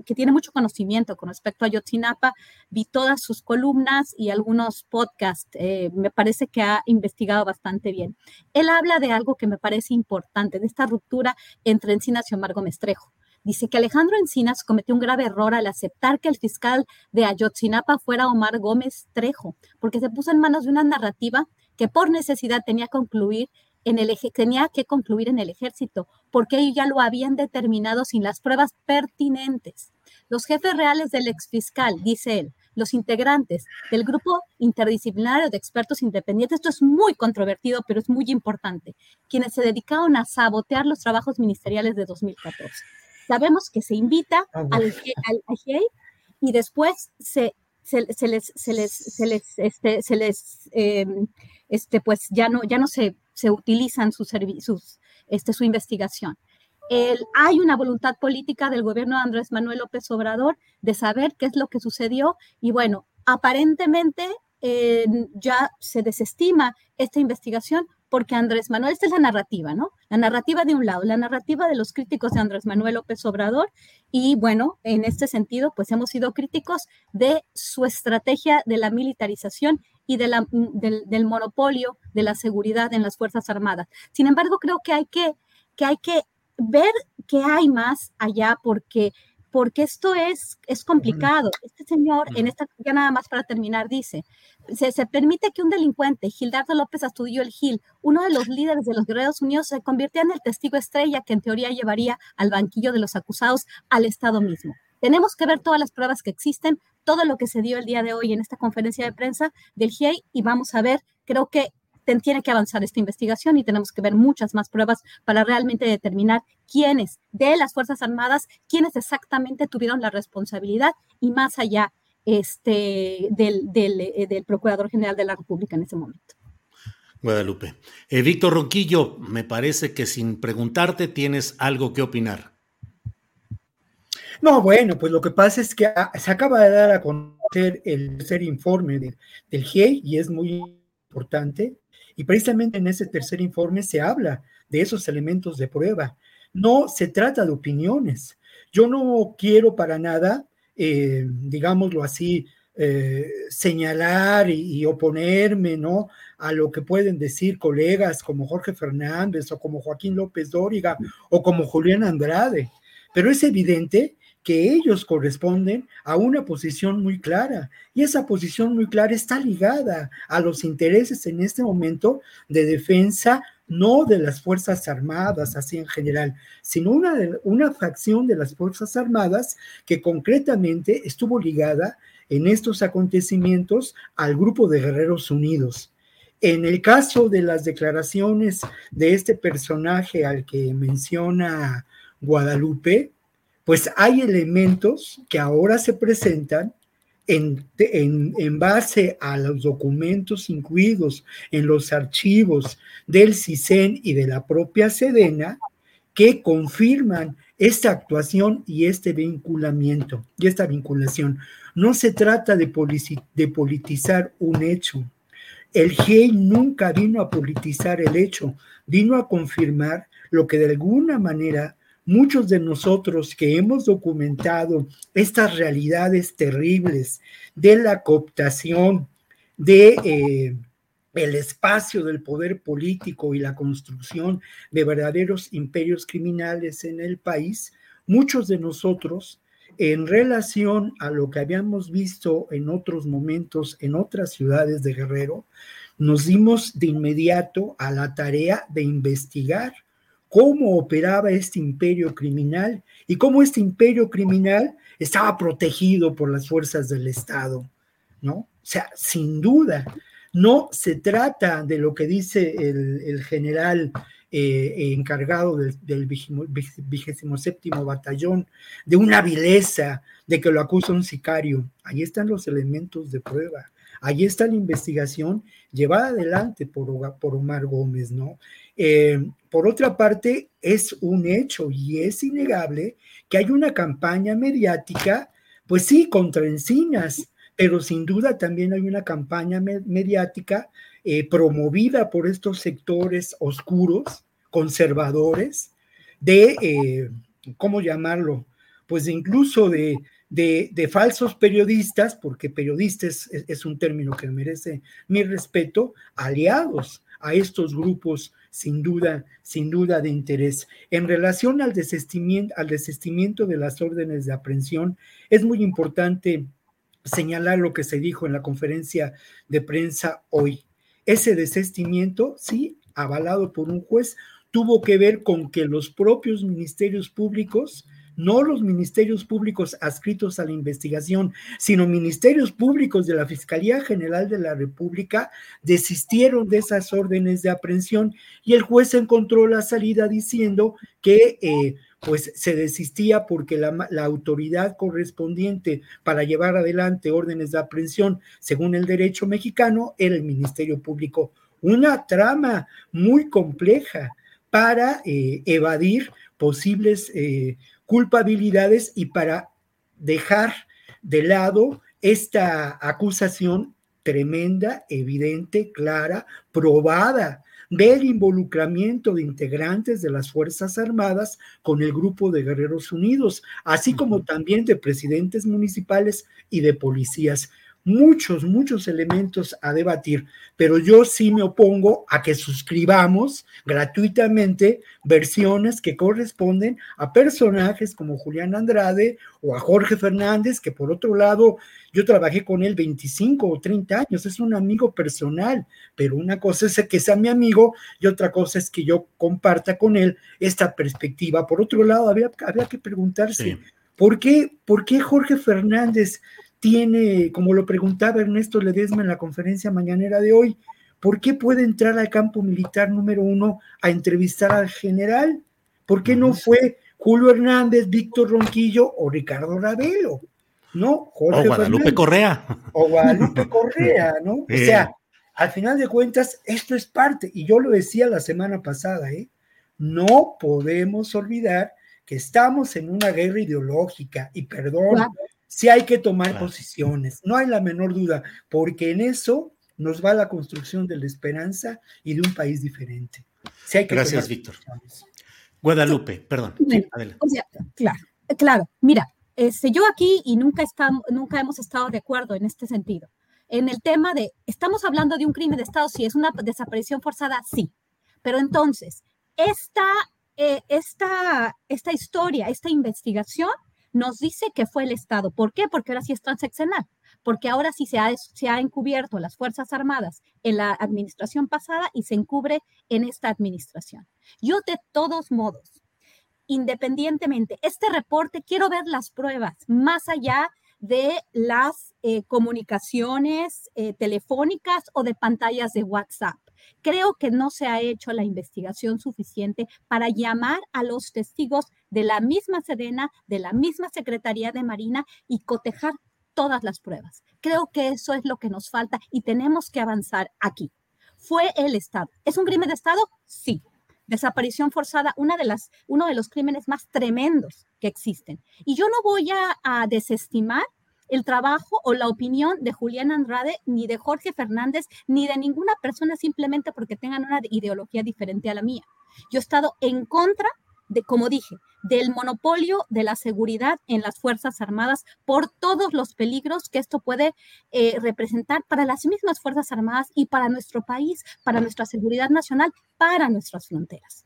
que tiene mucho conocimiento con respecto a Yotzinapa. Vi todas sus columnas y algunos podcasts. Eh, me parece que ha investigado bastante bien. Él habla de algo que me parece importante, de esta ruptura entre Encinas y Omar Gómez Trejo. Dice que Alejandro Encinas cometió un grave error al aceptar que el fiscal de Ayotzinapa fuera Omar Gómez Trejo, porque se puso en manos de una narrativa que por necesidad tenía, que concluir en el ejército, porque ellos ya lo habían determinado sin las pruebas pertinentes. Los jefes reales del exfiscal, dice él, los integrantes del grupo interdisciplinario de expertos independientes, esto es muy controvertido, pero es muy importante, quienes se dedicaron a sabotear los trabajos ministeriales de 2014 sabemos que se invita ah, al, al, y después se, se, les, se les, se les, este, se les em, este, pues ya no, ya no se, se utilizan sus, sus este, su investigación. El, hay una voluntad política del gobierno de Andrés Manuel López Obrador de saber qué es lo que sucedió y bueno, aparentemente eh, ya se desestima esta investigación porque Andrés Manuel, esta es la narrativa, ¿no? La narrativa de un lado, la narrativa de los críticos de Andrés Manuel López Obrador y bueno, en este sentido, pues hemos sido críticos de su estrategia de la militarización y de la, del, monopolio de la seguridad en las Fuerzas Armadas. Sin embargo, creo que hay que, que, hay que ver que hay más allá porque porque esto es, es complicado. Este señor, en esta, ya nada más para terminar, dice, se, se, permite que un delincuente, Gildardo López Astudillo el Gil, uno de los líderes de los Guerreros Unidos, se convirtiera en el testigo estrella que en teoría llevaría al banquillo de los acusados al Estado mismo. Tenemos que ver todas las pruebas que existen, todo lo que se dio el día de hoy en esta conferencia de prensa del GIEI y vamos a ver, creo que tiene que avanzar esta investigación y tenemos que ver muchas más pruebas para realmente determinar quiénes de las Fuerzas Armadas, quiénes exactamente tuvieron la responsabilidad y más allá este, del, del, eh, del Procurador General de la República en ese momento. Guadalupe. Eh, Víctor Ronquillo, me parece que sin preguntarte tienes algo que opinar. No, bueno, pues lo que pasa es que ah, se acaba de dar a conocer el tercer informe del GIEI y es muy importante. Y precisamente en ese tercer informe se habla de esos elementos de prueba. No se trata de opiniones. Yo no quiero para nada, eh, digámoslo así, eh, señalar y, oponerme, ¿no? A lo que pueden decir colegas como Jorge Fernández o como Joaquín López Dóriga o como Julián Andrade. Pero es evidente que ellos corresponden a una posición muy clara y esa posición muy clara está ligada a los intereses en este momento de defensa no de las Fuerzas Armadas así en general, sino una, una facción de las Fuerzas Armadas que concretamente estuvo ligada en estos acontecimientos al grupo de Guerreros Unidos. En el caso de las declaraciones de este personaje al que menciona Guadalupe, pues hay elementos que ahora se presentan en, en, base a los documentos incluidos en los archivos del CISEN y de la propia Sedena que confirman esta actuación y este vinculamiento y esta vinculación. No se trata de, de politizar un hecho. El GEI nunca vino a politizar el hecho, vino a confirmar lo que de alguna manera muchos de nosotros que hemos documentado estas realidades terribles de la cooptación, de eh, el espacio del poder político y la construcción de verdaderos imperios criminales en el país, muchos de nosotros, en relación a lo que habíamos visto en otros momentos en otras ciudades de Guerrero, nos dimos de inmediato a la tarea de investigar cómo operaba este imperio criminal y cómo este imperio criminal estaba protegido por las fuerzas del Estado, ¿no? O sea, sin duda, no se trata de lo que dice el, general eh, encargado del, vigésimo séptimo batallón, de una vileza, de que lo acusa un sicario. Ahí están los elementos de prueba. Ahí está la investigación llevada adelante por Omar Gómez, ¿no? Eh, por otra parte, es un hecho y es innegable que hay una campaña mediática, pues sí, contra Encinas, pero sin duda también hay una campaña mediática eh, promovida por estos sectores oscuros, conservadores, de, eh, ¿cómo llamarlo? Pues incluso de, de, falsos periodistas, porque periodistas es, un término que merece mi respeto, aliados a estos grupos sin duda, sin duda de interés. En relación al desistimiento, al desistimiento de las órdenes de aprehensión, es muy importante señalar lo que se dijo en la conferencia de prensa hoy. Ese desistimiento, sí, avalado por un juez, tuvo que ver con que los propios ministerios públicos no los ministerios públicos adscritos a la investigación, sino ministerios públicos de la Fiscalía General de la República, desistieron de esas órdenes de aprehensión y el juez encontró la salida diciendo que eh, pues se desistía porque la, autoridad correspondiente para llevar adelante órdenes de aprehensión según el derecho mexicano era el Ministerio Público. Una trama muy compleja para eh, evadir posibles eh, culpabilidades y para dejar de lado esta acusación tremenda, evidente, clara, probada del involucramiento de integrantes de las Fuerzas Armadas con el grupo de Guerreros Unidos, así como también de presidentes municipales y de policías muchos, muchos elementos a debatir, pero yo sí me opongo a que suscribamos gratuitamente versiones que corresponden a personajes como Julián Andrade o a Jorge Fernández, que por otro lado yo trabajé con él 25 o 30 años, es un amigo personal, pero una cosa es que sea mi amigo y otra cosa es que yo comparta con él esta perspectiva. Por otro lado, había, había que preguntarse, ¿por, qué, ¿por qué Jorge Fernández tiene, como lo preguntaba Ernesto Ledesma en la conferencia mañanera de hoy, ¿por qué puede entrar al campo militar número uno a entrevistar al general? ¿Por qué no fue Julio Hernández, Víctor Ronquillo o Ricardo Ravelo? ¿No? Jorge o Guadalupe Correa. O Guadalupe Correa, ¿no? O sea, al final de cuentas, esto es parte, y yo lo decía la semana pasada, ¿eh? No podemos olvidar que estamos en una guerra ideológica, y perdón, sí hay que tomar posiciones, no hay la menor duda, porque en eso nos va la construcción de la esperanza y de un país diferente. Gracias, Víctor. Guadalupe, perdón. claro, claro, mira, este, yo aquí y nunca, estamos, nunca hemos estado de acuerdo en este sentido. En el tema de, ¿estamos hablando de un crimen de Estado? Si es una desaparición forzada, sí. Pero entonces, esta, eh, esta, esta historia, esta investigación nos dice que fue el Estado. ¿Por qué? Porque ahora sí es transaccional, porque ahora sí se ha, se ha encubierto las Fuerzas Armadas en la administración pasada y se encubre en esta administración. Yo de todos modos, independientemente, este reporte, quiero ver las pruebas más allá de las eh, comunicaciones eh, telefónicas o de pantallas de WhatsApp. Creo que no se ha hecho la investigación suficiente para llamar a los testigos de la misma Sedena, de la misma Secretaría de Marina y cotejar todas las pruebas. Creo que eso es lo que nos falta y tenemos que avanzar aquí. Fue el Estado. ¿Es un crimen de Estado? Sí. Desaparición forzada, una de las, uno de los crímenes más tremendos que existen. Y yo no voy a, a desestimar el trabajo o la opinión de Julián Andrade, ni de Jorge Fernández, ni de ninguna persona simplemente porque tengan una ideología diferente a la mía. Yo he estado en contra de, como dije, del monopolio de la seguridad en las Fuerzas Armadas por todos los peligros que esto puede eh, representar para las mismas Fuerzas Armadas y para nuestro país, para nuestra seguridad nacional, para nuestras fronteras.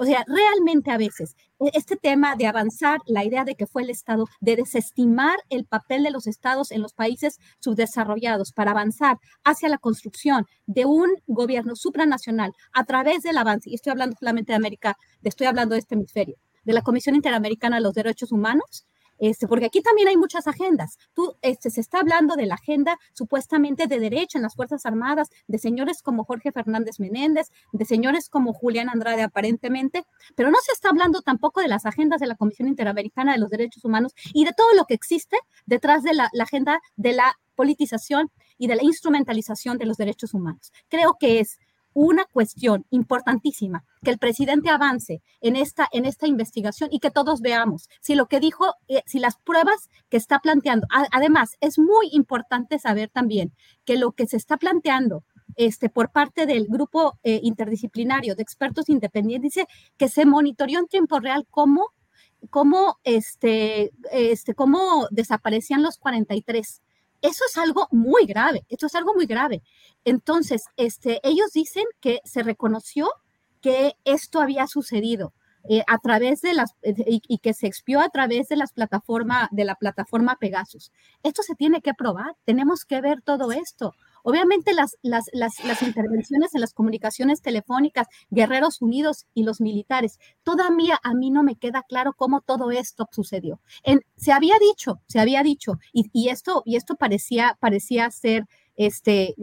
O sea, realmente a veces e, este tema de avanzar, la idea de que fue el Estado, de desestimar el papel de los Estados en los países subdesarrollados para avanzar hacia la construcción de un gobierno supranacional a través del avance, y estoy hablando solamente de América, estoy hablando de este hemisferio, de la Comisión Interamericana de los Derechos Humanos, este, porque aquí también hay muchas agendas. Tú, este, se está hablando de la agenda supuestamente de derecho en las Fuerzas Armadas, de señores como Jorge Fernández Menéndez, de señores como Julián Andrade aparentemente, pero no se está hablando tampoco de las agendas de la Comisión Interamericana de los Derechos Humanos y de todo lo que existe detrás de la agenda de la politización y de la instrumentalización de los derechos humanos. Creo que es una cuestión importantísima, que el presidente avance en esta, en esta investigación y que todos veamos. Si lo que dijo, eh, si las pruebas que está planteando, además es muy importante saber también que lo que se está planteando este, por parte del grupo eh, interdisciplinario de expertos independientes dice que se monitoreó en tiempo real cómo, cómo, este, este, cómo desaparecían los 43 eso es algo muy grave, esto es algo muy grave. Entonces, este, ellos dicen que se reconoció que esto había sucedido eh, a través de las eh, y, que se expió a través de las plataformas de la plataforma Pegasus. Esto se tiene que probar, tenemos que ver todo esto. Obviamente las, las, las, intervenciones en las comunicaciones telefónicas, Guerreros Unidos y los militares, todavía a mí no me queda claro cómo todo esto sucedió. Se había dicho, se había dicho, y, y, esto, y esto parecía, parecía ser, este,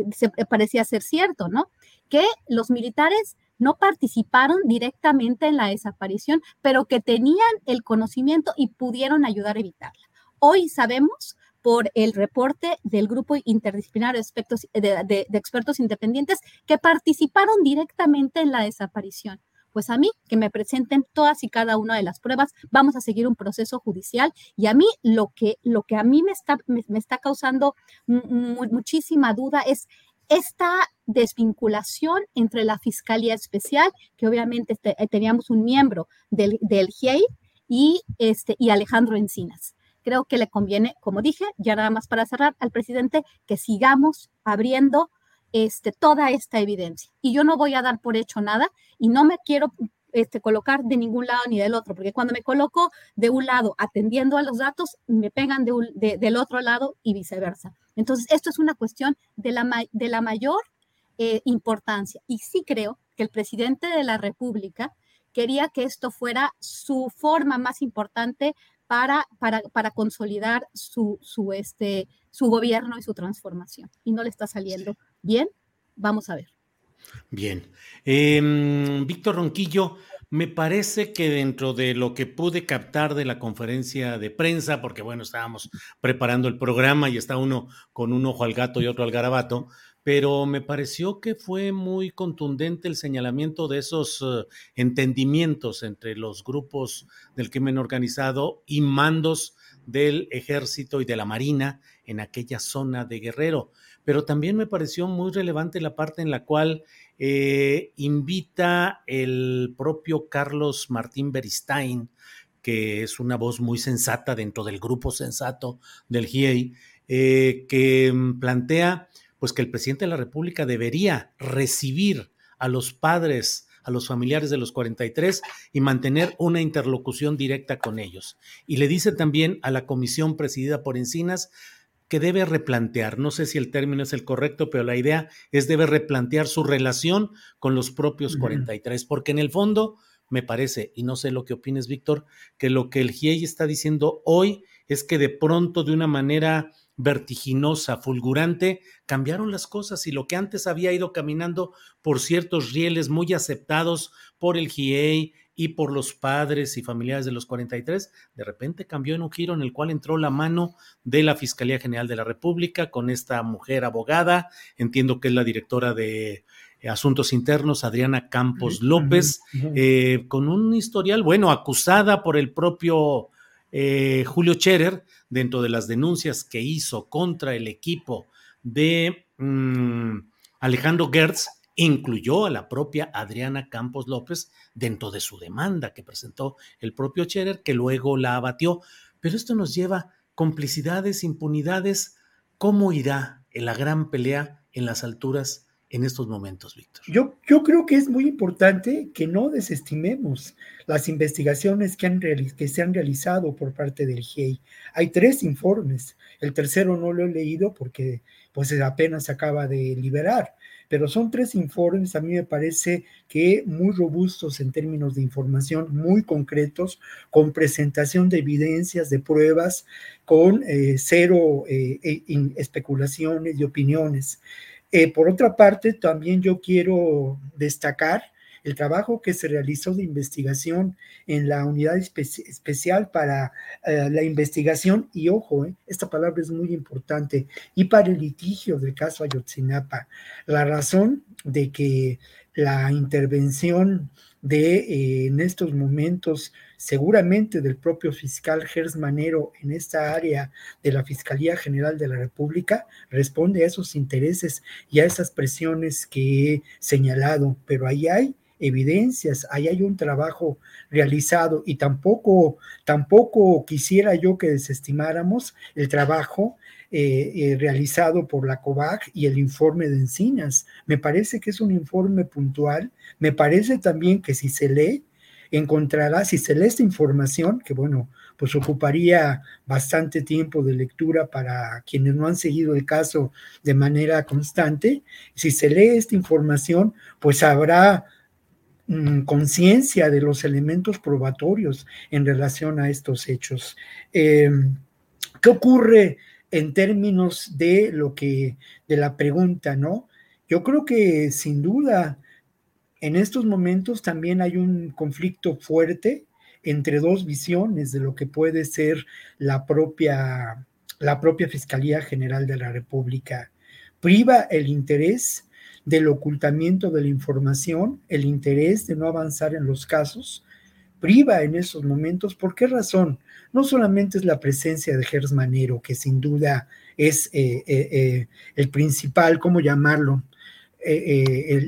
parecía ser cierto, ¿no? Que los militares no participaron directamente en la desaparición, pero que tenían el conocimiento y pudieron ayudar a evitarla. Hoy sabemos por el reporte del grupo interdisciplinario de expertos, independientes que participaron directamente en la desaparición. Pues a mí que me presenten todas y cada una de las pruebas, vamos a seguir un proceso judicial y a mí lo que, lo que a mí me está, me, está causando muchísima duda es esta desvinculación entre la Fiscalía Especial, que obviamente teníamos un miembro del, del GIEI, y, este, y Alejandro Encinas creo que le conviene, como dije, ya nada más para cerrar, al presidente que sigamos abriendo este, toda esta evidencia. Y yo no voy a dar por hecho nada y no me quiero este, colocar de ningún lado ni del otro, porque cuando me coloco de un lado atendiendo a los datos, me pegan de del otro lado y viceversa. Entonces, esto es una cuestión de la, de la mayor eh, importancia. Y sí creo que el presidente de la República quería que esto fuera su forma más importante para, para, consolidar su, su, este, su gobierno y su transformación. Y no le está saliendo bien. Vamos a ver. Bien. Em, Víctor Ronquillo, me parece que dentro de lo que pude captar de la conferencia de prensa, porque bueno, estábamos preparando el programa y está uno con un ojo al gato y otro al garabato, pero me pareció que fue muy contundente el señalamiento de esos eh, entendimientos entre los grupos del crimen organizado y mandos del ejército y de la marina en aquella zona de Guerrero. Pero también me pareció muy relevante la parte en la cual eh, invita el propio Carlos Martín Beristain que es una voz muy sensata dentro del grupo sensato del GIEI, eh, que plantea pues que el presidente de la República debería recibir a los padres, a los familiares de los 43 y mantener una interlocución directa con ellos. Y le dice también a la comisión presidida por Encinas que debe replantear, no sé si el término es el correcto, pero la idea es debe replantear su relación con los propios 43, porque en el fondo me parece, y no sé lo que opines, Víctor, que lo que el GIEI está diciendo hoy es que de pronto, de una manera vertiginosa, fulgurante, cambiaron las cosas y lo que antes había ido caminando por ciertos rieles muy aceptados por el GIEI y por los padres y familiares de los 43, de repente cambió en un giro en el cual entró la mano de la Fiscalía General de la República con esta mujer abogada, entiendo que es la directora de Asuntos Internos, Adriana Campos López, eh, con un historial, bueno, acusada por el propio eh, Julio Scherer dentro de las denuncias que hizo contra el equipo de mm, Alejandro Gertz, incluyó a la propia Adriana Campos López dentro de su demanda que presentó el propio Scherer, que luego la abatió. Pero esto nos lleva complicidades, impunidades. ¿Cómo irá la gran pelea en las alturas en estos momentos, Víctor? Yo, yo creo que es muy importante que no desestimemos las investigaciones que, han que se han realizado por parte del GIEI. Hay tres informes. El tercero no lo he leído porque pues apenas se acaba de liberar, pero son tres informes, a mí me parece que muy robustos en términos de información, muy concretos, con presentación de evidencias, de pruebas, con eh, cero eh, e, especulaciones y opiniones. Eh, por otra parte, también yo quiero destacar el trabajo que se realizó de investigación en la unidad especial para eh, la investigación, y ojo, eh, esta palabra es muy importante, y para el litigio del caso Ayotzinapa. La razón de que la intervención de en estos momentos seguramente del propio fiscal Gers Manero en esta área de la Fiscalía General de la República responde a esos intereses y a esas presiones que he señalado, pero ahí hay evidencias, ahí hay un trabajo realizado y tampoco, tampoco quisiera yo que desestimáramos el trabajo eh, eh, realizado por la COVAC y el informe de Encinas. Me parece que es un informe puntual, me parece también que si se lee, encontrará, si se lee esta información, que bueno, pues ocuparía bastante tiempo de lectura para quienes no han seguido el caso de manera constante, si se lee esta información, pues habrá mm, conciencia de los elementos probatorios en relación a estos hechos. Em, ¿Qué ocurre en términos de lo que, de la pregunta, no? Yo creo que sin duda en estos momentos también hay un conflicto fuerte entre dos visiones de lo que puede ser la propia, la propia Fiscalía General de la República. Priva el interés del ocultamiento de la información, el interés de no avanzar en los casos, priva en esos momentos. ¿Por qué razón? No solamente es la presencia de Gers Manero, que sin duda es eh, eh, eh, el principal, ¿cómo llamarlo?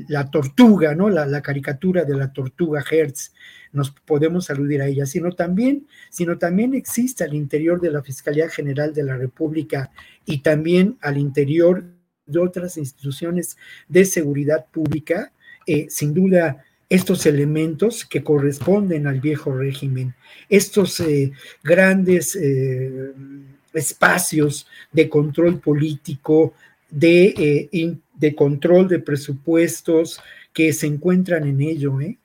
La tortuga, ¿no? La, caricatura de la tortuga Hertz, nos podemos aludir a ella, sino también, sino también existe al interior de la Fiscalía General de la República y también al interior de otras instituciones de seguridad pública, sin duda estos elementos que corresponden al viejo régimen, estos grandes espacios de control político, de de control de presupuestos que se encuentran en ello. ¿eh?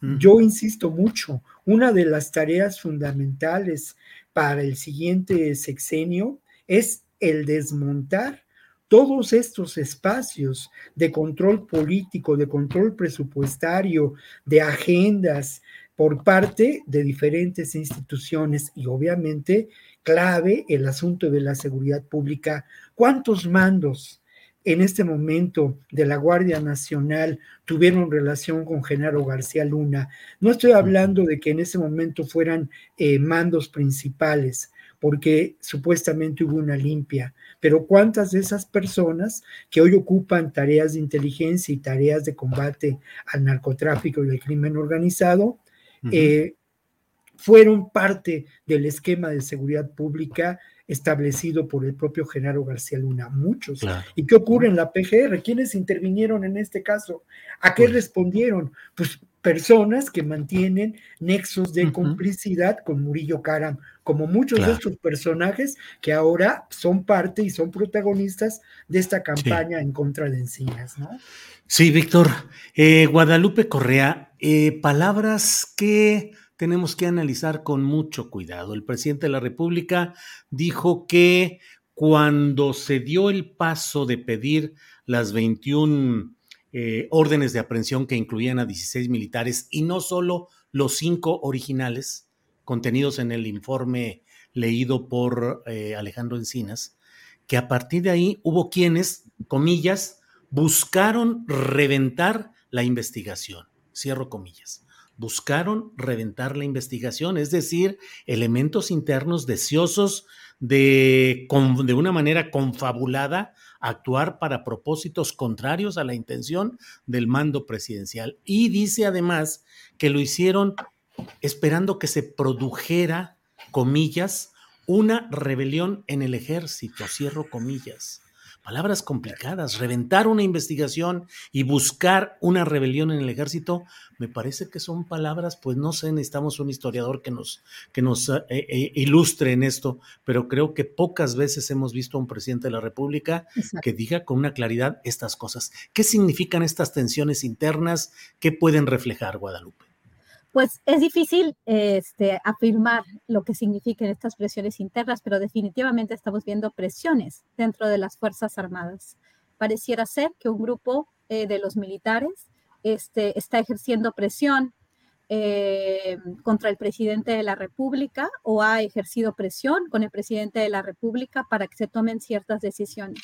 Yo insisto mucho, una de las tareas fundamentales para el siguiente sexenio es el desmontar todos estos espacios de control político, de control presupuestario, de agendas por parte de diferentes instituciones y obviamente clave el asunto de la seguridad pública. ¿Cuántos mandos en este momento de la Guardia Nacional tuvieron relación con Genaro García Luna. No estoy hablando de que en ese momento fueran eh, mandos principales, porque supuestamente hubo una limpia, pero cuántas de esas personas que hoy ocupan tareas de inteligencia y tareas de combate al narcotráfico y al crimen organizado, eh, fueron parte del esquema de seguridad pública establecido por el propio Genaro García Luna, muchos. ¿Y qué ocurre en la PGR? ¿Quiénes intervinieron en este caso? ¿A qué respondieron? Pues personas que mantienen nexos de complicidad con Murillo Karam, como muchos de estos personajes que ahora son parte y son protagonistas de esta campaña en contra de Encinas, ¿no? Sí, Víctor. Eh, Guadalupe Correa, eh, palabras que tenemos que analizar con mucho cuidado. El presidente de la República dijo que cuando se dio el paso de pedir las 21 eh, órdenes de aprehensión que incluían a 16 militares y no solo los cinco originales contenidos en el informe leído por eh, Alejandro Encinas, que a partir de ahí hubo quienes, comillas, buscaron reventar la investigación. Cierro comillas buscaron reventar la investigación, es decir, elementos internos deseosos de, de una manera confabulada actuar para propósitos contrarios a la intención del mando presidencial. Y dice además que lo hicieron esperando que se produjera, comillas, una rebelión en el ejército, cierro comillas palabras complicadas, reventar una investigación y buscar una rebelión en el ejército, me parece que son palabras, pues no sé, necesitamos un historiador que nos, que nos eh, eh, ilustre en esto, pero creo que pocas veces hemos visto a un presidente de la República que diga con una claridad estas cosas. ¿Qué significan estas tensiones internas? ¿Qué pueden reflejar, Guadalupe? Pues es difícil este, afirmar lo que significan estas presiones internas, pero definitivamente estamos viendo presiones dentro de las Fuerzas Armadas. Pareciera ser que un grupo eh, de los militares este, está ejerciendo presión eh, contra el presidente de la República o ha ejercido presión con el presidente de la República para que se tomen ciertas decisiones.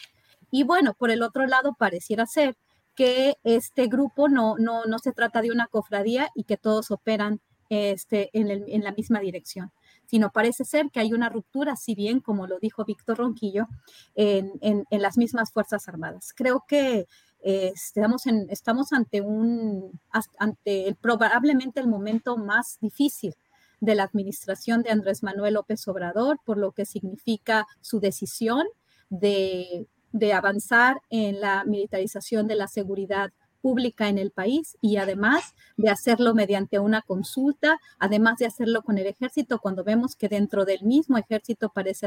Y bueno, por el otro lado, pareciera ser que este grupo no, no, no se trata de una cofradía y que todos operan este, en, la misma dirección, sino parece ser que hay una ruptura, si bien, como lo dijo Víctor Ronquillo, en, las mismas Fuerzas Armadas. Creo que eh, estamos, en, estamos ante, un, ante el, probablemente el momento más difícil de la administración de Andrés Manuel López Obrador, por lo que significa su decisión de de avanzar en la militarización de la seguridad pública en el país y además de hacerlo mediante una consulta, además de hacerlo con el ejército, cuando vemos que dentro del mismo ejército parece,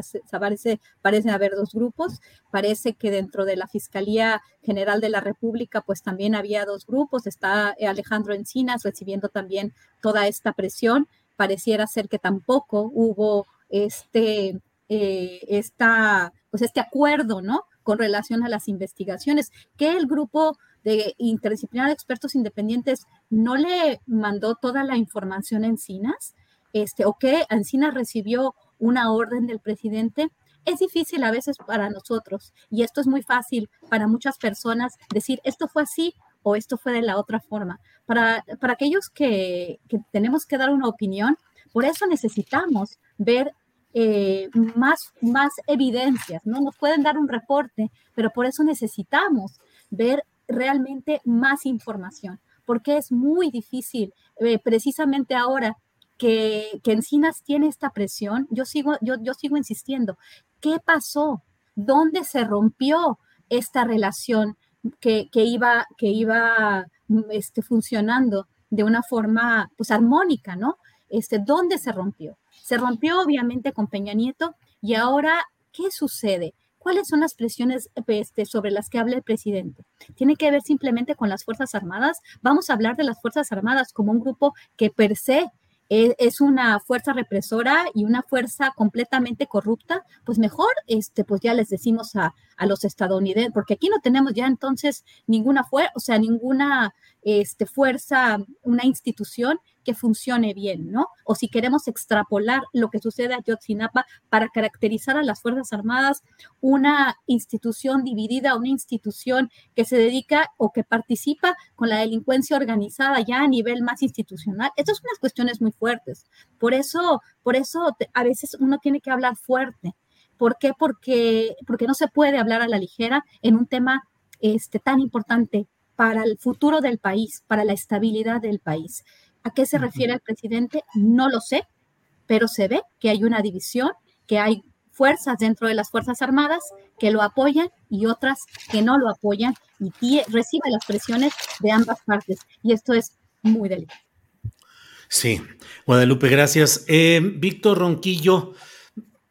parece, haber dos grupos, parece que dentro de la Fiscalía General de la República pues también había dos grupos, está Alejandro Encinas recibiendo también toda esta presión, pareciera ser que tampoco hubo este, eh, esta, pues este acuerdo, ¿no? Con relación a las investigaciones, que el grupo de interdisciplinar expertos independientes no le mandó toda la información a Encinas, este, o que Encinas recibió una orden del presidente, es difícil a veces para nosotros, y esto es muy fácil para muchas personas decir, esto fue así o esto fue de la otra forma. Para, para aquellos que, que tenemos que dar una opinión, por eso necesitamos ver eh, más, más evidencias, ¿no? Nos pueden dar un reporte, pero por eso necesitamos ver realmente más información, porque es muy difícil, eh, precisamente ahora que, que, Encinas tiene esta presión, yo sigo, yo, yo sigo insistiendo, ¿qué pasó? ¿Dónde se rompió esta relación que, que iba, que iba este, funcionando de una forma pues armónica, ¿no? Este, ¿Dónde se rompió? Se rompió obviamente con Peña Nieto y ahora, ¿qué sucede? ¿Cuáles son las presiones este, sobre las que habla el presidente? ¿Tiene que ver simplemente con las Fuerzas Armadas? Vamos a hablar de las Fuerzas Armadas como un grupo que per se e, es una fuerza represora y una fuerza completamente corrupta, pues mejor, este, pues ya les decimos a, a los estadounidenses, porque aquí no tenemos ya entonces ninguna fuerza, o sea, ninguna este, fuerza, una institución que funcione bien, ¿no? O si queremos extrapolar lo que sucede a Yotzinapa para caracterizar a las Fuerzas Armadas, una institución dividida, una institución que se dedica o que participa con la delincuencia organizada ya a nivel más institucional. Estas son unas cuestiones muy fuertes. Por eso, por eso a veces uno tiene que hablar fuerte. ¿Por qué? Porque, porque no se puede hablar a la ligera en un tema este, tan importante para el futuro del país, para la estabilidad del país. ¿A qué se refiere el presidente? No lo sé, pero se ve que hay una división, que hay fuerzas dentro de las Fuerzas Armadas que lo apoyan y otras que no lo apoyan y recibe las presiones de ambas partes. Y esto es muy delicado. Sí, Guadalupe, gracias. Eh, Víctor Ronquillo,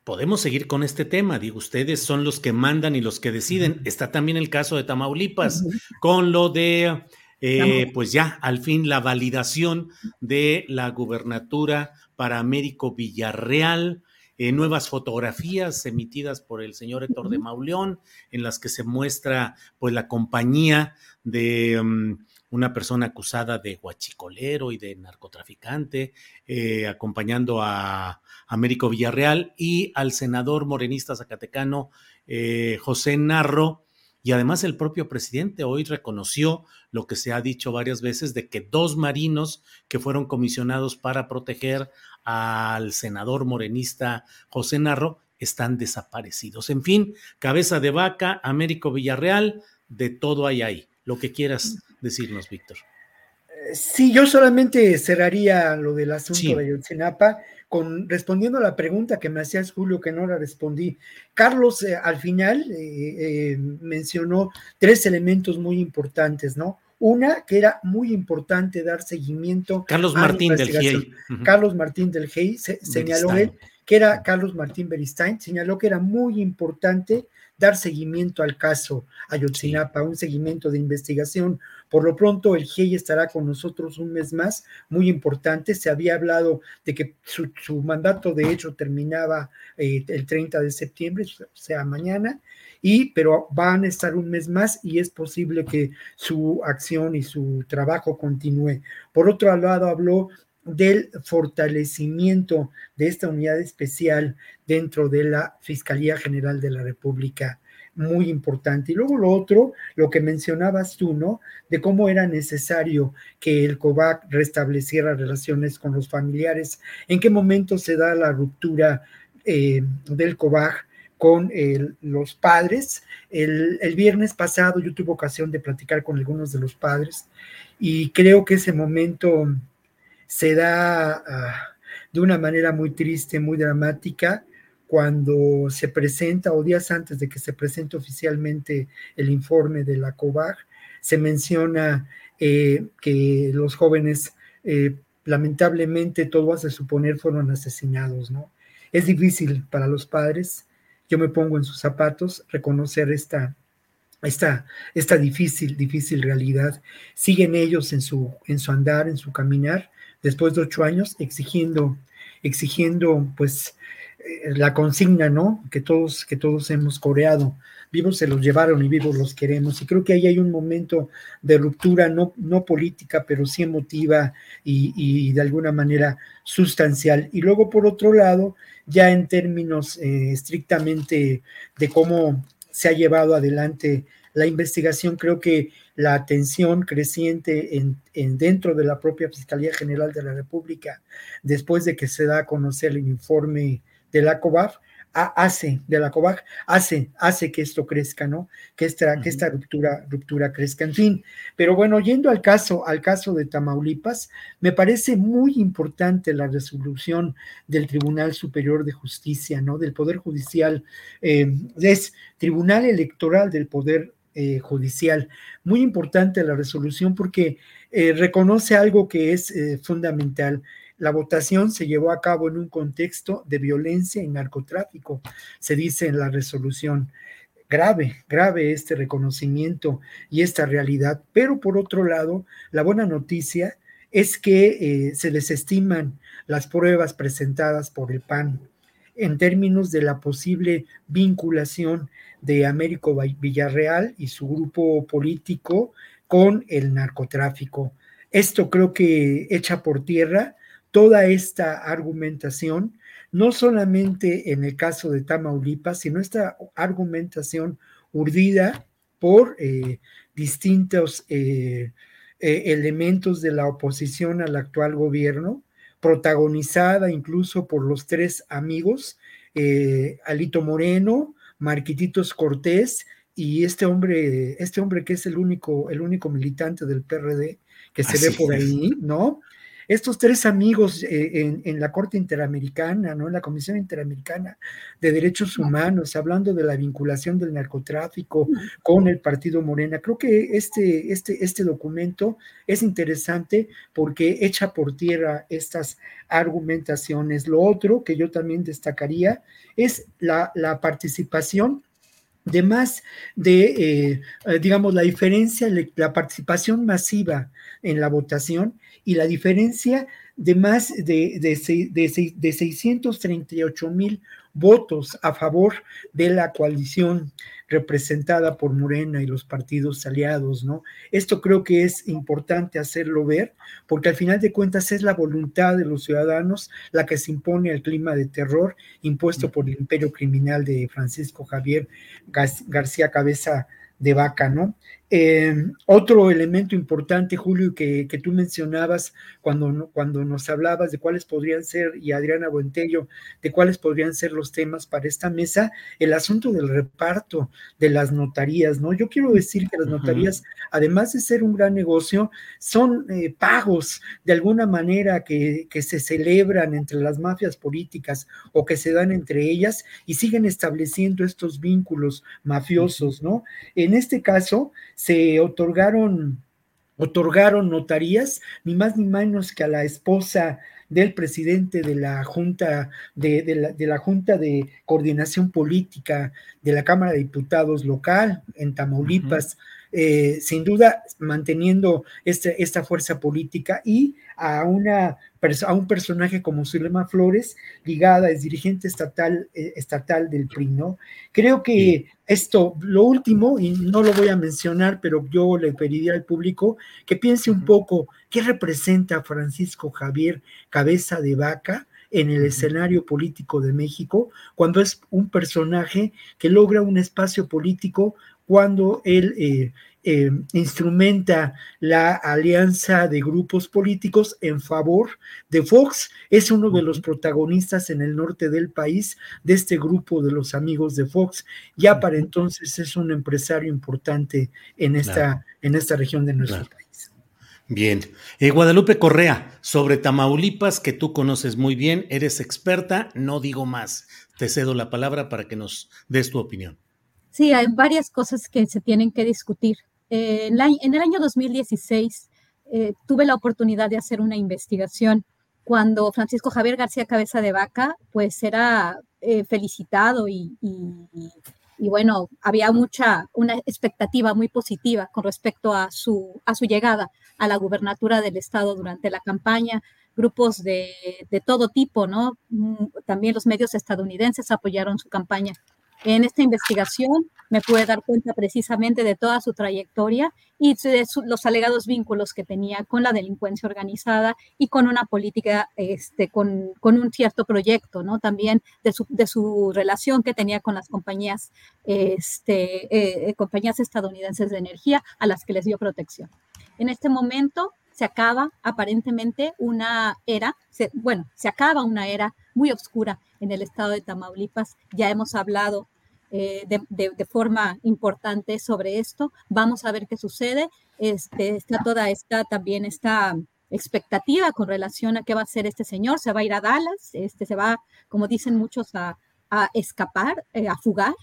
podemos seguir con este tema. Digo, ustedes son los que mandan y los que deciden. Está también el caso de Tamaulipas, con lo de, eh, pues ya, al fin, la validación de la gubernatura para Américo Villarreal. Eh, nuevas fotografías emitidas por el señor Héctor de Mauleón, en las que se muestra pues la compañía de mm, una persona acusada de guachicolero y de narcotraficante, eh, acompañando a Américo Villarreal y al senador morenista zacatecano eh, José Narro. Y además el propio presidente hoy reconoció lo que se ha dicho varias veces de que dos marinos que fueron comisionados para proteger al senador morenista José Narro están desaparecidos. En fin, cabeza de vaca, Américo Villarreal, de todo hay ahí. Lo que quieras decirnos, Víctor. Sí, yo solamente cerraría lo del asunto de Ayotzinapa con respondiendo a la pregunta que me hacías, Julio, que no la respondí. Carlos eh, al final eh, eh, mencionó tres elementos muy importantes, ¿no? Una, que era muy importante dar seguimiento. Carlos Martín del GEI. Carlos Martín del GEI señaló él que era Carlos Martín Beristain, señaló que era muy importante dar seguimiento al caso Ayotzinapa, un seguimiento de investigación. Por lo pronto, el GIEI estará con nosotros un mes más, muy importante. Se había hablado de que su, mandato, de hecho, terminaba eh, el 30 de septiembre, o sea, mañana, y, pero van a estar un mes más y es posible que su acción y su trabajo continúe. Por otro lado, habló del fortalecimiento de esta unidad especial dentro de la Fiscalía General de la República. Muy importante. Y luego lo otro, lo que mencionabas tú, ¿no? De cómo era necesario que el COVAC restableciera relaciones con los familiares. ¿En qué momento se da la ruptura eh, del COVAC con los padres. El, el, viernes pasado yo tuve ocasión de platicar con algunos de los padres y creo que ese momento se da ah, de una manera muy triste, muy dramática, cuando se presenta, o días antes de que se presente oficialmente el informe de la COVAG, se menciona eh, que los jóvenes, eh, lamentablemente, todo hace suponer, fueron asesinados, ¿no? Es difícil para los padres, yo me pongo en sus zapatos, reconocer esta, esta, esta difícil, difícil realidad. Siguen ellos en su, en su andar, en su caminar, después de ocho años, exigiendo, exigiendo pues eh, la consigna, ¿no? Que todos, que todos hemos coreado. Vivos se los llevaron y vivos los queremos. Y creo que ahí hay un momento de ruptura, no, no política, pero sí emotiva y, de alguna manera sustancial. Y luego, por otro lado, ya en términos eh, estrictamente de cómo se ha llevado adelante la investigación, creo que la atención creciente en, dentro de la propia Fiscalía General de la República, después de que se da a conocer el informe de la COBAF, hace, de la COBAG, hace, hace que esto crezca, ¿no? Que esta, que esta ruptura, ruptura crezca. En fin, pero bueno, yendo al caso, al caso de Tamaulipas, me parece muy importante la resolución del Tribunal Superior de Justicia, ¿no? Del Poder Judicial, eh, es Tribunal Electoral del Poder eh, judicial. Muy importante la resolución porque eh, reconoce algo que es eh, fundamental. La votación se llevó a cabo en un contexto de violencia y narcotráfico, se dice en la resolución. Grave, grave este reconocimiento y esta realidad. Pero por otro lado, la buena noticia es que se desestiman las pruebas presentadas por el PAN en términos de la posible vinculación de Américo Villarreal y su grupo político con el narcotráfico. Esto creo que echa por tierra toda esta argumentación, no solamente en el caso de Tamaulipas, sino esta argumentación urdida por eh, distintos eh, eh, elementos de la oposición al actual gobierno, protagonizada incluso por los tres amigos, Alito Moreno, Marquititos Cortés y este hombre, este hombre que es el único, el único militante del PRD que se ve por ahí, ¿no? Estos tres amigos eh, en, la Corte Interamericana, ¿no? En la Comisión Interamericana de Derechos Humanos, hablando de la vinculación del narcotráfico con el Partido Morena. Creo que este, este, este documento es interesante porque echa por tierra estas argumentaciones. Lo otro que yo también destacaría es la, la participación de más de, eh, eh, digamos, la diferencia, la participación masiva en la votación y la diferencia de más de, de, de, de 638 mil votos a favor de la coalición representada por Morena y los partidos aliados, ¿no? Esto creo que es importante hacerlo ver, porque al final de cuentas es la voluntad de los ciudadanos la que se impone al clima de terror impuesto por el imperio criminal de Francisco Javier García Cabeza de Vaca, ¿no? Eh, otro elemento importante, Julio, que, que, tú mencionabas cuando, cuando nos hablabas de cuáles podrían ser, y Adriana Buentello, de cuáles podrían ser los temas para esta mesa, el asunto del reparto de las notarías, ¿no? Yo quiero decir que las notarías, además de ser un gran negocio, son eh, pagos de alguna manera que, que se celebran entre las mafias políticas o que se dan entre ellas y siguen estableciendo estos vínculos mafiosos, ¿no? En este caso, se otorgaron, otorgaron notarías, ni más ni menos que a la esposa del presidente de la Junta de, la, Junta de Coordinación Política de la Cámara de Diputados local en Tamaulipas, eh, sin duda manteniendo este, esta fuerza política y a, una, a un personaje como Zulema Flores, ligada, es dirigente estatal, eh, estatal del PRI, ¿no? Creo que esto, lo último, y no lo voy a mencionar, pero yo le pediría al público que piense un poco qué representa Francisco Javier Cabeza de Vaca en el escenario político de México, cuando es un personaje que logra un espacio político cuando él eh, eh, instrumenta la alianza de grupos políticos en favor de Fox. Es uno de los protagonistas en el norte del país de este grupo de los amigos de Fox. Ya para entonces es un empresario importante en esta, en esta región de nuestro país. Bien. Eh, Guadalupe Correa, sobre Tamaulipas, que tú conoces muy bien, eres experta, no digo más. Te cedo la palabra para que nos des tu opinión. Sí, hay varias cosas que se tienen que discutir. Eh, en, el año 2016 eh, tuve la oportunidad de hacer una investigación cuando Francisco Javier García Cabeza de Vaca pues era eh, felicitado y, bueno, había mucha, una expectativa muy positiva con respecto a su, llegada a la gubernatura del estado durante la campaña grupos de, de, todo tipo, ¿no? Mm, también los medios estadounidenses apoyaron su campaña. En esta investigación me pude dar cuenta precisamente de toda su trayectoria y de los alegados vínculos que tenía con la delincuencia organizada y con una política, este, con, con un cierto proyecto, ¿no? También de su, de su relación que tenía con las compañías, este, eh, compañías estadounidenses de energía a las que les dio protección. En este momento se acaba aparentemente una era, bueno, se acaba una era muy oscura en el estado de Tamaulipas. Ya hemos hablado eh, de, forma importante sobre esto. Vamos a ver qué sucede. Este, está toda esta también esta expectativa con relación a qué va a hacer este señor. Se va a ir a Dallas, este, se va, como dicen muchos, a, escapar, eh, a fugar.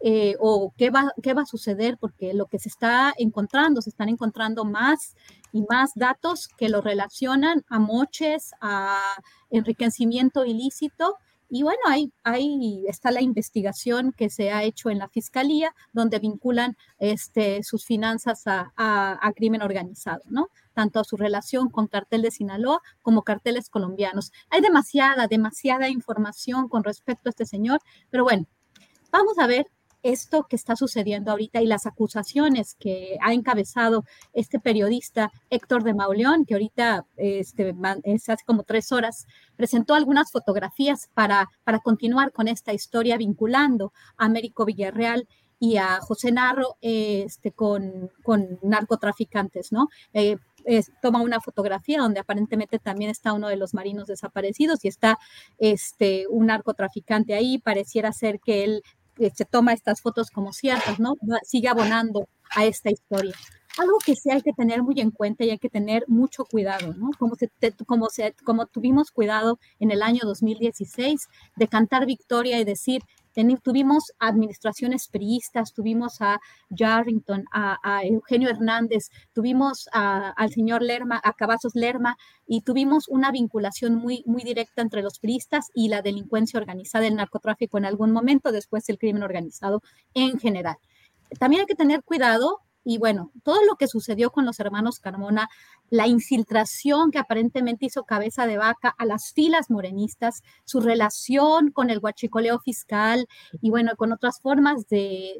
Eh, o qué va, qué va a suceder, porque lo que se está encontrando, se están encontrando más y más datos que lo relacionan a moches, a enriquecimiento ilícito. Y bueno, ahí, ahí está la investigación que se ha hecho en la fiscalía, donde vinculan este, sus finanzas a, a, crimen organizado, ¿no? Tanto a su relación con cartel de Sinaloa como carteles colombianos. Hay demasiada, demasiada información con respecto a este señor, pero bueno, vamos a ver esto que está sucediendo ahorita y las acusaciones que ha encabezado este periodista Héctor de Mauleón, que ahorita este, hace como tres horas presentó algunas fotografías para, para continuar con esta historia vinculando a Américo Villarreal y a José Narro este, con, con narcotraficantes, ¿no? Eh, toma una fotografía donde aparentemente también está uno de los marinos desaparecidos y está este, un narcotraficante ahí. Pareciera ser que él se toma estas fotos como ciertas, ¿no? Sigue abonando a esta historia. algo que sí hay que tener muy en cuenta y hay que tener mucho cuidado, ¿no? Como, se, como, se, como tuvimos cuidado en el año 2016 de cantar victoria y decir, tuvimos administraciones priistas, tuvimos a Jarrington, a, Eugenio Hernández, tuvimos al señor Lerma, a Cavazos Lerma, y tuvimos una vinculación muy, muy directa entre los priistas y la delincuencia organizada, el narcotráfico en algún momento, después el crimen organizado en general. También hay que tener cuidado y bueno, todo lo que sucedió con los hermanos Carmona, la infiltración que aparentemente hizo cabeza de vaca a las filas morenistas, su relación con el guachicoleo fiscal y bueno, con otras formas de,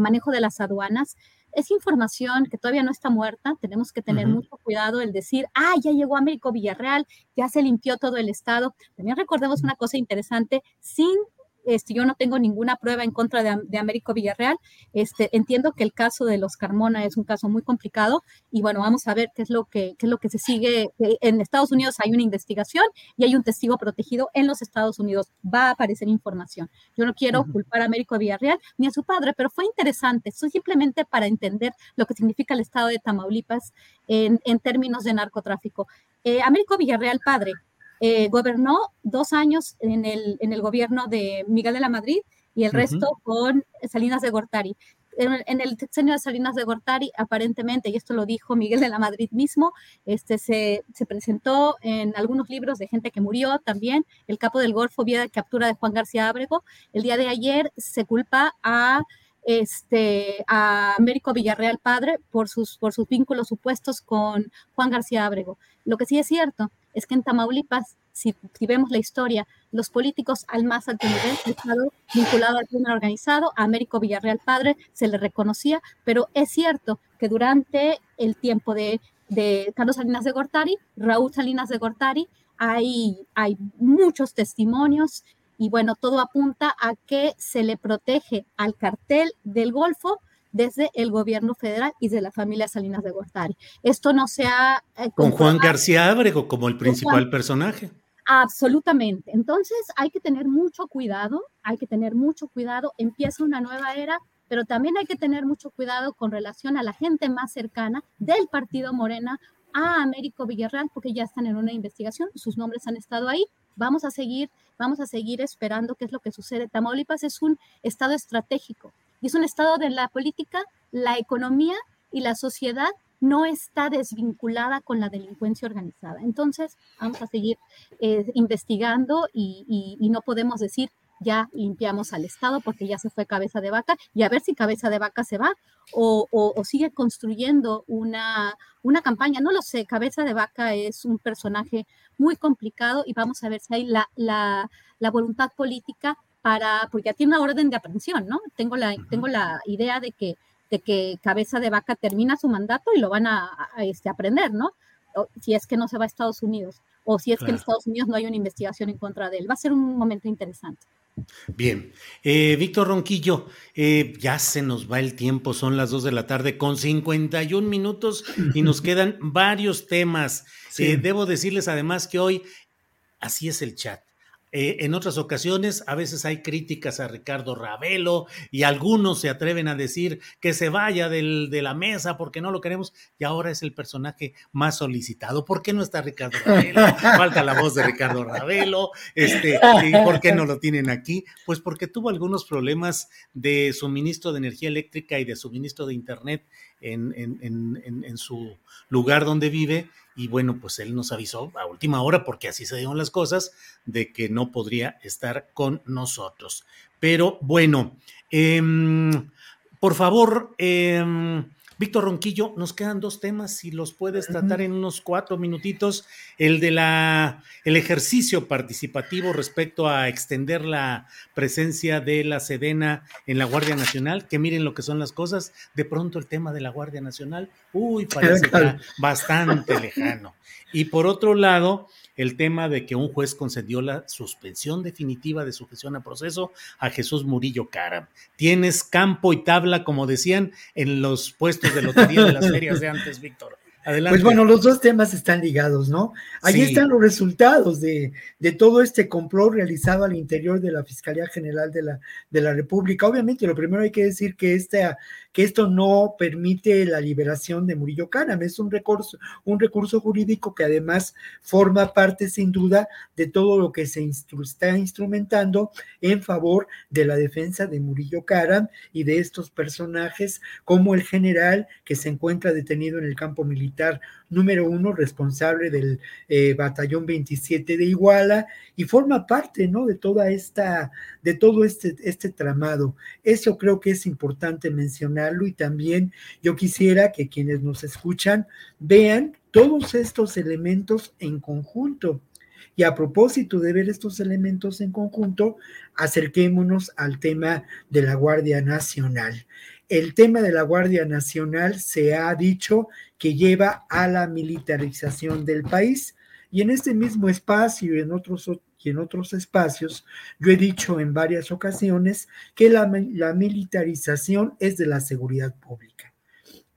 manejo de las aduanas, es información que todavía no está muerta, tenemos que tener mucho cuidado el decir, ah, ya llegó Américo Villarreal, ya se limpió todo el estado. También recordemos una cosa interesante, sin este, yo no tengo ninguna prueba en contra de, Américo Villarreal. Este, entiendo que el caso de los Carmona es un caso muy complicado y bueno, vamos a ver qué es lo que, es lo que se sigue. En Estados Unidos hay una investigación y hay un testigo protegido en los Estados Unidos. Va a aparecer información. Yo no quiero culpar a Américo Villarreal ni a su padre, pero fue interesante. Eso simplemente para entender lo que significa el estado de Tamaulipas en, términos de narcotráfico. Eh, Américo Villarreal, padre, eh, gobernó dos años en el, en el gobierno de Miguel de la Madrid y el resto con Salinas de Gortari. En, el sexenio de Salinas de Gortari, aparentemente, y esto lo dijo Miguel de la Madrid mismo, este, se, se presentó en algunos libros de gente que murió también, El capo del Golfo, vía de captura de Juan García Ábrego. El día de ayer se culpa a este, a Américo Villarreal padre por sus, por sus vínculos supuestos con Juan García Ábrego. Lo que sí es cierto es que en Tamaulipas, si, vemos la historia, los políticos al más alto nivel estado vinculados al crimen organizado, a Américo Villarreal Padre se le reconocía, pero es cierto que durante el tiempo de, Carlos Salinas de Gortari, Raúl Salinas de Gortari, hay, hay muchos testimonios y bueno, todo apunta a que se le protege al cartel del Golfo desde el gobierno federal y de la familia Salinas de Gortari. Esto no se ha... Eh, con Juan García Ábrego como el principal personaje. Absolutamente. Entonces hay que tener mucho cuidado, hay que tener mucho cuidado. Empieza una nueva era, pero también hay que tener mucho cuidado con relación a la gente más cercana del partido Morena a Américo Villarreal, porque ya están en una investigación, sus nombres han estado ahí. Vamos a seguir, vamos a seguir esperando qué es lo que sucede. Tamaulipas es un estado estratégico y es un estado de la política, la economía y la sociedad no está desvinculada con la delincuencia organizada. Entonces, vamos a seguir eh, investigando y, no podemos decir ya limpiamos al Estado porque ya se fue cabeza de vaca y a ver si cabeza de vaca se va o, sigue construyendo una, una, campaña. No lo sé, cabeza de vaca es un personaje muy complicado y vamos a ver si hay la, la, la voluntad política para, porque ya tiene una orden de aprehensión, ¿no? Tengo la, tengo la idea de que, de que Cabeza de Vaca termina su mandato y lo van a, este, aprender, ¿no? si es que no se va a Estados Unidos o si es que en Estados Unidos no hay una investigación en contra de él. Va a ser un momento interesante. Bien, eh, Víctor Ronquillo, eh, ya se nos va el tiempo, son las 2 de la tarde con 51 minutos y nos quedan varios temas. Eh, debo decirles además que hoy, así es el chat, eh, en otras ocasiones, a veces hay críticas a Ricardo Ravelo y algunos se atreven a decir que se vaya del, de la mesa porque no lo queremos y ahora es el personaje más solicitado. ¿Por qué no está Ricardo Ravelo? Falta la voz de Ricardo Ravelo. Este, ¿Y por qué no lo tienen aquí? Pues porque tuvo algunos problemas de suministro de energía eléctrica y de suministro de Internet en, en, en su lugar donde vive y bueno, pues él nos avisó a última hora, porque así se dieron las cosas, de que no podría estar con nosotros. Pero bueno, em, por favor, eh, Víctor Ronquillo, nos quedan dos temas, si los puedes tratar en unos cuatro minutitos. El de la el ejercicio participativo respecto a extender la presencia de la Sedena en la Guardia Nacional, que miren lo que son las cosas. De pronto el tema de la Guardia Nacional, uy, parece bastante lejano. Y por otro lado, el tema de que un juez concedió la suspensión definitiva de sujeción a proceso a Jesús Murillo Caram. Tienes campo y tabla, como decían en los puestos de lotería de las ferias de antes, Víctor. Adelante. Pues bueno, los dos temas están ligados, ¿no? Sí. están los resultados de, de todo este complot realizado al interior de la Fiscalía General de la, de la República. Obviamente, lo primero hay que decir que, esta, que esto no permite la liberación de Murillo Karam, es un recurso, un recurso jurídico que además forma parte, sin duda, de todo lo que se instru- está instrumentando en favor de la defensa de Murillo Karam y de estos personajes como el general que se encuentra detenido en el campo militar número uno, responsable del eh, batallón 27 de Iguala y forma parte, ¿no? De toda esta, de todo este, este tramado. Eso creo que es importante mencionarlo y también yo quisiera que quienes nos escuchan vean todos estos elementos en conjunto. Y a propósito de ver estos elementos en conjunto, acerquémonos al tema de la Guardia Nacional. El tema de la Guardia Nacional se ha dicho que lleva a la militarización del país y en este mismo espacio y en otros, y en otros espacios, yo he dicho en varias ocasiones que la, militarización es de la seguridad pública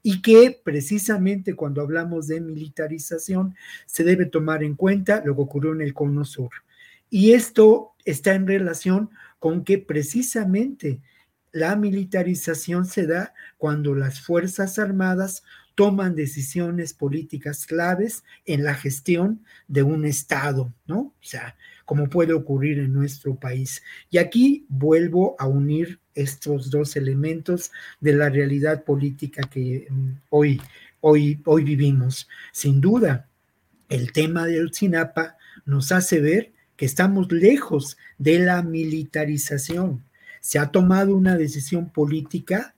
y que precisamente cuando hablamos de militarización se debe tomar en cuenta lo que ocurrió en el Cono Sur. Y esto está en relación con que precisamente la militarización se da cuando las Fuerzas Armadas toman decisiones políticas claves en la gestión de un Estado, ¿no? O sea, como puede ocurrir en nuestro país. Y aquí vuelvo a unir estos dos elementos de la realidad política que mm, hoy, hoy, hoy vivimos. Sin duda, el tema del SINAPA nos hace ver que estamos lejos de la militarización. Se ha tomado una decisión política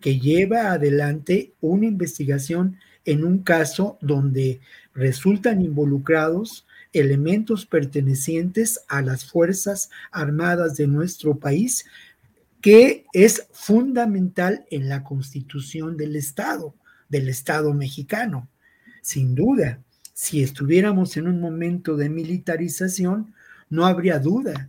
que lleva adelante una investigación en un caso donde resultan involucrados elementos pertenecientes a las Fuerzas Armadas de nuestro país, que es fundamental en la constitución del Estado, del Estado mexicano. Sin duda, si estuviéramos en un momento de militarización, no habría duda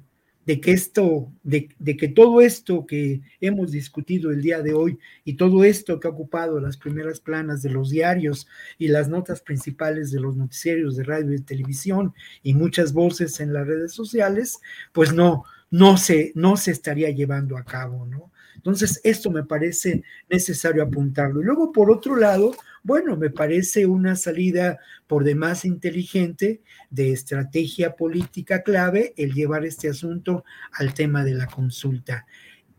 de que esto, de, de, que todo esto que hemos discutido el día de hoy y todo esto que ha ocupado las primeras planas de los diarios y las notas principales de los noticiarios de radio y televisión y muchas voces en las redes sociales, pues no, no se, no se estaría llevando a cabo, ¿no? Entonces, esto me parece necesario apuntarlo. Y luego, por otro lado, bueno, me parece una salida por demás inteligente de estrategia política clave el llevar este asunto al tema de la consulta.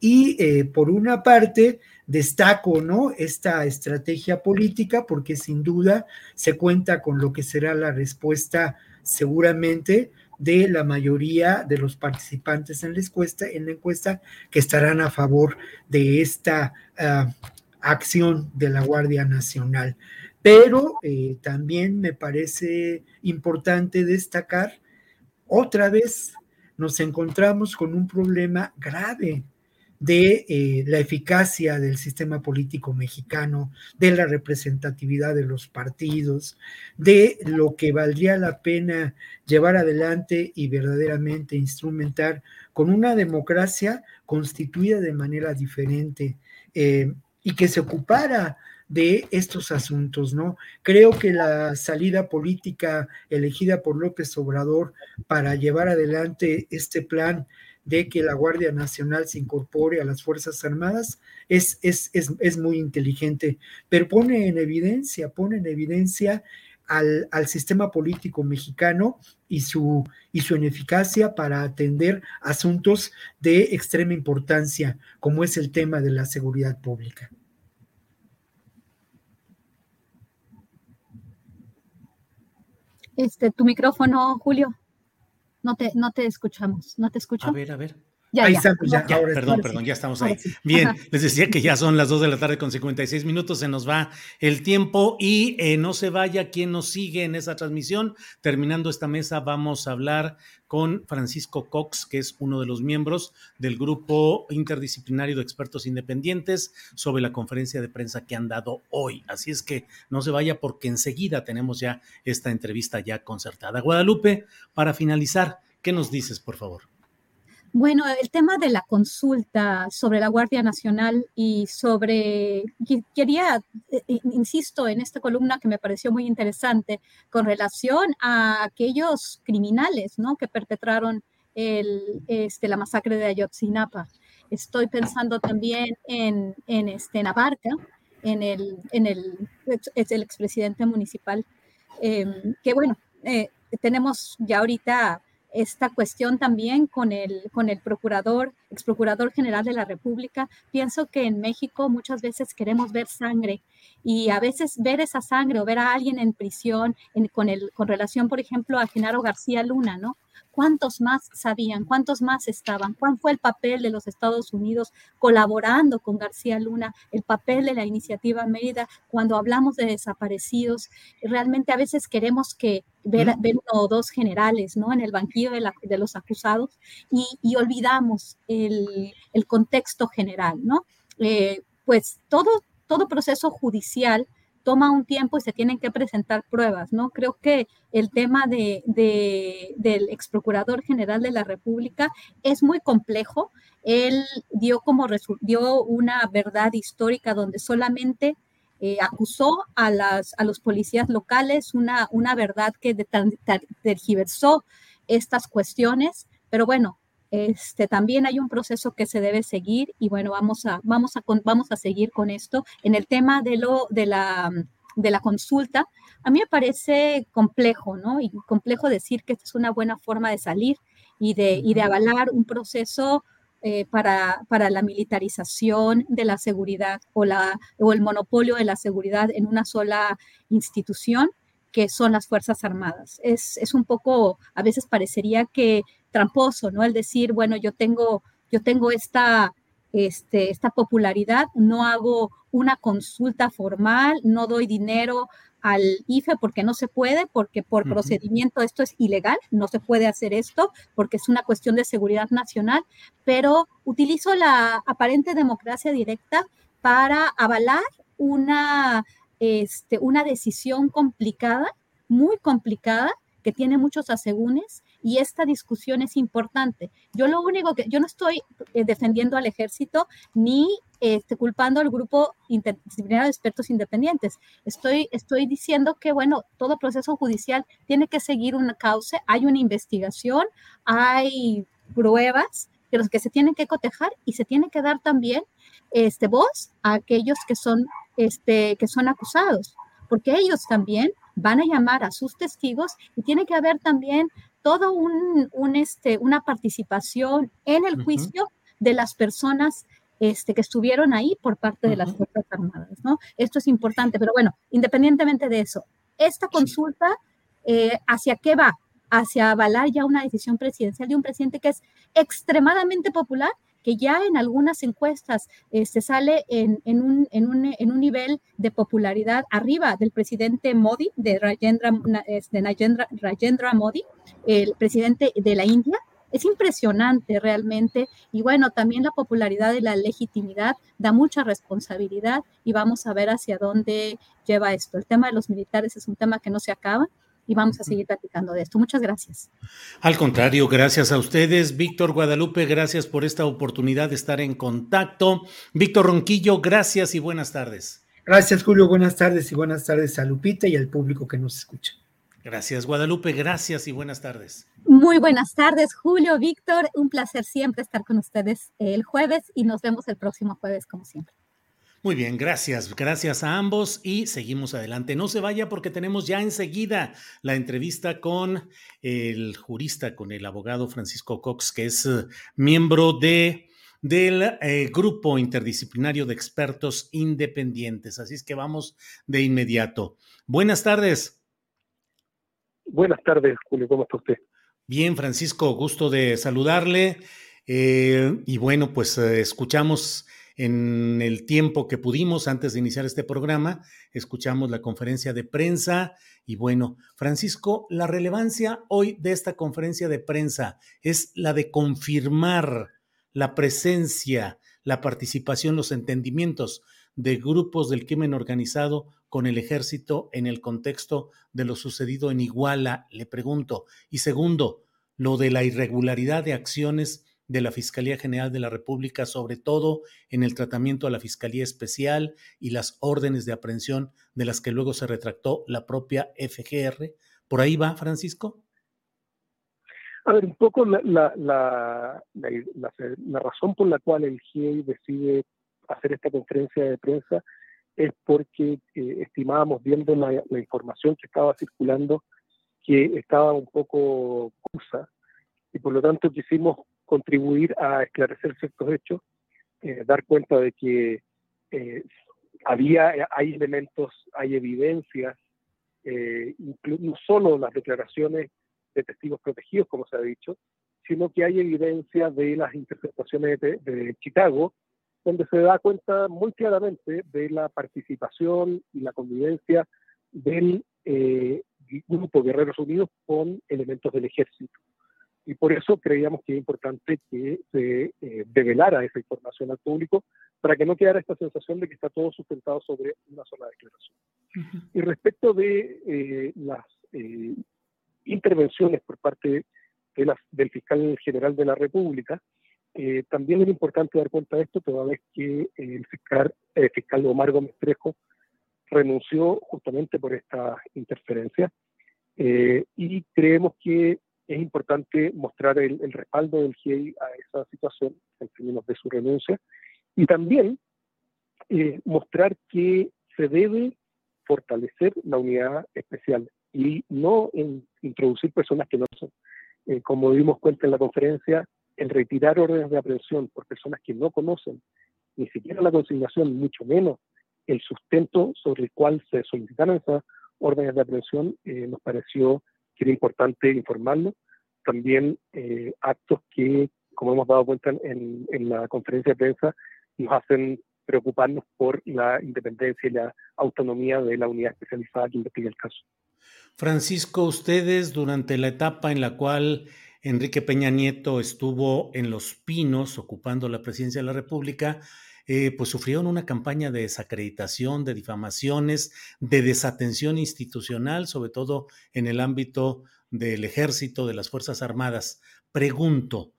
Y eh, por una parte, destaco, ¿no? Esta estrategia política porque sin duda se cuenta con lo que será la respuesta seguramente de la mayoría de los participantes en la encuesta, en la encuesta que estarán a favor de esta uh, acción de la Guardia Nacional. Pero eh, también me parece importante destacar, otra vez nos encontramos con un problema grave de eh, la eficacia del sistema político mexicano, de la representatividad de los partidos, de lo que valdría la pena llevar adelante y verdaderamente instrumentar con una democracia constituida de manera diferente eh, y que se ocupara de estos asuntos, ¿no? Creo que la salida política elegida por López Obrador para llevar adelante este plan de que la Guardia Nacional se incorpore a las Fuerzas Armadas es, es, es, es muy inteligente, pero pone en evidencia, pone en evidencia al, al, sistema político mexicano y su, y su ineficacia para atender asuntos de extrema importancia, como es el tema de la seguridad pública. Este, tu micrófono, Julio. No te, no te escuchamos, no te escucho. A ver, a ver. Ya, ahí ya. estamos, ya, Ya, ahora perdón, sí. perdón, ya estamos ahí. sí. Bien, les decía que ya son las 2 de la tarde con 56 minutos, se nos va el tiempo y eh, no se vaya quien nos sigue en esa transmisión. Terminando esta mesa, vamos a hablar con Francisco Cox, que es uno de los miembros del grupo interdisciplinario de expertos independientes sobre la conferencia de prensa que han dado hoy. Así es que no se vaya porque enseguida tenemos ya esta entrevista ya concertada. Guadalupe, para finalizar, ¿qué nos dices, por favor? Bueno, el tema de la consulta sobre la Guardia Nacional y sobre, quería, eh, insisto, en esta columna que me pareció muy interesante con relación a aquellos criminales ¿no? que perpetraron el, este, la masacre de Ayotzinapa. Estoy pensando también en, en, este, Navarca, en el, en el, es el expresidente municipal, em, que bueno, eh, tenemos ya ahorita esta cuestión también con el, con el procurador, ex procurador general de la República. Pienso que en México muchas veces queremos ver sangre y a veces ver esa sangre o ver a alguien en prisión con, el, con relación, por ejemplo, a Genaro García Luna, ¿no? ¿Cuántos más sabían? ¿Cuántos más estaban? ¿Cuál fue el papel de los Estados Unidos colaborando con García Luna? El papel de la iniciativa Mérida cuando hablamos de desaparecidos. Realmente a veces queremos que ver, uno o dos generales ¿no? en el banquillo de, los acusados y, olvidamos el, contexto general. ¿no? Eh, pues todo, todo proceso judicial toma un tiempo y se tienen que presentar pruebas, ¿no? Creo que el tema de, del ex procurador general de la República es muy complejo. Él dio como dio una verdad histórica donde solamente eh, acusó a, las, a los policías locales, una, una verdad que tergiversó estas cuestiones, pero bueno, este, también hay un proceso que se debe seguir y bueno, vamos a, vamos a, vamos a seguir con esto. En el tema de, lo, de, la, de la consulta, a mí me parece complejo, ¿no? Y complejo decir que esta es una buena forma de salir y de, y de avalar un proceso eh, para, para, la militarización de la seguridad o, la, o el monopolio de la seguridad en una sola institución que son las Fuerzas Armadas. Es, es un poco, a veces parecería que tramposo, ¿no? El decir, bueno, yo tengo, yo tengo esta, este, esta popularidad, no hago una consulta formal, no doy dinero al IFE porque no se puede, porque por procedimiento esto es ilegal, no se puede hacer esto porque es una cuestión de seguridad nacional, pero utilizo la aparente democracia directa para avalar una, este, una decisión complicada, muy complicada, que tiene muchos asegúnes y esta discusión es importante. Yo lo único que, yo no estoy eh, defendiendo al ejército ni este, culpando al grupo interdisciplinario de expertos independientes. Estoy, estoy diciendo que, bueno, todo proceso judicial tiene que seguir una causa, hay una investigación, hay pruebas que los que se tienen que cotejar y se tiene que dar también este, voz a aquellos que son, este, que son acusados, porque ellos también van a llamar a sus testigos y tiene que haber también todo un, este, una participación en el juicio de las personas este, que estuvieron ahí por parte de las Fuerzas Armadas, ¿no? Esto es importante, pero bueno, independientemente de eso, esta consulta, eh, ¿hacia qué va? Hacia avalar ya una decisión presidencial de un presidente que es extremadamente popular que ya en algunas encuestas se este, sale en, un, nivel de popularidad arriba del presidente Modi, de Rajendra, de Rajendra Modi, el presidente de la India. Es impresionante realmente y bueno, también la popularidad y la legitimidad da mucha responsabilidad y vamos a ver hacia dónde lleva esto. El tema de los militares es un tema que no se acaba y vamos a seguir platicando de esto. Muchas gracias. Al contrario, gracias a ustedes. Víctor Guadalupe, gracias por esta oportunidad de estar en contacto. Víctor Ronquillo, gracias y buenas tardes. Gracias, Julio. Buenas tardes y buenas tardes a Lupita y al público que nos escucha. Gracias, Guadalupe. Gracias y buenas tardes. Muy buenas tardes, Julio, Víctor. Un placer siempre estar con ustedes el jueves y nos vemos el próximo jueves, como siempre. Muy bien, gracias. Gracias a ambos y seguimos adelante. No se vaya porque tenemos ya enseguida la entrevista con el jurista, con el abogado Francisco Cox, que es eh, miembro de del eh, grupo interdisciplinario de expertos independientes. Así es que vamos de inmediato. Buenas tardes. Buenas tardes, Julio. ¿Cómo está usted? Bien, Francisco, gusto de saludarle. Eh, y bueno, pues escuchamos en el tiempo que pudimos antes de iniciar este programa, escuchamos la conferencia de prensa y bueno, Francisco, la relevancia hoy de esta conferencia de prensa es la de confirmar la presencia, la participación, los entendimientos de grupos del crimen organizado con el ejército en el contexto de lo sucedido en Iguala, le pregunto. Y segundo, lo de la irregularidad de acciones de la Fiscalía General de la República, sobre todo en el tratamiento a la Fiscalía Especial y las órdenes de aprehensión de las que luego se retractó la propia FGR. ¿Por ahí va, Francisco? A ver, un poco la, la, la, la razón por la cual el GIEI decide hacer esta conferencia de prensa es porque eh, estimábamos, viendo la, información que estaba circulando, que estaba un poco confusa y por lo tanto quisimos contribuir a esclarecer ciertos hechos, eh, dar cuenta de que eh, había, hay elementos, hay evidencias, no solo las declaraciones de testigos protegidos, como se ha dicho, sino que hay evidencia de las interpretaciones de Chicago, donde se da cuenta muy claramente de la participación y la convivencia del eh, grupo Guerreros Unidos con elementos del ejército. Y por eso creíamos que es importante que se eh, develara esa información al público para que no quedara esta sensación de que está todo sustentado sobre una sola declaración. Y respecto de eh, las intervenciones por parte de del fiscal general de la República, eh, también es importante dar cuenta de esto, toda vez que el fiscal, el fiscal Omar Gómez Trejo renunció justamente por esta interferencia. Eh, y creemos que es importante mostrar el, respaldo del GIEI a esa situación en términos de su renuncia y también eh, mostrar que se debe fortalecer la unidad especial y no introducir personas que no son. como dimos cuenta en la conferencia, el retirar órdenes de aprehensión por personas que no conocen ni siquiera la consignación, mucho menos el sustento sobre el cual se solicitaron esas órdenes de aprehensión, eh, nos pareció que era importante informarlo. También eh, actos que, como hemos dado cuenta en, en la conferencia de prensa, nos hacen preocuparnos por la independencia y la autonomía de la unidad especializada que investiga el caso. Francisco, ustedes durante la etapa en la cual Enrique Peña Nieto estuvo en Los Pinos ocupando la presidencia de la República, eh, pues sufrieron una campaña de desacreditación, de difamaciones, de desatención institucional, sobre todo en el ámbito del ejército, de las Fuerzas Armadas. Pregunto,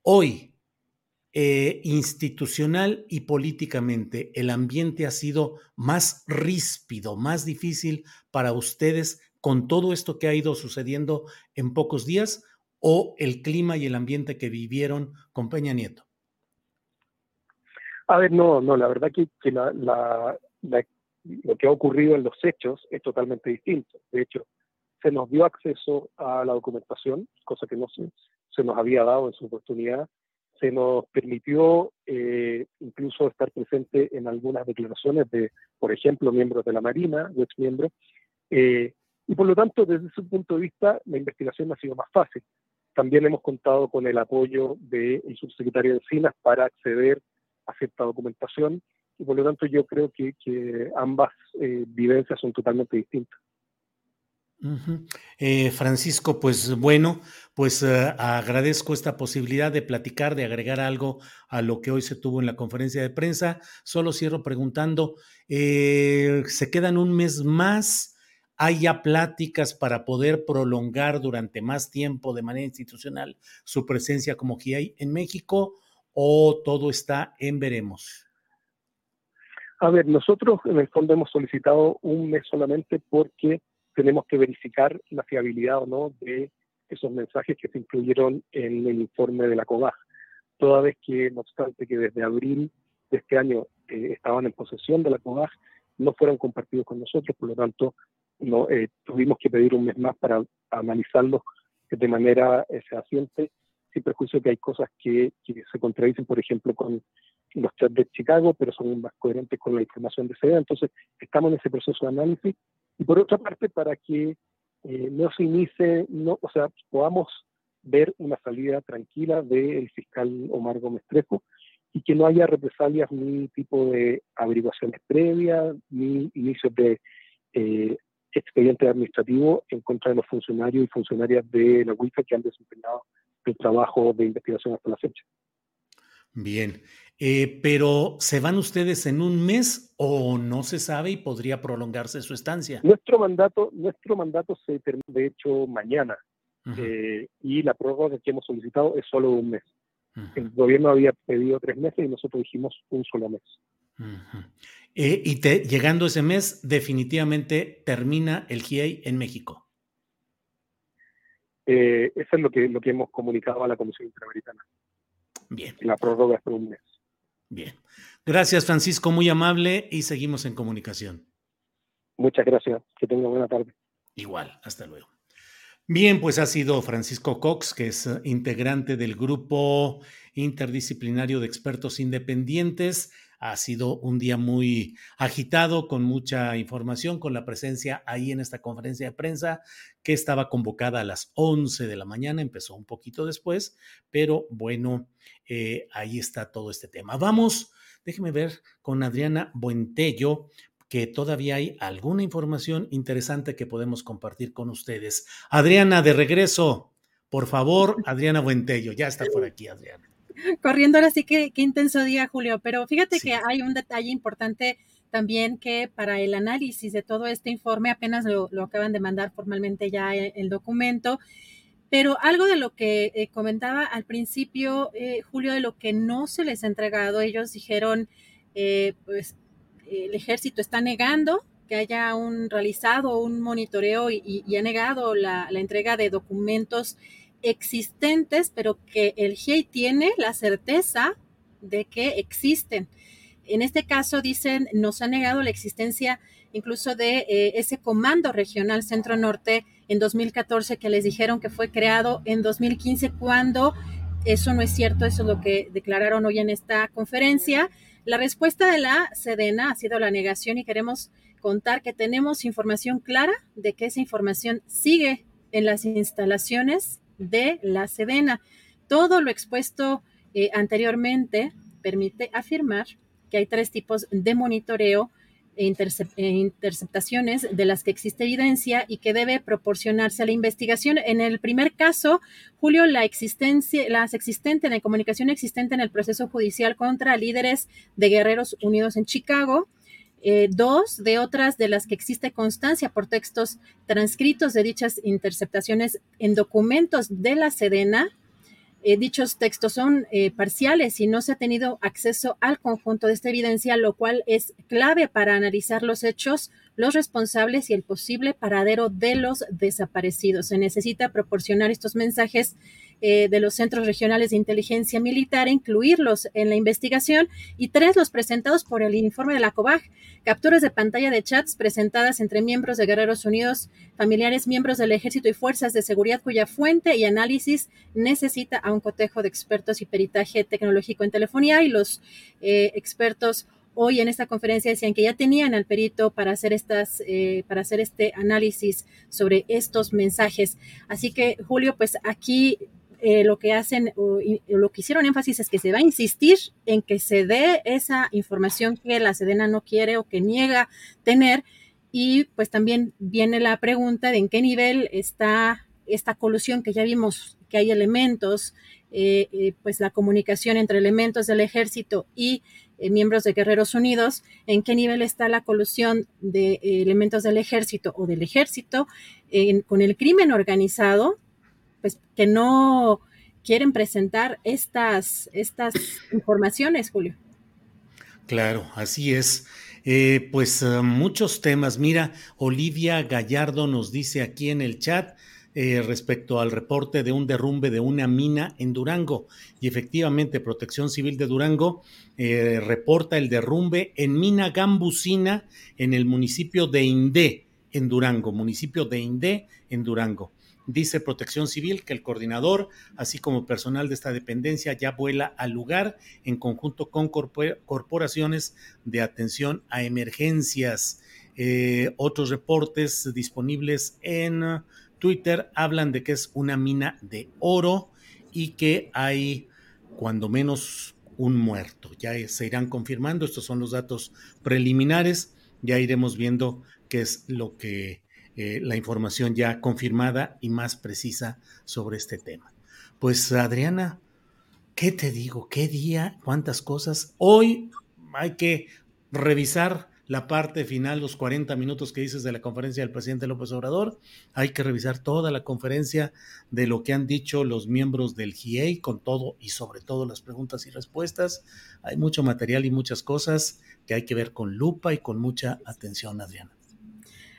hoy, eh, institucional y políticamente, ¿el ambiente ha sido más ríspido, más difícil para ustedes con todo esto que ha ido sucediendo en pocos días? o el clima y el ambiente que vivieron con Peña Nieto? A ver, no, no, la verdad que, lo que ha ocurrido en los hechos es totalmente distinto. De hecho, se nos dio acceso a la documentación, cosa que no se, se nos había dado en su oportunidad. Se nos permitió eh, incluso estar presente en algunas declaraciones de, por ejemplo, miembros de la Marina, ex miembros. Eh, y por lo tanto, desde ese punto de vista, la investigación ha sido más fácil. También hemos contado con el apoyo del subsecretario de Encinas para acceder a cierta documentación y por lo tanto yo creo que, ambas eh, vivencias son totalmente distintas. Eh, Francisco, pues bueno, pues eh, agradezco esta posibilidad de platicar, de agregar algo a lo que hoy se tuvo en la conferencia de prensa. Solo cierro preguntando, ¿se quedan un mes más? ¿Hay ya pláticas para poder prolongar durante más tiempo de manera institucional su presencia como GIAI en México o todo está en veremos? A ver, nosotros en el fondo hemos solicitado un mes solamente porque tenemos que verificar la fiabilidad o no de esos mensajes que se incluyeron en el informe de la COBAG. Toda vez que, no obstante, que desde abril de este año eh, estaban en posesión de la COBAG, no fueron compartidos con nosotros, por lo tanto, no eh, tuvimos que pedir un mes más para analizarlos de manera eh, sin perjuicio que hay cosas que, se contradicen, por ejemplo, con los chats de Chicago, pero son más coherentes con la información de CEDA. Entonces, estamos en ese proceso de análisis. Y por otra parte, para que eh, no se inicie, no, o sea, podamos ver una salida tranquila del fiscal Omar Gómez Trejo y que no haya represalias ni tipo de averiguaciones previas, ni inicios de eh, expediente administrativo en contra de los funcionarios y funcionarias de la UIFA que han desempeñado el trabajo de investigación hasta la fecha. Bien, eh, pero ¿se van ustedes en un mes o no se sabe y podría prolongarse su estancia? Nuestro mandato, nuestro mandato se termina de hecho mañana eh, y la prórroga que hemos solicitado es solo un mes. El gobierno había pedido tres meses y nosotros dijimos un solo mes. Eh, y te, llegando ese mes, definitivamente termina el GIEI en México. Eh, eso es lo que, lo que hemos comunicado a la Comisión Interamericana. Bien. La prórroga es por un mes. Bien. Gracias, Francisco, muy amable y seguimos en comunicación. Muchas gracias. Que tenga buena tarde. Igual, hasta luego. Bien, pues ha sido Francisco Cox, que es integrante del grupo interdisciplinario de expertos independientes ha sido un día muy agitado, con mucha información, con la presencia ahí en esta conferencia de prensa que estaba convocada a las 11 de la mañana, empezó un poquito después, pero bueno, eh, ahí está todo este tema. Vamos, déjeme ver con Adriana Buentello, que todavía hay alguna información interesante que podemos compartir con ustedes. Adriana, de regreso, por favor, Adriana Buentello, ya está por aquí, Adriana corriendo ahora sí que qué intenso día, Julio. Pero fíjate que hay un detalle importante también que para el análisis de todo este informe apenas lo, acaban de mandar formalmente ya el, documento. Pero algo de lo que eh, comentaba al principio, eh, Julio, de lo que no se les ha entregado, ellos dijeron, eh, pues el ejército está negando que haya un realizado un monitoreo y, ha negado la, la entrega de documentos existentes, pero que el GIEI tiene la certeza de que existen. En este caso, dicen, nos ha negado la existencia incluso de eh, ese Comando Regional Centro Norte en 2014 que les dijeron que fue creado en 2015 cuando eso no es cierto, eso es lo que declararon hoy en esta conferencia. La respuesta de la Sedena ha sido la negación y queremos contar que tenemos información clara de que esa información sigue en las instalaciones de la Sedena. Todo lo expuesto eh, anteriormente permite afirmar que hay tres tipos de monitoreo e, e, interceptaciones de las que existe evidencia y que debe proporcionarse a la investigación. En el primer caso, Julio, la existencia, las existentes, la comunicación existente en el proceso judicial contra líderes de Guerreros Unidos en Chicago, eh, dos de otras de las que existe constancia por textos transcritos de dichas interceptaciones en documentos de la Sedena. Eh, dichos textos son eh, parciales y no se ha tenido acceso al conjunto de esta evidencia, lo cual es clave para analizar los hechos, los responsables y el posible paradero de los desaparecidos. Se necesita proporcionar estos mensajes eh, de los centros regionales de inteligencia militar, incluirlos en la investigación, y tres, los presentados por el informe de la COBAG, capturas de pantalla de chats presentadas entre miembros de Guerreros Unidos, familiares, miembros del ejército y fuerzas de seguridad cuya fuente y análisis necesita a un cotejo de expertos y peritaje tecnológico en telefonía y los eh, expertos hoy en esta conferencia decían que ya tenían al perito para hacer estas, eh, para hacer este análisis sobre estos mensajes. Así que, Julio, pues aquí eh, lo que hacen o, lo que hicieron énfasis es que se va a insistir en que se dé esa información que la Sedena no quiere o que niega tener. Y pues también viene la pregunta de en qué nivel está esta colusión que ya vimos que hay elementos, eh, pues la comunicación entre elementos del ejército y miembros de Guerreros Unidos, en qué nivel está la colusión de elementos del ejército o del ejército con el crimen organizado pues que no quieren presentar estas, estas informaciones, Julio. Claro, así es. Eh, pues eh, muchos temas. Mira, Olivia Gallardo nos dice aquí en el chat eh, respecto al reporte de un derrumbe de una mina en Durango. Y efectivamente, Protección Civil de Durango reporta el derrumbe en mina gambusina en el municipio de Indé, en Durango, municipio de Indé, en Durango. Dice Protección Civil que el coordinador, así como personal de esta dependencia, ya vuela al lugar en conjunto con corporaciones de atención a emergencias. Eh, otros reportes disponibles en Twitter hablan de que es una mina de oro y que hay cuando menos un muerto. Ya se irán confirmando, estos son los datos preliminares, ya iremos viendo qué es lo que eh, la información ya confirmada y más precisa sobre este tema. Pues Adriana, ¿qué te digo? ¿Qué día? ¿Cuántas cosas? Hoy hay que revisar la parte final, los 40 minutos que dices de la conferencia del presidente López Obrador. Hay que revisar toda la conferencia de lo que han dicho los miembros del GIEI con todo y sobre todo las preguntas y respuestas. Hay mucho material y muchas cosas que hay que ver con lupa y con mucha atención, Adriana.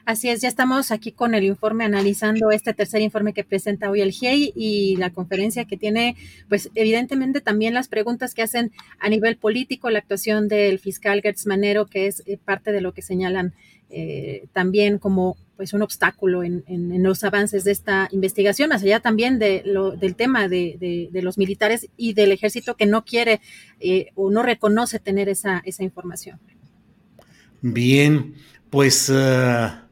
Así es, ya estamos aquí con el informe analizando este tercer informe que presenta hoy el GIEI y la conferencia que tiene, pues evidentemente también las preguntas que hacen a nivel político, la actuación del fiscal Gertz Manero, que es eh, parte de lo que señalan eh, también como pues un obstáculo en, los avances de esta investigación, más allá también de lo, del tema de, los militares y del ejército que no quiere eh, o no reconoce tener esa, esa información. Bien, pues... Ah,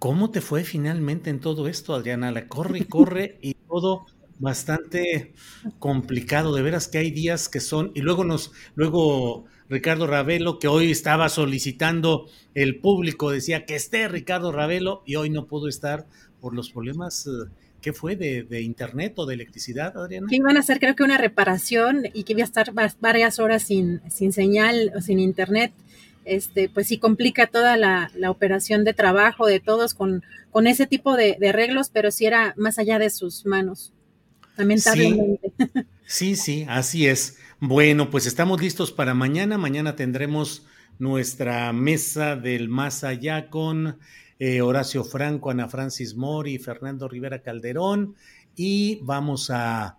¿Cómo te fue finalmente en todo esto, Adriana? La corre y corre y todo bastante complicado. De veras que hay días que son, y luego nos, luego Ricardo Ravelo, que hoy estaba solicitando el público, decía que esté Ricardo Ravelo y hoy no pudo estar por los problemas. Eh, ¿Qué fue? De, internet o de electricidad, Adriana? Que iban a hacer creo que una reparación y que iba a estar varias horas sin, sin señal o sin internet este, pues sí complica toda la, operación de trabajo de todos con, ese tipo de, arreglos, pero sí era más allá de sus manos, lamentablemente. Sí, sí, así es. Bueno, pues estamos listos para mañana. Mañana tendremos nuestra mesa del más allá con eh, Horacio Franco, Ana Francis Mori, Fernando Rivera Calderón y vamos a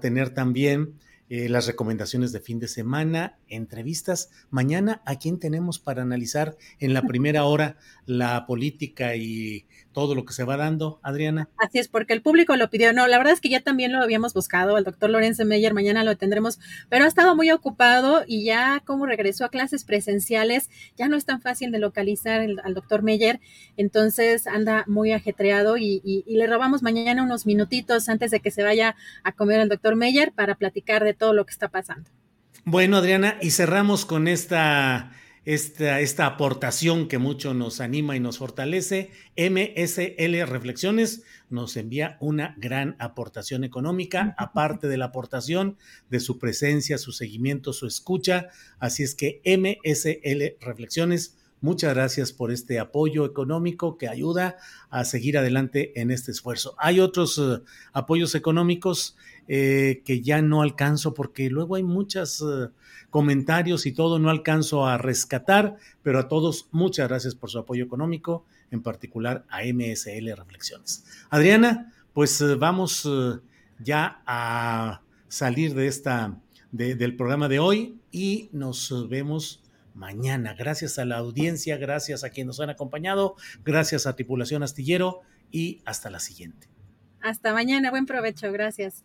tener también eh, las recomendaciones de fin de semana, entrevistas. Mañana, ¿a quién tenemos para analizar en la primera hora la política y todo lo que se va dando, Adriana? Así es, porque el público lo pidió. No, la verdad es que ya también lo habíamos buscado, el doctor Lorenzo Meyer, mañana lo tendremos, pero ha estado muy ocupado y ya como regresó a clases presenciales, ya no es tan fácil de localizar al doctor Meyer, entonces anda muy ajetreado y, le robamos mañana unos minutitos antes de que se vaya a comer el doctor Meyer para platicar de todo lo que está pasando. Bueno, Adriana, y cerramos con esta esta, esta aportación que mucho nos anima y nos fortalece. MSL Reflexiones nos envía una gran aportación económica, aparte de la aportación de su presencia, su seguimiento, su escucha. Así es que MSL Reflexiones, muchas gracias por este apoyo económico que ayuda a seguir adelante en este esfuerzo. Hay otros eh, apoyos económicos eh, que ya no alcanzo porque luego hay muchos eh, comentarios y todo, no alcanzo a rescatar, pero a todos muchas gracias por su apoyo económico, en particular a MSL Reflexiones. Adriana, pues eh, vamos ya a salir de esta, del programa de hoy y nos vemos mañana. Gracias a la audiencia, gracias a quienes nos han acompañado, gracias a Tripulación Astillero y hasta la siguiente. Hasta mañana, buen provecho, gracias.